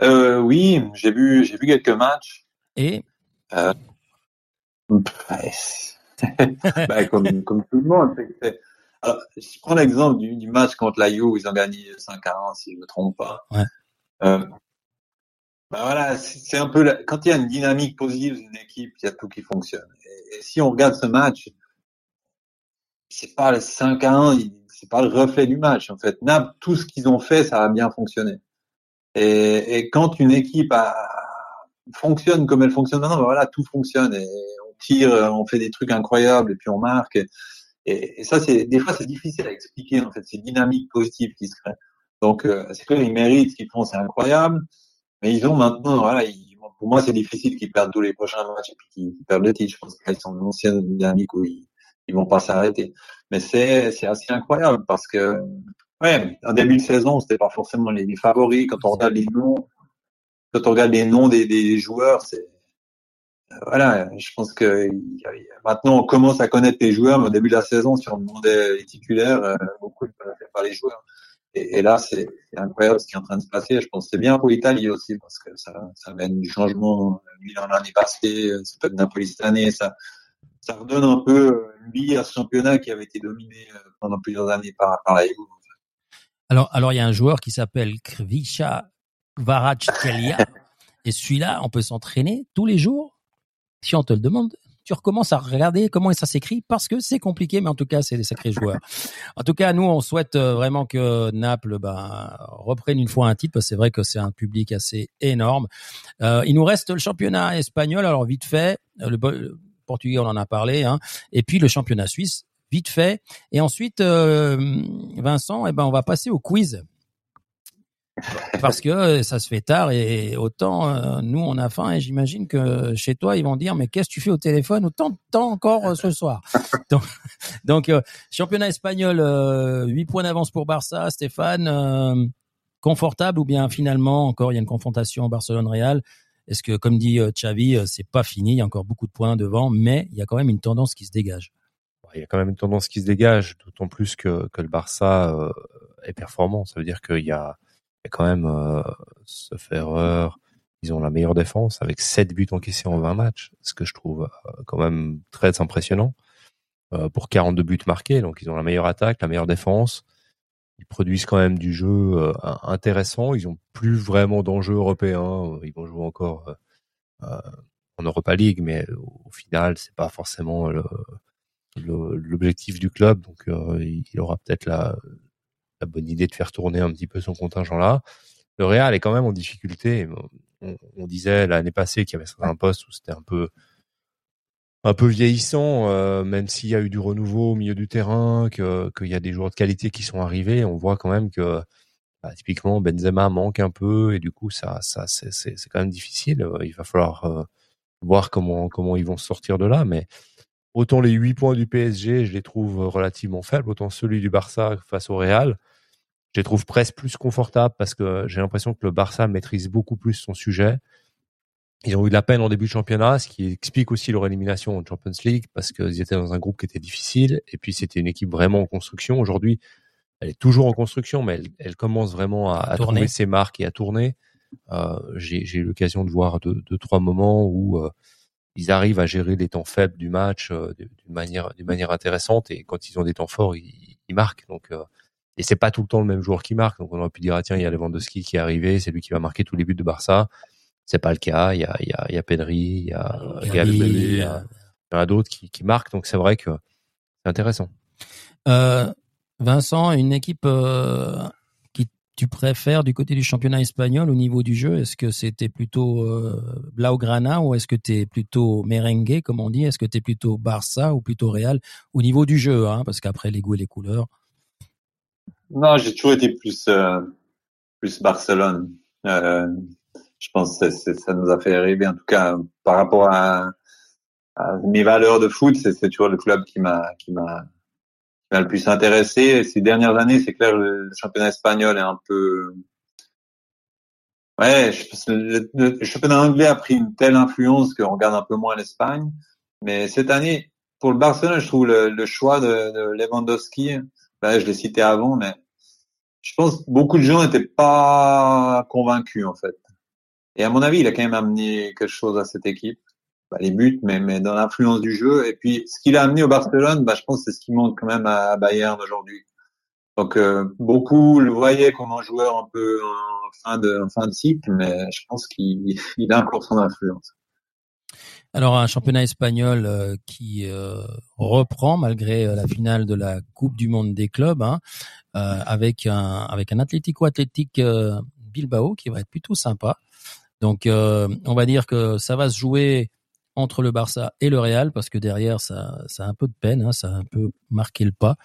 Euh, Oui, j'ai vu j'ai vu quelques matchs. Et? Bah, comme, comme tout le monde. Alors, je prends l'exemple du, du, match contre la où ils ont gagné 5 à 1, si je ne me trompe pas. Ouais. Euh, bah voilà, c'est un peu la, quand il y a une dynamique positive d'une équipe, il y a tout qui fonctionne. Et, si on regarde ce match, c'est pas le 5 à 1, c'est pas le reflet du match en fait. Nab, tout ce qu'ils ont fait, ça a bien fonctionné. Et, et quand une équipe a, fonctionne comme elle fonctionne maintenant, ben voilà, tout fonctionne. Et tire, euh, on fait des trucs incroyables et puis on marque. Et, et, ça, c'est des fois c'est difficile à expliquer en fait. C'est dynamique positive qui se crée. Donc euh, c'est clair, ils méritent ce qu'ils font, c'est incroyable. Mais ils ont maintenant, voilà, pour moi, c'est difficile qu'ils perdent tous les prochains matchs et puis qu'ils perdent le titre. Je pense qu'ils sont une ancienne dynamique où ils, ils vont pas s'arrêter. Mais c'est, assez incroyable parce que, ouais, en début de saison, c'était pas forcément les, les favoris. Quand on regarde les noms, quand on regarde les noms des, des joueurs, c'est, voilà, je pense que maintenant on commence à connaître les joueurs, mais au début de la saison, si on demandait les titulaires, euh, beaucoup ne connaissaient pas les joueurs. Et, et là, c'est incroyable ce qui est en train de se passer. Je pense que c'est bien pour l'Italie aussi, parce que ça, ça amène du changement. Milan l'année passée, c'est peut-être Napoli cette année, ça, ça redonne un peu une vie à ce championnat qui avait été dominé euh, pendant plusieurs années par, par la Juve. Alors, alors il y a un joueur qui s'appelle Krvisha Kvaratskhelia, et celui-là, on peut s'entraîner tous les jours? Si on te le demande, tu recommences à regarder comment ça s'écrit parce que c'est compliqué, mais en tout cas, c'est des sacrés joueurs. En tout cas, nous, on souhaite euh, vraiment que Naples ben, reprenne une fois un titre parce que c'est vrai que c'est un public assez énorme. Euh, il nous reste le championnat espagnol, alors vite fait, euh, le, portugais, on en a parlé, hein, et puis le championnat suisse, vite fait. Et ensuite, Vincent, eh ben, on va passer au quiz parce que euh, ça se fait tard et autant euh, nous on a faim et j'imagine que chez toi ils vont dire mais qu'est-ce que tu fais au téléphone autant de temps encore euh, ce soir? Donc, championnat espagnol 8 points d'avance pour Barça Stéphane confortable ou bien finalement encore il y a une confrontation Barcelone Real est-ce que comme dit Xavi c'est pas fini il y a encore beaucoup de points devant mais il y a quand même une tendance qui se dégage. Il y a quand même une tendance qui se dégage d'autant plus que, que le Barça est performant. Ça veut dire qu'il y a quand même, euh, sauf erreur, ils ont la meilleure défense avec 7 buts encaissés en 20 matchs, ce que je trouve euh, quand même très impressionnant euh, pour 42 buts marqués. Donc ils ont la meilleure attaque, la meilleure défense. Ils produisent quand même du jeu euh, intéressant. Ils ont plus vraiment d'enjeux européens. Ils vont jouer encore en Europa League, mais au final, c'est pas forcément l'objectif du club. Donc il aura peut-être la, bonne idée de faire tourner un petit peu son contingent là. Le Real est quand même en difficulté. On, disait l'année passée qu'il y avait certains postes où c'était un peu un peu vieillissant, euh, même s'il y a eu du renouveau au milieu du terrain, qu'il y a des joueurs de qualité qui sont arrivés, on voit quand même que bah, typiquement Benzema manque un peu et du coup ça ça c'est c'est quand même difficile. Il va falloir euh, voir comment comment ils vont sortir de là, mais autant les 8 points du PSG, je les trouve relativement faibles, autant celui du Barça face au Real, je les trouve presque plus confortables parce que j'ai l'impression que le Barça maîtrise beaucoup plus son sujet. Ils ont eu de la peine en début de championnat, ce qui explique aussi leur élimination en Champions League parce qu'ils étaient dans un groupe qui était difficile et puis c'était une équipe vraiment en construction. Aujourd'hui, elle est toujours en construction, mais elle, commence vraiment à, à trouver ses marques et à tourner. Euh, j'ai eu l'occasion de voir deux, deux, trois moments où euh, ils arrivent à gérer les temps faibles du match euh, d'une manière d'une manière intéressante et quand ils ont des temps forts, ils, ils marquent. Donc euh, et c'est pas tout le temps le même joueur qui marque. Donc on aurait pu dire ah, tiens il y a Lewandowski qui est arrivé, c'est lui qui va marquer tous les buts de Barça. C'est pas le cas. Il y a il y a il y a Pedri, il y a il y a, il y a, d'autres qui, qui marquent. Donc c'est vrai que c'est intéressant. Euh, Vincent, une équipe euh, qui tu préfères du côté du championnat espagnol au niveau du jeu? Est-ce que c'était plutôt euh, Blaugrana ou est-ce que tu es plutôt merengue comme on dit? Est-ce que tu es plutôt Barça ou plutôt Real au niveau du jeu hein, Parce qu'après les goûts et les couleurs. Non, j'ai toujours été plus euh, plus Barcelone. Euh, je pense que ça nous a fait rêver. En tout cas, par rapport à, mes valeurs de foot, c'est toujours le club qui m'a qui m'a le plus intéressé. Ces dernières années, c'est clair, le, championnat espagnol est un peu Ouais, le, le, championnat anglais a pris une telle influence qu'on regarde un peu moins l'Espagne. Mais cette année, pour le Barcelone, je trouve le, le choix de, de Lewandowski, ben, je l'ai cité avant, mais je pense que beaucoup de gens n'étaient pas convaincus en fait. Et à mon avis, il a quand même amené quelque chose à cette équipe. Bah, les buts, mais, mais dans l'influence du jeu. Et puis, ce qu'il a amené au Barcelone, bah, je pense que c'est ce qui manque quand même à, Bayern aujourd'hui. Donc, euh, beaucoup le voyaient comme un joueur un peu en fin de, en fin de cycle, mais je pense qu'il il a encore son influence. Alors un championnat espagnol euh, qui euh, reprend malgré la finale de la Coupe du Monde des clubs, hein, euh, avec un avec un Atlético euh, Bilbao qui va être plutôt sympa. Donc euh, on va dire que ça va se jouer entre le Barça et le Real parce que derrière ça ça a un peu de peine, hein, ça a un peu marqué le pas.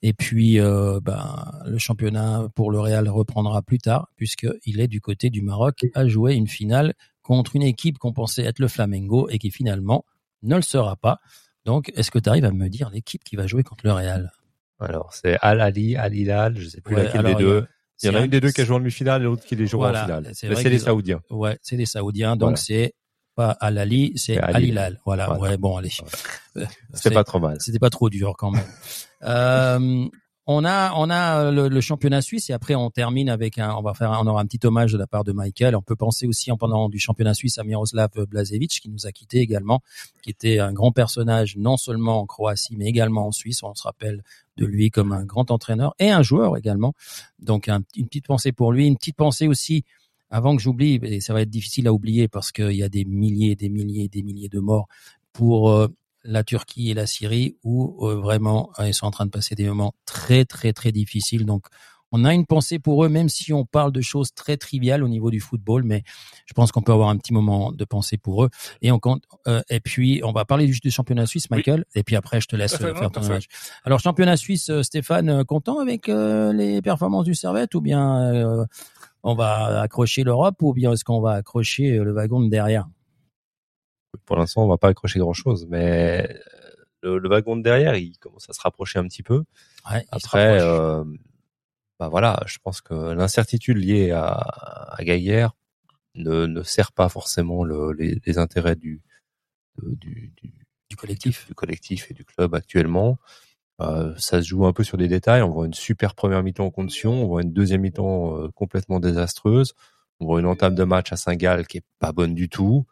Et puis euh, ben, le championnat pour le Real reprendra plus tard puisqu'il est du côté du Maroc à jouer une finale contre une équipe qu'on pensait être le Flamengo et qui finalement ne le sera pas. Donc, est-ce que tu arrives à me dire l'équipe qui va jouer contre le Real? Alors, c'est Al Ali, Al Hilal, je sais plus Ouais, laquelle alors, des il y a- deux. Il y en a une des deux qui a joué en demi-finale et l'autre qui les jouera Voilà, en finale. c'est les ont- Saoudiens. Ouais, c'est des Saoudiens, donc Voilà. c'est pas Al Ali, c'est Al Al Hilal. Voilà, Voilà. ouais, bon, allez. C'était c'est- pas trop mal. C'était pas trop dur quand même. Euh, on a, on a le, le championnat suisse et après on termine avec un, on va faire, on aura un petit hommage de la part de Michael. On peut penser aussi en pendant du championnat suisse à Miroslav Blazevic qui nous a quitté également, qui était un grand personnage non seulement en Croatie mais également en Suisse. On se rappelle de lui comme un grand entraîneur et un joueur également. Donc un- une petite pensée pour lui, une petite pensée aussi avant que j'oublie, et ça va être difficile à oublier parce qu'il y a des milliers, des milliers, des milliers de morts pour euh, la Turquie et la Syrie où euh, vraiment euh, ils sont en train de passer des moments très très très difficiles. Donc on a une pensée pour eux, même si on parle de choses très triviales au niveau du football, mais je pense qu'on peut avoir un petit moment de pensée pour eux. Et on compte, euh, et puis on va parler du championnat suisse, Michael, et puis après je te laisse non, faire ton hommage. Alors championnat suisse, Stéphane, content avec euh, les performances du Servette ou bien euh, on va accrocher l'Europe ou bien est-ce qu'on va accrocher le wagon de derrière? Pour l'instant, on va pas accrocher grand chose, mais euh, le, le wagon de derrière, il commence à se rapprocher un petit peu. Ouais, Après, euh, bah voilà, je pense que l'incertitude liée à, à Gaillère ne, ne sert pas forcément le, les, les intérêts du, de- du, du, du collectif. du collectif et du club actuellement. Euh, ça se joue un peu sur des détails. On voit une super première mi-temps contre Sion, on voit une deuxième mi-temps euh, complètement désastreuse. On voit une entame de match à Saint-Gall qui est pas bonne du tout.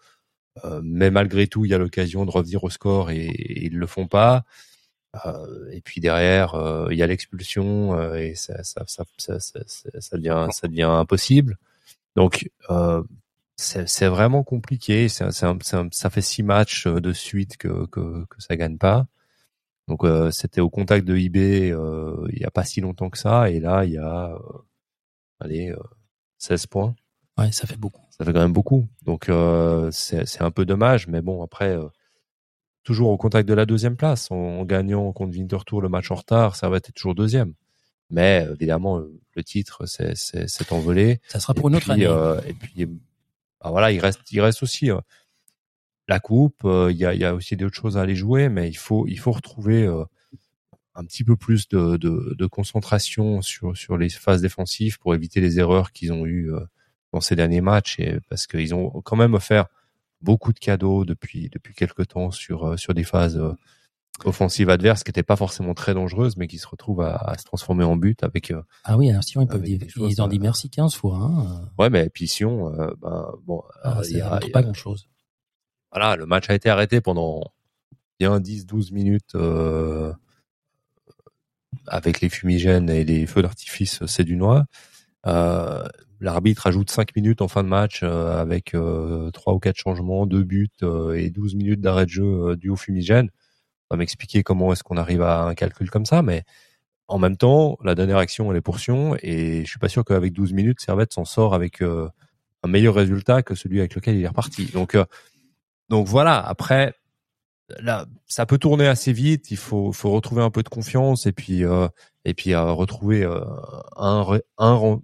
Euh, mais malgré tout, il y a l'occasion de revenir au score et, et ils le font pas. Euh, et puis derrière, euh, il y a l'expulsion et ça, ça, ça, ça, devient, ça devient impossible. Donc c'est vraiment compliqué. C'est un- c'est un- ça fait six matchs de suite que que, que ça gagne pas. Donc euh, c'était au contact de IB euh, il y a pas si longtemps que ça et là il y a euh, allez euh, 16 points. Ouais, ça fait beaucoup. Ça fait quand même beaucoup. Donc euh, c'est un peu dommage, mais bon après euh, toujours au contact de la deuxième place, en, en gagnant contre Winterthur le match en retard, ça va être toujours deuxième. Mais évidemment euh, le titre c'est envolé. Ça sera pour Et une autre année. euh, et puis bah voilà, il reste il reste aussi euh, la coupe. Il y a y a aussi d'autres choses à aller jouer, mais il faut il faut retrouver un petit peu plus de, de, de concentration sur sur les phases défensives pour éviter les erreurs qu'ils ont eues dans ces derniers matchs et parce qu'ils ont quand même offert beaucoup de cadeaux depuis depuis quelques temps sur euh, sur des phases euh, offensives adverses qui n'étaient pas forcément très dangereuses mais qui se retrouvent à, à se transformer en but avec euh, Ah oui, alors Sion, ils peuvent dire, choses, ils ont dit euh, merci 15 fois. Hein. ouais mais puis Sion euh, ben bon Ah, ça il y a- montre il y pas grand chose. voilà, le match a été arrêté pendant bien 10-12 minutes euh, avec les fumigènes et les feux d'artifice c'est du noix. Euh, L'arbitre ajoute 5 minutes en fin de match euh, avec euh, 3 ou 4 changements, 2 buts et 12 minutes d'arrêt de jeu dû au fumigène. On va m'expliquer comment est-ce qu'on arrive à un calcul comme ça, mais en même temps, la dernière action, elle est pour Sion et je suis pas sûr qu'avec 12 minutes, Servette s'en sort avec un meilleur résultat que celui avec lequel il est reparti. Donc, donc voilà. Après, là, ça peut tourner assez vite. Il faut, faut retrouver un peu de confiance et puis, et puis retrouver un, un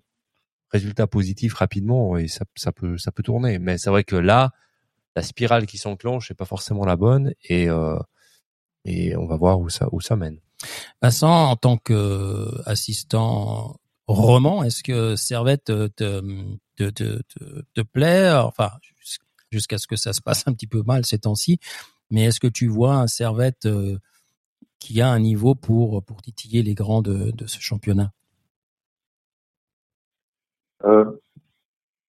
résultat positif rapidement et ça, peut, ça peut tourner. Mais c'est vrai que là, la spirale qui s'enclenche n'est pas forcément la bonne et, euh, et on va voir où ça, où ça mène. Vincent, en tant qu'assistant roman, est-ce que Servette te, te, te, te, te- te plaît? Enfin, jus- jusqu'à ce que ça se passe un petit peu mal ces temps-ci. Mais est-ce que tu vois un Servette euh, qui a un niveau pour, pour titiller les grands de, de ce championnat? Euh,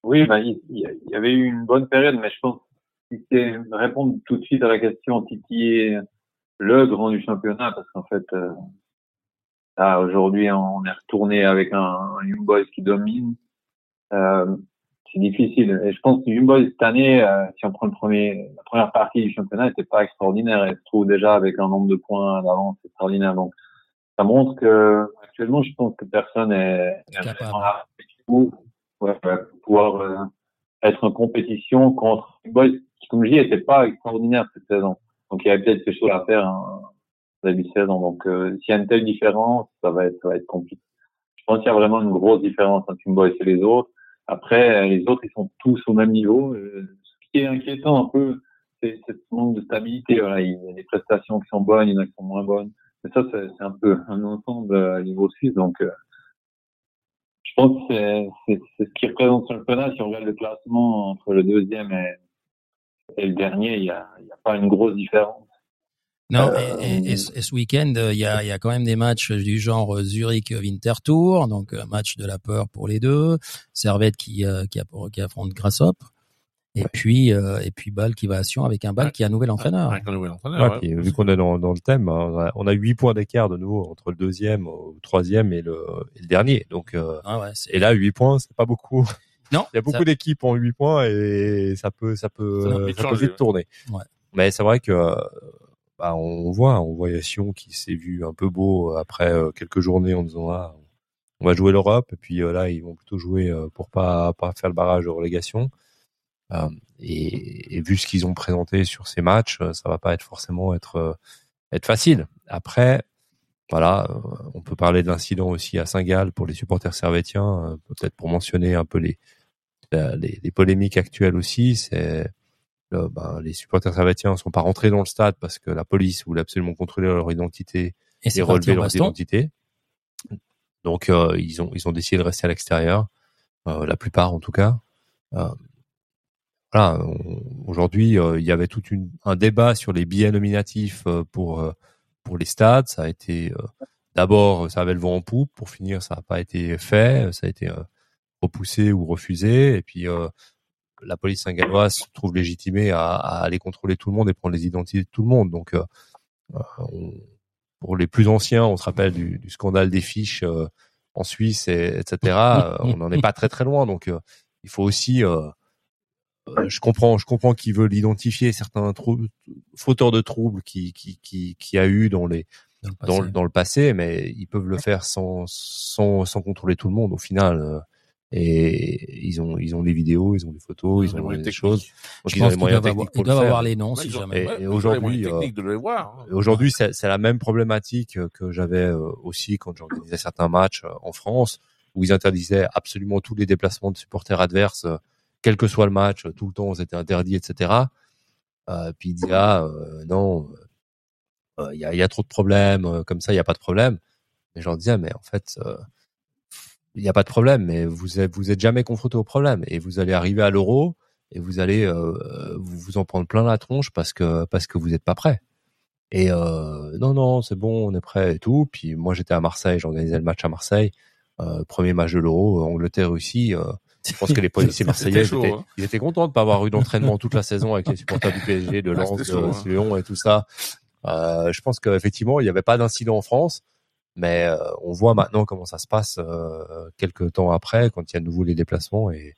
oui, ben, il, il y avait eu une bonne période, mais je pense que c'est répondre tout de suite à la question titiller le grand du championnat, parce qu'en fait, euh, là, aujourd'hui, on est retourné avec un, un Young Boys qui domine. Euh, c'est difficile. Et je pense que Young Boys, cette année, euh, si on prend le premier, la première partie du championnat, n'était pas extraordinaire. Elle se trouve déjà avec un nombre de points d'avance extraordinaire. Donc, ça montre que, actuellement, je pense que personne est, est Capable. Pour ouais, ouais, pouvoir euh, être en compétition contre Boys, qui, comme je dis, n'était pas extraordinaire cette saison. Donc, il y avait peut-être quelque chose à faire en début saison. Donc, euh, s'il y a une telle différence, ça va être, ça va être compliqué. Je pense qu'il y a vraiment une grosse différence entre Young Boys et les autres. Après, euh, les autres, ils sont tous au même niveau, euh, ce qui est inquiétant un peu, c'est ce manque de stabilité. Voilà, il y a des prestations qui sont bonnes, il y en a qui sont moins bonnes. Mais ça, c'est un peu un ensemble à niveau suisse. Donc, euh, pense que c'est ce qui représente le championnat. Si on regarde le classement entre le deuxième et, et le dernier, il n'y a, pas une grosse différence. Non, euh, et, et, ce week-end, il y a, y a quand même des matchs du genre Zurich Winter Tour, donc match de la peur pour les deux. Servette qui, qui, qui affronte Grassop. Et puis euh, et puis Bâle qui va à Sion avec un Bâle qui a un nouvel entraîneur. Avec un nouvel entraîneur. Ouais, vu qu'on est dans, dans le thème, hein, on a huit points d'écart de nouveau entre le deuxième, le troisième et le, et le dernier. Donc euh, ah ouais, et là huit points, c'est pas beaucoup. Non. Il y a beaucoup d'équipes en huit points et ça peut ça peut ça, peut, ça peut vite tourner. Ouais. Mais c'est vrai que bah, on voit on voit Sion qui s'est vu un peu beau après euh, quelques journées en disant ah, on va jouer l'Europe et puis là ils vont plutôt jouer pour pas pas faire le barrage de relégation. Euh, et, et, vu ce qu'ils ont présenté sur ces matchs, euh, ça va pas être forcément être euh, être facile. Après, voilà, on peut parler de l'incident aussi à Saint-Gall pour les supporters servétiens, peut-être pour mentionner un peu les les, les polémiques actuelles aussi. C'est ben, les supporters servétiens sont pas rentrés dans le stade parce que la police voulait absolument contrôler leur identité et, relever leur identité. Donc ils ont ils ont décidé de rester à l'extérieur, la plupart en tout cas voilà, aujourd'hui, euh, il y avait tout une, un débat sur les billets nominatifs euh, pour euh, pour les stades. Ça a été d'abord, ça avait le vent en poupe. Pour finir, ça n'a pas été fait. Ça a été repoussé ou refusé. Et puis la police saint-galloise se trouve légitimée à, à, aller contrôler tout le monde et prendre les identités de tout le monde. Donc, on, pour les plus anciens, on se rappelle du, du scandale des fiches en Suisse, et, etc. on n'en est pas très très loin. Donc, il faut aussi je comprends, je comprends qu'ils veulent identifier certains fauteurs de troubles qui qui qui qui a eu dans les dans le, dans, le passé, mais ils peuvent le faire sans sans sans contrôler tout le monde au final. Euh, et ils ont ils ont des vidéos, ils ont des photos, ils, ont des choses. Donc ils ont les moyens techniques pour ils doivent avoir les noms si jamais. Et, aujourd'hui, euh, hein. aujourd'hui c'est c'est la même problématique que j'avais aussi quand j'organisais certains matchs en France où ils interdisaient absolument tous les déplacements de supporters adverses quel que soit le match, tout le temps c'était interdit, etc. Euh, puis il dit ah euh, non, euh, il y, a, trop de problèmes, comme ça il y a pas de problème. Mais j'en disais mais en fait il n'y a pas de problème, mais vous êtes, vous êtes jamais confronté au problème et vous allez arriver à l'euro et vous allez vous, vous en prendre plein la tronche parce que parce que vous n'êtes pas prêt. Et non non c'est bon on est prêt et tout. Puis moi j'étais à Marseille, j'organisais le match à Marseille, premier match de l'euro, Angleterre Russie. Je pense que les policiers marseillais étaient, hein. ils étaient contents de pas avoir eu d'entraînement toute la saison avec les supporters du PSG, de Lens, de hein. Lyon et tout ça. Euh, je pense qu'effectivement, il n'y avait pas d'incident en France, mais euh, on voit maintenant comment ça se passe euh, quelques temps après, quand il y a de nouveau les déplacements. Et,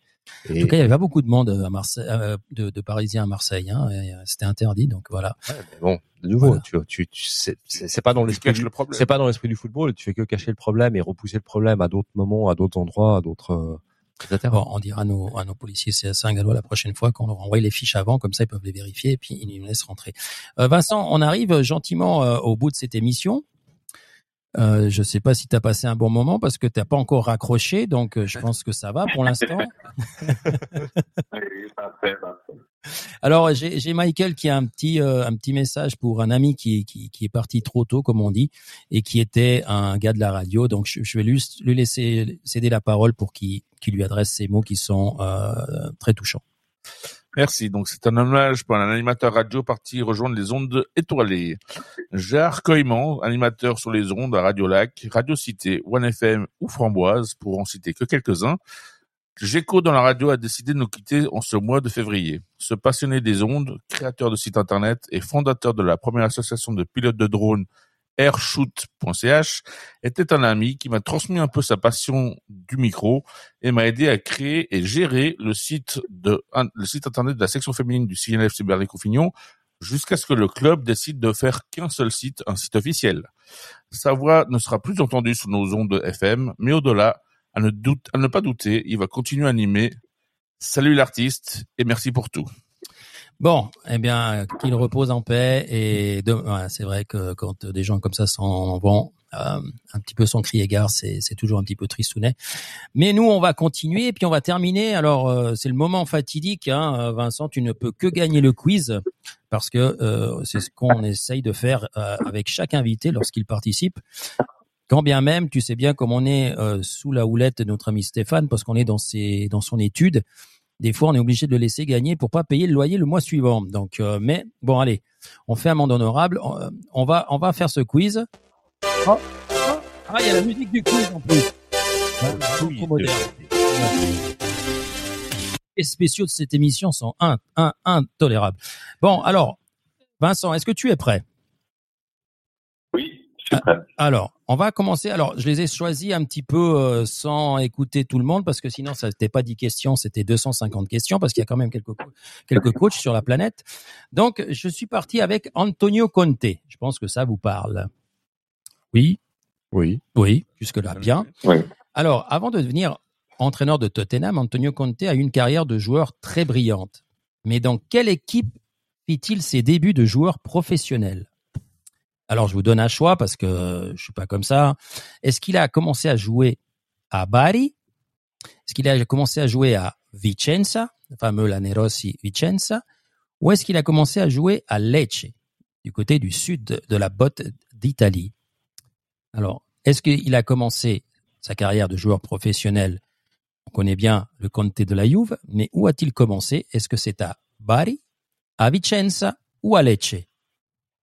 et... En tout cas, il y avait pas beaucoup de monde à Marseille, euh, de, de, Parisiens à Marseille. Hein, C'était interdit, donc voilà. Ouais, mais bon, de nouveau, tu, tu, tu c'est pas dans l'esprit, c'est pas dans l'esprit du football. Tu fais que cacher le problème et repousser le problème à d'autres moments, à d'autres endroits, à d'autres on dira à nos, à nos policiers c'est Saint-Gallois la prochaine fois qu'on leur envoie les fiches avant, comme ça ils peuvent les vérifier et puis ils nous laissent rentrer. Euh, Vincent, on arrive gentiment euh, au bout de cette émission. Euh, je sais pas si tu as passé un bon moment parce que tu pas encore raccroché, donc euh, je pense que ça va pour l'instant. Alors j'ai Michael qui a un petit euh, un petit message pour un ami qui, qui, qui est parti trop tôt comme on dit et qui était un gars de la radio. Donc je, je vais lui, lui laisser céder la parole pour qu'il lui adresse ces mots qui sont euh, très touchants. Merci. Donc, c'est un hommage pour un animateur radio parti rejoindre les ondes étoilées. Gérard Coyman, animateur sur les ondes à Radio Lac, Radio Cité, One FM ou Framboise, pour en citer que quelques-uns. Géco dans la radio a décidé de nous quitter en ce mois de février. Ce passionné des ondes, créateur de site internet et fondateur de la première association de pilotes de drones airshoot.ch était un ami qui m'a transmis un peu sa passion du micro et m'a aidé à créer et gérer le site de le site internet de la section féminine du CNF Cybernet Confignon jusqu'à ce que le club décide de faire qu'un seul site, un site officiel. Sa voix ne sera plus entendue sur nos ondes FM, mais au-delà, à ne, à ne pas douter, il va continuer à animer. Salut l'artiste et merci pour tout. Bon, eh bien, qu'il repose en paix. Et c'est vrai que quand des gens comme ça s'en vont, Euh, un petit peu son cri égard, c'est toujours un petit peu tristounet. Mais nous, on va continuer et puis on va terminer. Alors, euh, c'est le moment fatidique, hein, Vincent. Tu ne peux que gagner le quiz parce que euh, c'est ce qu'on essaye de faire avec chaque invité lorsqu'il participe. Quand bien même, tu sais bien comme on est sous la houlette de notre ami Stéphane, parce qu'on est dans ses, dans son étude. Des fois, on est obligé de le laisser gagner pour pas payer le loyer le mois suivant. Donc, euh, mais bon, allez, on fait un monde honorable. On, euh, on va, on va faire ce quiz. Oh, oh, ah, il y a la musique du quiz en plus. Trop moderne. Les spéciaux de cette émission sont un, un, intolérables. Bon, alors, Vincent, est-ce que tu es prêt? Je suis prêt. Alors, on va commencer. Alors, je les ai choisis un petit peu euh, sans écouter tout le monde parce que sinon, ça n'était pas 10 questions, c'était 250 questions parce qu'il y a quand même quelques quelques coachs sur la planète. Donc, je suis parti avec Antonio Conte. Je pense que ça vous parle. Oui, Oui. oui, jusque là bien. Oui. Alors, avant de devenir entraîneur de Tottenham, Antonio Conte a eu une carrière de joueur très brillante. Mais dans quelle équipe fit-il ses débuts de joueur professionnel? Alors, je vous donne un choix parce que je suis pas comme ça. Est-ce qu'il a commencé à jouer à Bari? Est-ce qu'il a commencé à jouer à Vicenza, le fameux Lanerossi Vicenza? Ou est-ce qu'il a commencé à jouer à Lecce, du côté du sud de- la botte d'Italie? Alors, est-ce qu'il a commencé sa carrière de joueur professionnel? On connaît bien le Conte de la Juve, mais où a-t-il commencé? Est-ce que c'est à Bari, à Vicenza ou à Lecce?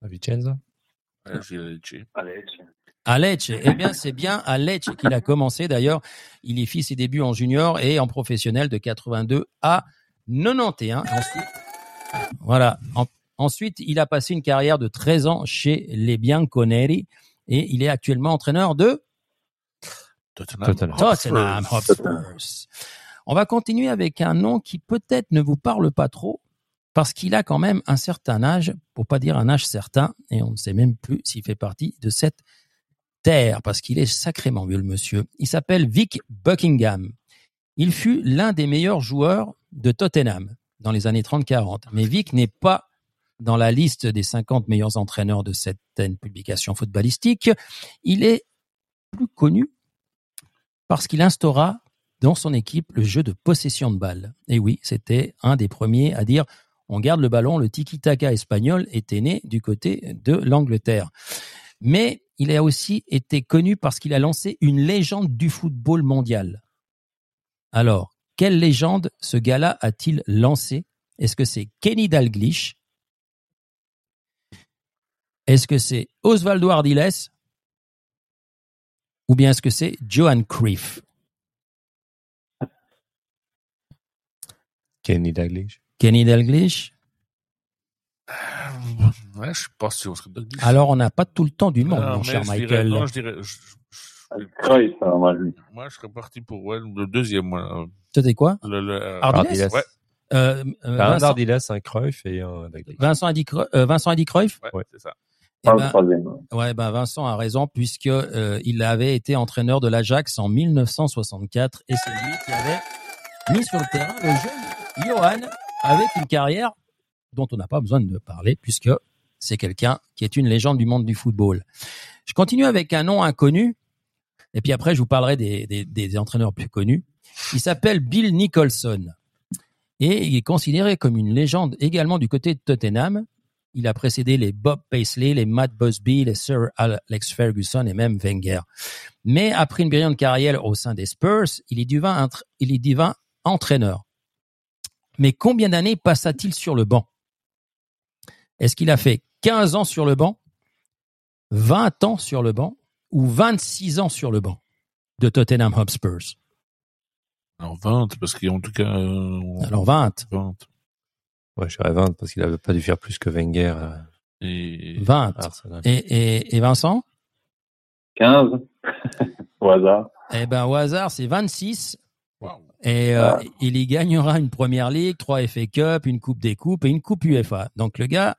À Vicenza Lecce. Je- À Lecce. Eh bien, c'est bien à Lecce qu'il a commencé. D'ailleurs, il y fit ses débuts en junior et en professionnel de 82 à 91. Ensuite, voilà. En- ensuite, il a passé une carrière de 13 ans chez les Bianconeri et il est actuellement entraîneur de Tottenham. Tottenham. Tottenham Hotspurs. On va continuer avec un nom qui peut-être ne vous parle pas trop parce qu'il a quand même un certain âge, pour pas dire un âge certain, et on ne sait même plus s'il fait partie de cette terre parce qu'il est sacrément vieux le monsieur. Il s'appelle Vic Buckingham. Il fut l'un des meilleurs joueurs de Tottenham dans les années 30-40. Mais Vic n'est pas dans la liste des 50 meilleurs entraîneurs de certaines publications footballistiques. Il est plus connu parce qu'il instaura dans son équipe le jeu de possession de balle. Et oui, c'était un des premiers à dire on garde le ballon, le tiki-taka espagnol était né du côté de l'Angleterre. Mais il a aussi été connu parce qu'il a lancé une légende du football mondial. Alors, quelle légende ce gars-là a-t-il lancé Est-ce que c'est Kenny Dalglish? Est-ce que c'est Osvaldo Ardiles? Ou bien est-ce que c'est Johan Cruyff? Kenny Dalglish. Kenny Dalglish? Ouais, je suis pas sûr. Alors, on n'a pas tout le temps du monde, Ah, mon cher je dirais- Michael. non, je dirais, je- je- Cruyff, hein, moi, je- moi, je serais parti pour ouais, le deuxième. Moi, C'était quoi? Le, le, euh, Ardiles Ardiles. Ouais. euh, euh, un Vincent, Ardiles, un Cruyff et un Dalglish. Vincent a dit, Creu- euh, Vincent a dit Cruyff? Ouais, Ouais. c'est ça. Eh pas ben, le troisième. Ouais, ben Vincent a raison puisque euh, il avait été entraîneur de l'Ajax en 1964 et c'est lui qui avait mis sur le terrain le jeune Johan avec une carrière dont on n'a pas besoin de parler puisque c'est quelqu'un qui est une légende du monde du football. Je continue avec un nom inconnu et puis après je vous parlerai des, entraîneurs plus connus. Il s'appelle Bill Nicholson et il est considéré comme une légende également du côté de Tottenham. Il a précédé les Bob Paisley, les Matt Busby, les Sir Alex Ferguson et même Wenger. Mais après une brillante carrière au sein des Spurs, il il est devint entraîneur. Mais combien d'années passa-t-il sur le banc? Est-ce qu'il a fait 15 ans sur le banc, 20 ans sur le banc ou 26 ans sur le banc de Tottenham Hotspurs? Alors 20, parce qu'en tout cas, euh, on- Alors 20, 20. Ouais, je dirais 20 parce qu'il avait pas dû faire plus que Wenger à Et 20. à Arsenal. Et, et, et Vincent? 15 au hasard. Eh ben au hasard, c'est 26 Waouh. Et euh, Ah. il y gagnera une première ligue, trois FA Cup, une coupe des coupes et une coupe UEFA. Donc le gars,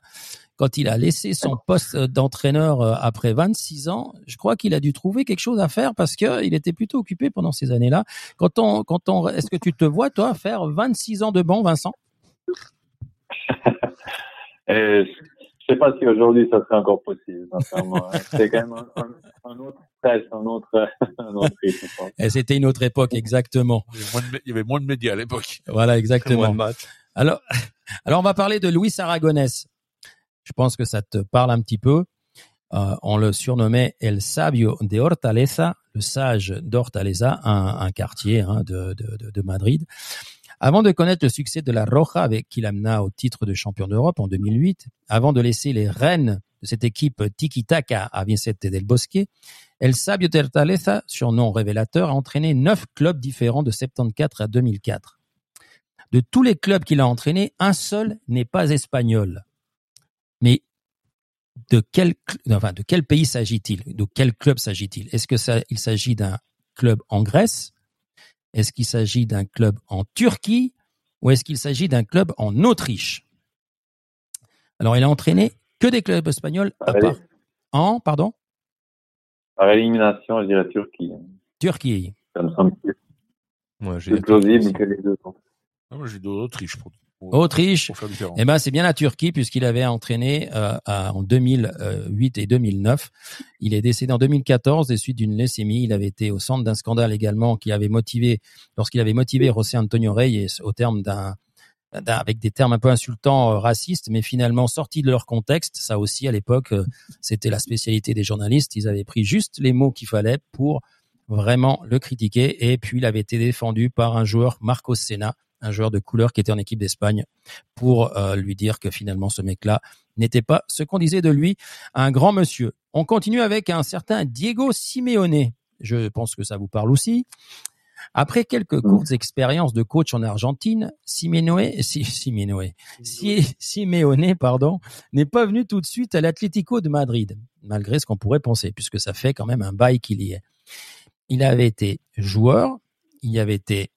quand il a laissé son poste d'entraîneur euh, après 26 ans, je crois qu'il a dû trouver quelque chose à faire parce que il était plutôt occupé pendant ces années-là. Quand on, quand on, est-ce que tu te vois toi faire 26 ans de banc, Vincent? Et je sais pas si aujourd'hui ça serait encore possible. sincèrement. C'est quand même un, un- un autre stress, un autre, un autre rythme. quoi. Et c'était une autre époque, exactement. Il y avait moins de, mé- il y avait moins de médias à l'époque. Voilà, Moins exactement. de. Alors, alors on va parler de Luis Aragonés. Je pense que ça te parle un petit peu. Euh, on le surnommait El Sabio de Hortaleza, le sage d'Hortaleza, un, un quartier hein, de, de, de, de Madrid. Avant de connaître le succès de la Roja, avec qui l'amena au titre de champion d'Europe en 2008, avant de laisser les rênes de cette équipe tiki-taka à Vicente del Bosque, El Sabio de Hortaleza, surnom révélateur, a entraîné neuf clubs différents de 74 à 2004. De tous les clubs qu'il a entraînés, un seul n'est pas espagnol. Mais de quel, cl- enfin, de quel pays s'agit-il? De quel club s'agit-il? Est-ce que ça, il s'agit d'un club en Grèce? Est-ce qu'il s'agit d'un club en Turquie? Ou est-ce qu'il s'agit d'un club en Autriche? Alors, il a entraîné que des clubs espagnols à Allez. part. En, pardon? Par élimination, je dirais Turquie. Turquie. Ça me semble plus Ouais, j'ai plus plausible que les deux. Ah, moi, j'ai pour, pour, Autriche. pour faire différent. Eh ben, c'est bien la Turquie puisqu'il avait entraîné euh, à- en 2008 et 2009. Il est décédé en 2014 des suites d'une leucémie. Il avait été au centre d'un scandale également qui avait motivé, lorsqu'il avait motivé José Antonio Reyes au terme d'un d'un- avec des termes un peu insultants, euh, racistes, mais finalement sortis de leur contexte. Ça aussi, à l'époque, euh, c'était la spécialité des journalistes. Ils avaient pris juste les mots qu'il fallait pour vraiment le critiquer. Et puis, il avait été défendu par un joueur, Marcos Senna, un joueur de couleur qui était en équipe d'Espagne, pour euh, lui dire que finalement, ce mec-là n'était pas ce qu'on disait de lui, un grand monsieur. On continue avec un certain Diego Simeone. Je pense que ça vous parle aussi. Après quelques courtes expériences de coach en Argentine, Simeone, si, Simeone, Si- Simeone, pardon, n'est pas venu tout de suite à l'Atlético de Madrid, malgré ce qu'on pourrait penser, puisque ça fait quand même un bail qu'il y est. Il avait été joueur, il y avait été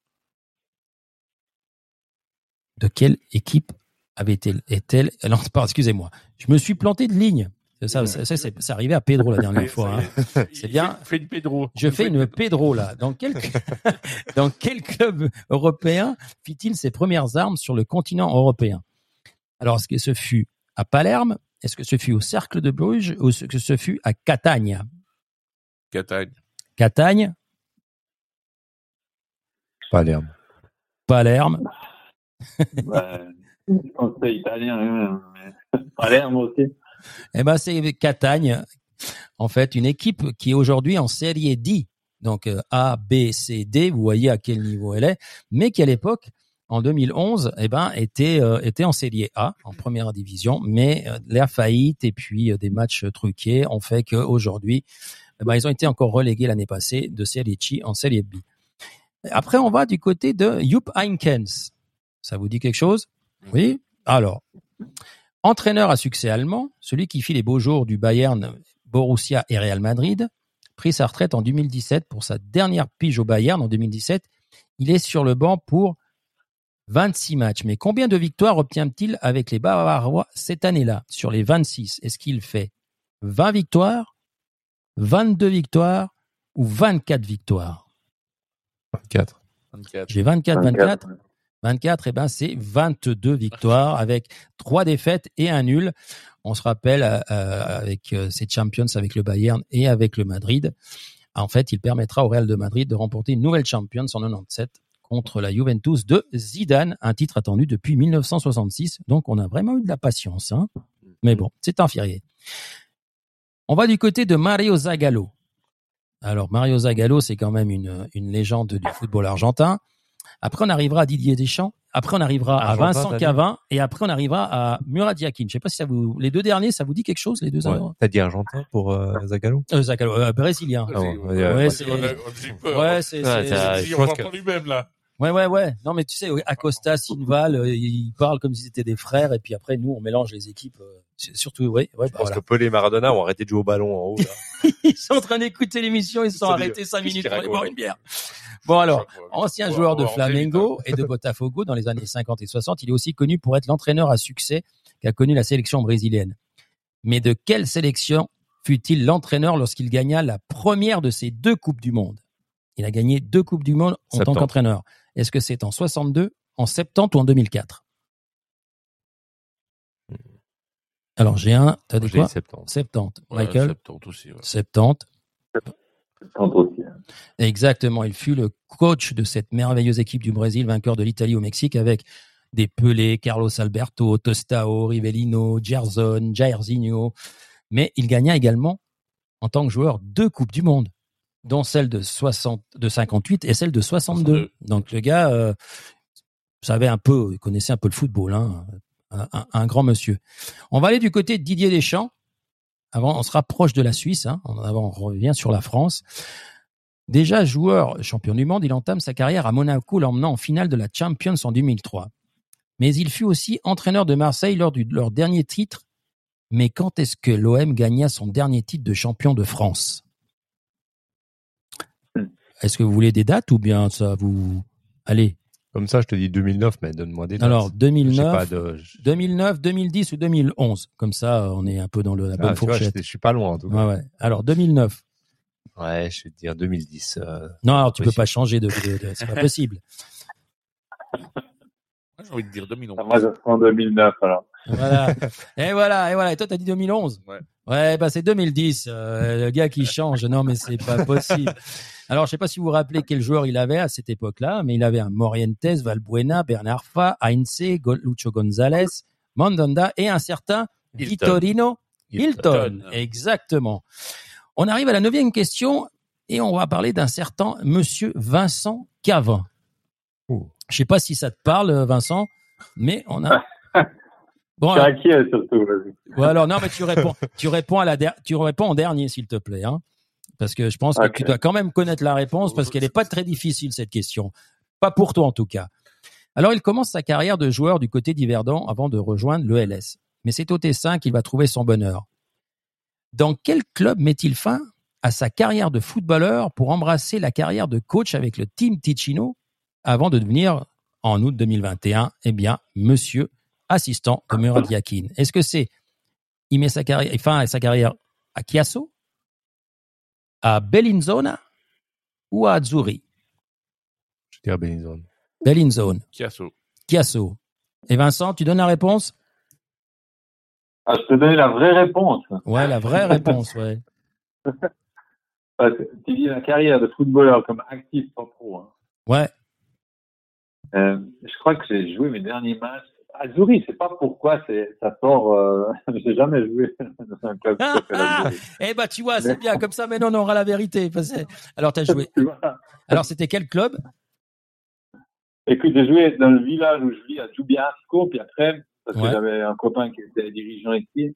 de quelle équipe avait-elle est-elle non, excusez-moi, je me suis planté de ligne. Ça, ça, ça, c'est arrivé à Pedro la dernière fois. hein. C'est bien. Fais une Pedro. Je fais une Pedro là. Dans quel dans quel club européen fit-il ses premières armes sur le continent européen? Alors, est-ce que ce fut à Palerme? Est-ce que ce fut au Cercle de Bruges? Ou est-ce que ce fut à Catagne Catagne. Catagne, Palerme. Palerme. Pense que c'est italien, hein, mais Palerme aussi. Eh ben, c'est Catagne. En fait, une équipe qui est aujourd'hui en Série D. Donc euh, A, B, C, D. Vous voyez à quel niveau elle est, mais qui à l'époque, en 2011, eh ben était euh, était en Série A, en première division. Mais euh, la faillite et puis euh, des matchs truqués ont fait qu'aujourd'hui, eh ben, ils ont été encore relégués l'année passée de Serie C en Serie B. Après, on va du côté de Jupp Heynckes. Ça vous dit quelque chose? Oui? Alors, entraîneur à succès allemand, celui qui fit les beaux jours du Bayern, Borussia et Real Madrid, pris sa retraite en 2017 pour sa dernière pige au Bayern en 2017. Il est sur le banc pour 26 matchs. Mais combien de victoires obtient-il avec les Bavarois cette année-là? Sur les 26 Est-ce qu'il fait 20 victoires, 22 victoires ou 24 victoires? 24. 24. J'ai 24, 24. 24, eh ben, c'est 22 victoires avec trois défaites et un nul. On se rappelle euh, euh, avec euh, ces Champions avec le Bayern et avec le Madrid. En fait, il permettra au Real de Madrid de remporter une nouvelle Champions en 97 contre la Juventus de Zidane, un titre attendu depuis 1966. Donc, on a vraiment eu de la patience. Hein Mais bon, c'est inférieur. On va du côté de Mario Zagallo. Alors, Mario Zagallo, c'est quand même une légende du football argentin. Après, on arrivera à Didier Deschamps. Après, on arrivera à Vincent Cavin. Et après, on arrivera à Murat Yakin. Je sais pas si ça vous, les deux derniers, ça vous dit quelque chose, les deux Ouais. T'as dit Argentin pour euh, Zagallo euh, Zagallo, euh, brésilien. Ah bon, Ouais, ouais, c'est-. Ouais, c'est, Ouais, c'est- je on pense que- lui-même, là. Ouais, ouais, ouais. Non, mais tu sais, Acosta, Sinval, euh, ils parlent comme si c'était des frères. Et puis après, nous, on mélange les équipes. euh, surtout, ouais, ouais, Je bah, pense voilà. que Pelé et Maradona ont arrêté de jouer au ballon en haut. Là. Ils sont en train d'écouter l'émission. Ils se sont arrêtés cinq minutes pour aller boire une bière. Bon, alors. Ancien joueur de Flamengo et de Botafogo dans les années 50 et 60, il est aussi connu pour être l'entraîneur à succès qu'a connu la sélection brésilienne. Mais de quelle sélection fut-il l'entraîneur lorsqu'il gagna la première de ces deux Coupes du Monde? Il a gagné deux Coupes du Monde en tant 70. qu'entraîneur. Est-ce que c'est en 62, en 70 ou en 2004 Alors j'ai un, t'as dit quoi? 70. 70. Ouais, Michael? 70 aussi, ouais. 70. Quand aussi. hein. Exactement, il fut le coach de cette merveilleuse équipe du Brésil, vainqueur de l'Italie au Mexique, avec des Pelé, Carlos Alberto, Tostao, Rivellino, Gerson, Jairzinho. Mais il gagna également, en tant que joueur, deux Coupes du Monde, dont celle de, 60, de 58 et celle de 62. 62. Donc le gars euh, savait un peu, il connaissait un peu le football, hein, un, un- un grand monsieur. On va aller du côté de Didier Deschamps. Avant, on se rapproche de la Suisse. Hein. Avant, on revient sur la France. Déjà joueur champion du monde, il entame sa carrière à Monaco, l'emmenant en finale de la Champions en 2003. Mais il fut aussi entraîneur de Marseille lors de leur dernier titre. Mais quand est-ce que l'OM gagna son dernier titre de champion de France? Est-ce que vous voulez des dates ou bien ça vous... Allez, Comme ça, je te dis 2009, mais donne-moi des dates. alors Je sais 2009, pas de. je- 2009, 2010 ou 2011. Comme ça, on est un peu dans le- la bonne Ah, vois, je, fourchette. je suis pas loin en tout cas. Ouais, ouais. Alors 2009. Ouais, je vais te dire 2010. euh, Non, alors tu peux possible. pas changer de, de- de- c'est pas possible. J'ai envie de dire 2011. Ah, Moi, je en 2009, alors. Voilà. et voilà, et voilà. Et toi, t'as dit 2011. Ouais. Ouais, bah c'est 2010. euh, le gars qui change. Non, mais c'est pas possible. Alors, je sais pas si vous vous rappelez quel joueur il avait à cette époque-là, mais il avait un Morientes, Valbuena, Bernard Fa, Heinze, Lucho González, Mandanda et un certain Hilton. Vittorino Hilton. Hilton. Exactement. On arrive à la neuvième question et on va parler d'un certain monsieur Vincent Cavin. Ouh. Je sais pas si ça te parle, Vincent, mais on a. Bon, C'est alors, surtout, non, mais tu réponds, tu réponds à la, der- tu réponds en dernier, s'il te plaît, hein, parce que je pense que tu dois quand même connaître la réponse parce qu'elle n'est pas très difficile cette question, pas pour toi en tout cas. Alors il commence sa carrière de joueur du côté d'Yverdon avant de rejoindre le LS, mais c'est au Tessin qu'il va trouver son bonheur. Dans quel club met-il fin à sa carrière de footballeur pour embrasser la carrière de coach avec le Team Ticino avant de devenir en août 2021, eh bien, monsieur assistant de Murat Yakin. Est-ce que c'est il met sa carrière, fin à sa carrière à Chiasso, à Bellinzona ou à Azzurri? Je vais dire Benizone. Bellinzone, Chiasso. Chiasso. Et Vincent, tu donnes la réponse? Ah, je te donne la vraie réponse. Ouais, la vraie réponse, ouais. Parce que tu dis la carrière de footballeur comme actif, pas pro. Hein. Ouais. Euh, je crois que j'ai joué mes derniers matchs. Azzurri, je sais pas pourquoi c'est, ça sort. Euh, j'ai jamais joué dans un club qui s'appelle Azzurri. Eh ben, tu vois, c'est bien comme ça. Mais non, on aura la vérité. Alors, t'as joué. Tu vois Alors, c'était quel club? Écoute, j'ai joué dans le village où je vis à Djubiasco, puis après, parce Ouais. que j'avais un copain qui était dirigeant ici.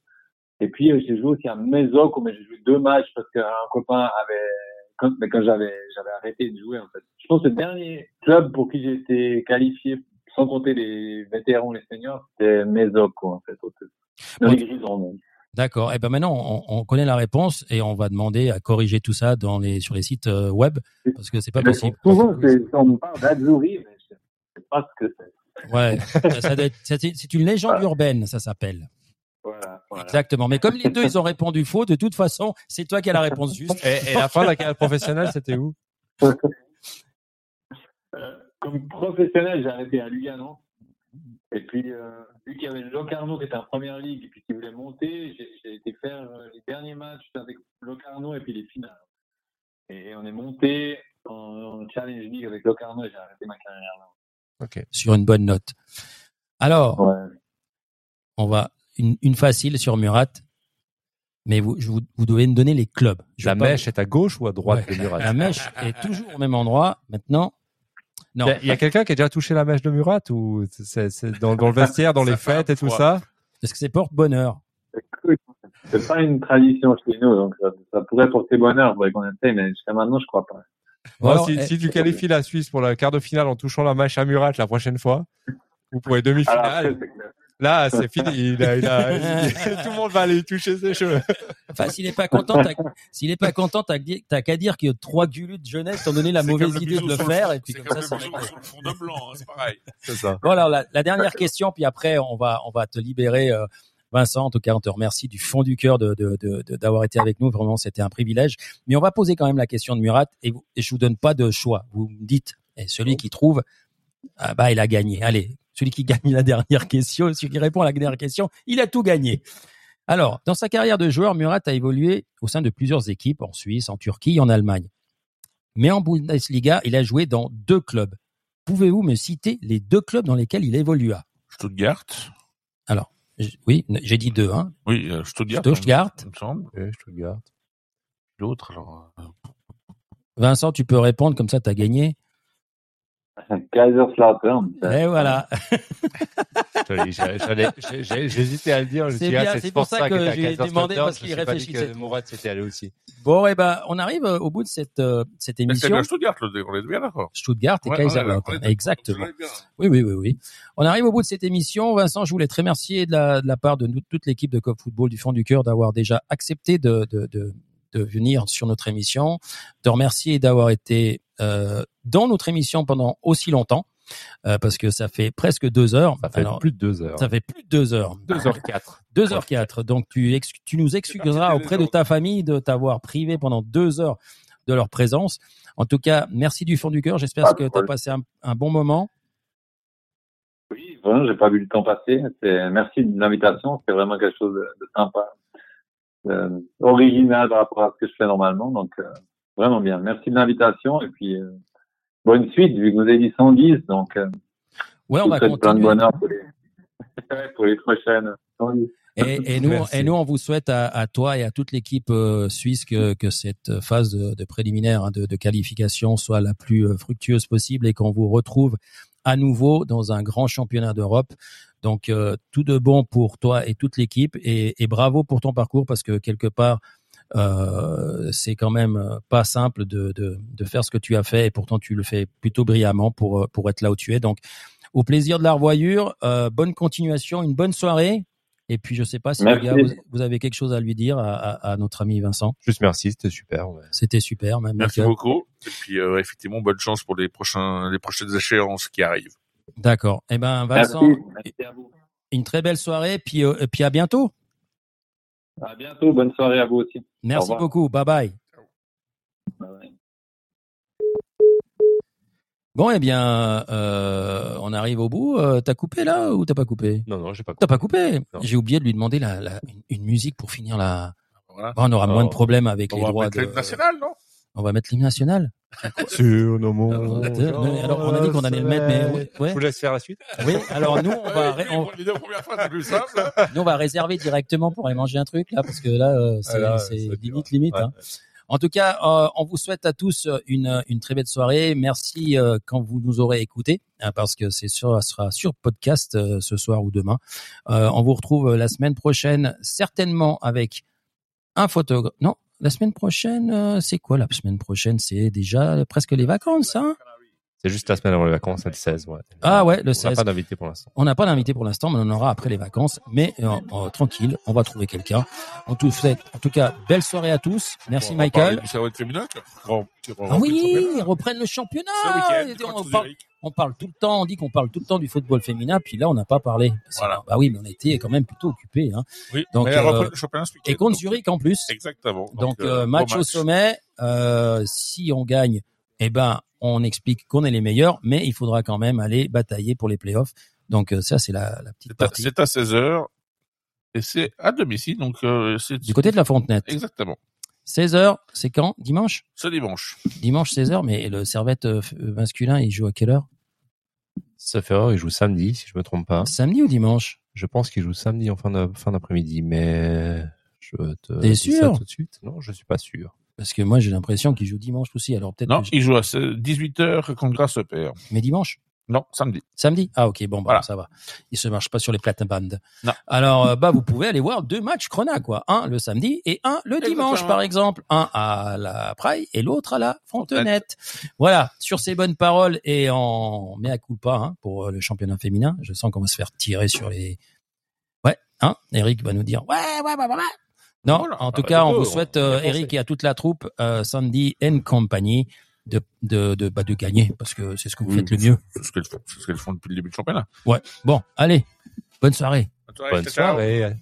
Et puis, euh, j'ai joué aussi à Mesoc, mais j'ai joué deux matchs parce qu'un copain avait, quand, mais quand j'avais, j'avais arrêté de jouer, en fait. Je pense que le dernier club pour qui j'ai été qualifié, sans compter les vétérans, les seniors, c'était Mesoc, quoi, en fait, au Dans Bon. les Grisons. D'accord. Eh ben maintenant, on, on connaît la réponse et on va demander à corriger tout ça dans les sur les sites euh, web parce que c'est pas possible. Souvent, c'est- on me parle mais je sais pas ce que c'est. Ouais. Ça- ça doit être- c'est c'est une légende urbaine, ça s'appelle. Voilà, voilà. Exactement. Mais comme les deux, ils ont répondu faux, de toute façon, c'est toi qui as la réponse juste. Et, et la fin de la carrière professionnelle, c'était où? Euh, comme professionnel, j'ai arrêté à Lugano. Et puis, euh, vu qu'il y avait Locarno qui était en première ligue et puis qui voulait monter, j'ai été faire euh, les derniers matchs avec Locarno et puis les finales. Et on est monté en, en Challenge League avec Locarno et j'ai arrêté ma carrière là. Ok. Sur une bonne note. Alors, Ouais. on va une, une facile sur Murat, mais vous, je vous, vous devez me donner les clubs. Je La pas- mèche est à gauche ou à droite Ouais. de Murat? La mèche est toujours au même endroit. Maintenant, non. Il y a, quelqu'un qui a déjà touché la mèche de Murat ou c'est c'est dans, dans le vestiaire, dans les fêtes et tout froid. ça? Est-ce que c'est porte-bonheur Écoute, C'est pas une tradition chez nous, donc ça, ça pourrait porter bonheur, faudrait qu'on essaye, mais jusqu'à maintenant, je crois pas. Bon, Bon, alors, si, eh, si tu qualifies la Suisse pour la quart de finale en touchant la mèche à Murat la prochaine fois, ou pour les Là c'est fini. Il a, il a, tout le monde va aller toucher ses cheveux. Enfin, s'il est pas content, t'as- s'il est pas content, t'as qu'à- dire qu'il y a trois gulus de jeunesse t'ont donné la mauvaise idée de le faire fond- et puis c'est comme ça, le réglé. sur le fond de blanc, hein, c'est pareil. C'est ça. Bon, alors la, la dernière question, puis après on va on va te libérer, euh, Vincent. En tout cas, on te remercie du fond du cœur de de- de- de- d'avoir été avec nous. Vraiment, c'était un privilège. Mais on va poser quand même la question de Murat et, vous- et je vous donne pas de choix. Vous me dites, et celui qui trouve, ah bah il a gagné. Allez, celui qui gagne la dernière question, celui qui répond à la dernière question, il a tout gagné. Alors, dans sa carrière de joueur, Murat a évolué au sein de plusieurs équipes en Suisse, en Turquie, en Allemagne. Mais en Bundesliga, il a joué dans deux clubs. Pouvez-vous me citer les deux clubs dans lesquels il évolua? Stuttgart. Alors, oui, j'ai dit deux. Hein. Oui, euh, Stuttgart. Stuttgart. Il me semble. Te garde. L'autre, alors. euh, Vincent, tu peux répondre, comme ça tu as gagné. Kaiserslautern. Et voilà. J'hésitais à le dire. C'est ah, bien, c'est pour ça t'as que j'ai demandé parce qu'il réfléchissait. que Mourad s'était allé aussi. Bon, eh ben, on arrive au bout de cette, euh, cette C'est émission. bien Stuttgart, le on est bien d'accord. Stuttgart et Ouais, Kaiserslautern. Exactement. Oui, oui, oui, oui. On arrive au bout de cette émission. Vincent, je voulais te remercier de la, de la part de nous- toute l'équipe de Cop Football du fond du cœur d'avoir déjà accepté de, de, de, de venir sur notre émission, de remercier d'avoir été euh, dans notre émission pendant aussi longtemps, euh, parce que ça fait presque deux heures. Ça fait Alors, plus de deux heures. ça fait plus de deux heures. 2h04. Deux heures quatre. Donc tu, ex- tu nous excuseras auprès de ta famille de t'avoir privé pendant deux heures de leur présence. En tout cas, merci du fond du cœur. J'espère que tu as passé un, un bon moment. Oui, vraiment, j'ai pas vu le temps passer. C'est, merci de l'invitation. C'est vraiment quelque chose de, de sympa, euh, original par rapport à ce que je fais normalement. Donc, euh, vraiment bien. Merci de l'invitation et puis euh, bonne suite vu que vous avez dit 110. Donc, euh, Ouais, on va souhaite plein de continuer. bonheur pour les, pour les prochaines 110. Et, et nous, Merci. et nous, on vous souhaite à, à toi et à toute l'équipe euh, suisse que, que cette phase de, de préliminaire hein, de, de qualification soit la plus fructueuse possible et qu'on vous retrouve à nouveau dans un grand championnat d'Europe. Donc euh, tout de bon pour toi et toute l'équipe et, et bravo pour ton parcours parce que quelque part euh, c'est quand même euh, pas simple de, de, de faire ce que tu as fait et pourtant tu le fais plutôt brillamment pour euh, pour être là où tu es. Donc au plaisir de la revoyure, euh, bonne continuation, une bonne soirée. Et puis je sais pas si les Merci. gars vous, vous avez quelque chose à lui dire à, à, à notre ami Vincent. Juste merci, c'était super. ouais. C'était super, même Merci Michael. beaucoup. Et puis, euh, effectivement, bonne chance pour les prochains, les prochaines échéances qui arrivent. D'accord. Eh ben. Vincent, Merci à vous. une très belle soirée puis euh, et puis à bientôt. À bientôt. Bonne soirée à vous aussi. Merci beaucoup. Bye bye. Bye bye. Bon, eh bien, euh, on arrive au bout. Euh, t'as coupé là ou t'as pas coupé? Non, non, j'ai pas T'as pas coupé Non. J'ai oublié de lui demander la, la- une, une musique pour finir la. Voilà. Bon, on aura moins de problèmes avec On les va droits mettre de. national, non? On va mettre l'hymne national. Sur nos mots. Euh, alors, on a dit qu'on allait le mettre, mais ouais, ouais. Je vous laisse faire la suite. Oui. Alors nous, on va, ré- on- nous, on va réserver directement pour aller manger un truc là, parce que là, euh, c'est limite, limite. Ouais. hein. En tout cas, euh, on vous souhaite à tous une, une très belle soirée. Merci euh, quand vous nous aurez écoutés, hein, parce que c'est sûr, ça sera sur podcast euh, ce soir ou demain. Euh, on vous retrouve la semaine prochaine, certainement avec un photographe. Non, la semaine prochaine, euh, c'est quoi la semaine prochaine? C'est déjà presque les vacances, hein? C'est juste la semaine avant les vacances, le 16, ouais. Ah ouais, le On n'a 16. pas d'invité pour l'instant. On n'a pas d'invité pour l'instant, mais on en aura après les vacances. Mais euh, euh, tranquille, on va trouver quelqu'un. En tout, fait, en tout cas, belle soirée à tous. Merci On va parler Michael. Du service féminin. Bon, Ah oui, ils reprennent le championnat. On, parle. On parle tout le temps, on dit qu'on parle tout le temps du football féminin, puis là on n'a pas parlé. Voilà. Bah oui, mais on était quand même plutôt occupés. Hein. Oui, Donc, mais euh. Et contre Zurich en plus. Exactement. Donc, euh, euh, match, au sommet. Euh, si on gagne, eh ben on explique qu'on est les meilleurs, mais il faudra quand même aller batailler pour les playoffs. Donc ça c'est la, la petite partie. c'est à 16h. Et c'est à domicile, donc c'est Du côté de la Fontenette. Exactement. 16h, c'est quand? Dimanche? Ce dimanche. Dimanche 16h, mais le servette euh, euh, masculin, il joue à quelle heure? Sauf erreur, il joue samedi, si je me trompe pas. Samedi ou dimanche? Je pense qu'il joue samedi en fin de- fin d'après-midi, mais je te T'es dis sûr? ça tout de suite? Non, je suis pas sûr. Parce que moi j'ai l'impression qu'il joue dimanche aussi, alors peut-être Non, il joue à 18h contre Grasse Père. Mais dimanche? Non, samedi. Samedi? Ah ok, bon, bah, Voilà. ça va. Il se marche pas sur les plates-bandes. Non. Alors, euh, bah, vous pouvez aller voir deux matchs Crona, quoi. Un le samedi et un le dimanche, par exemple. Un à la Praille et l'autre à la Fontenette. Voilà. Sur ces bonnes paroles et en mea culpa, hein, pour euh, le championnat féminin. Je sens qu'on va se faire tirer sur les... Ouais, hein. Eric va nous dire, ouais, ouais, ouais, ouais, ouais. Non, Voilà. en tout Ah, cas, on vous souhaite, euh. Eric et à toute la troupe, euh, Sandy and compagnie, de, de, de, bah, de gagner, parce que c'est ce que vous Oui, faites le mieux. C'est ce qu'elles font, c'est ce qu'elles font depuis le début du championnat. Ouais. Bon, allez. Bonne soirée. Bonne soirée. Bonne soirée.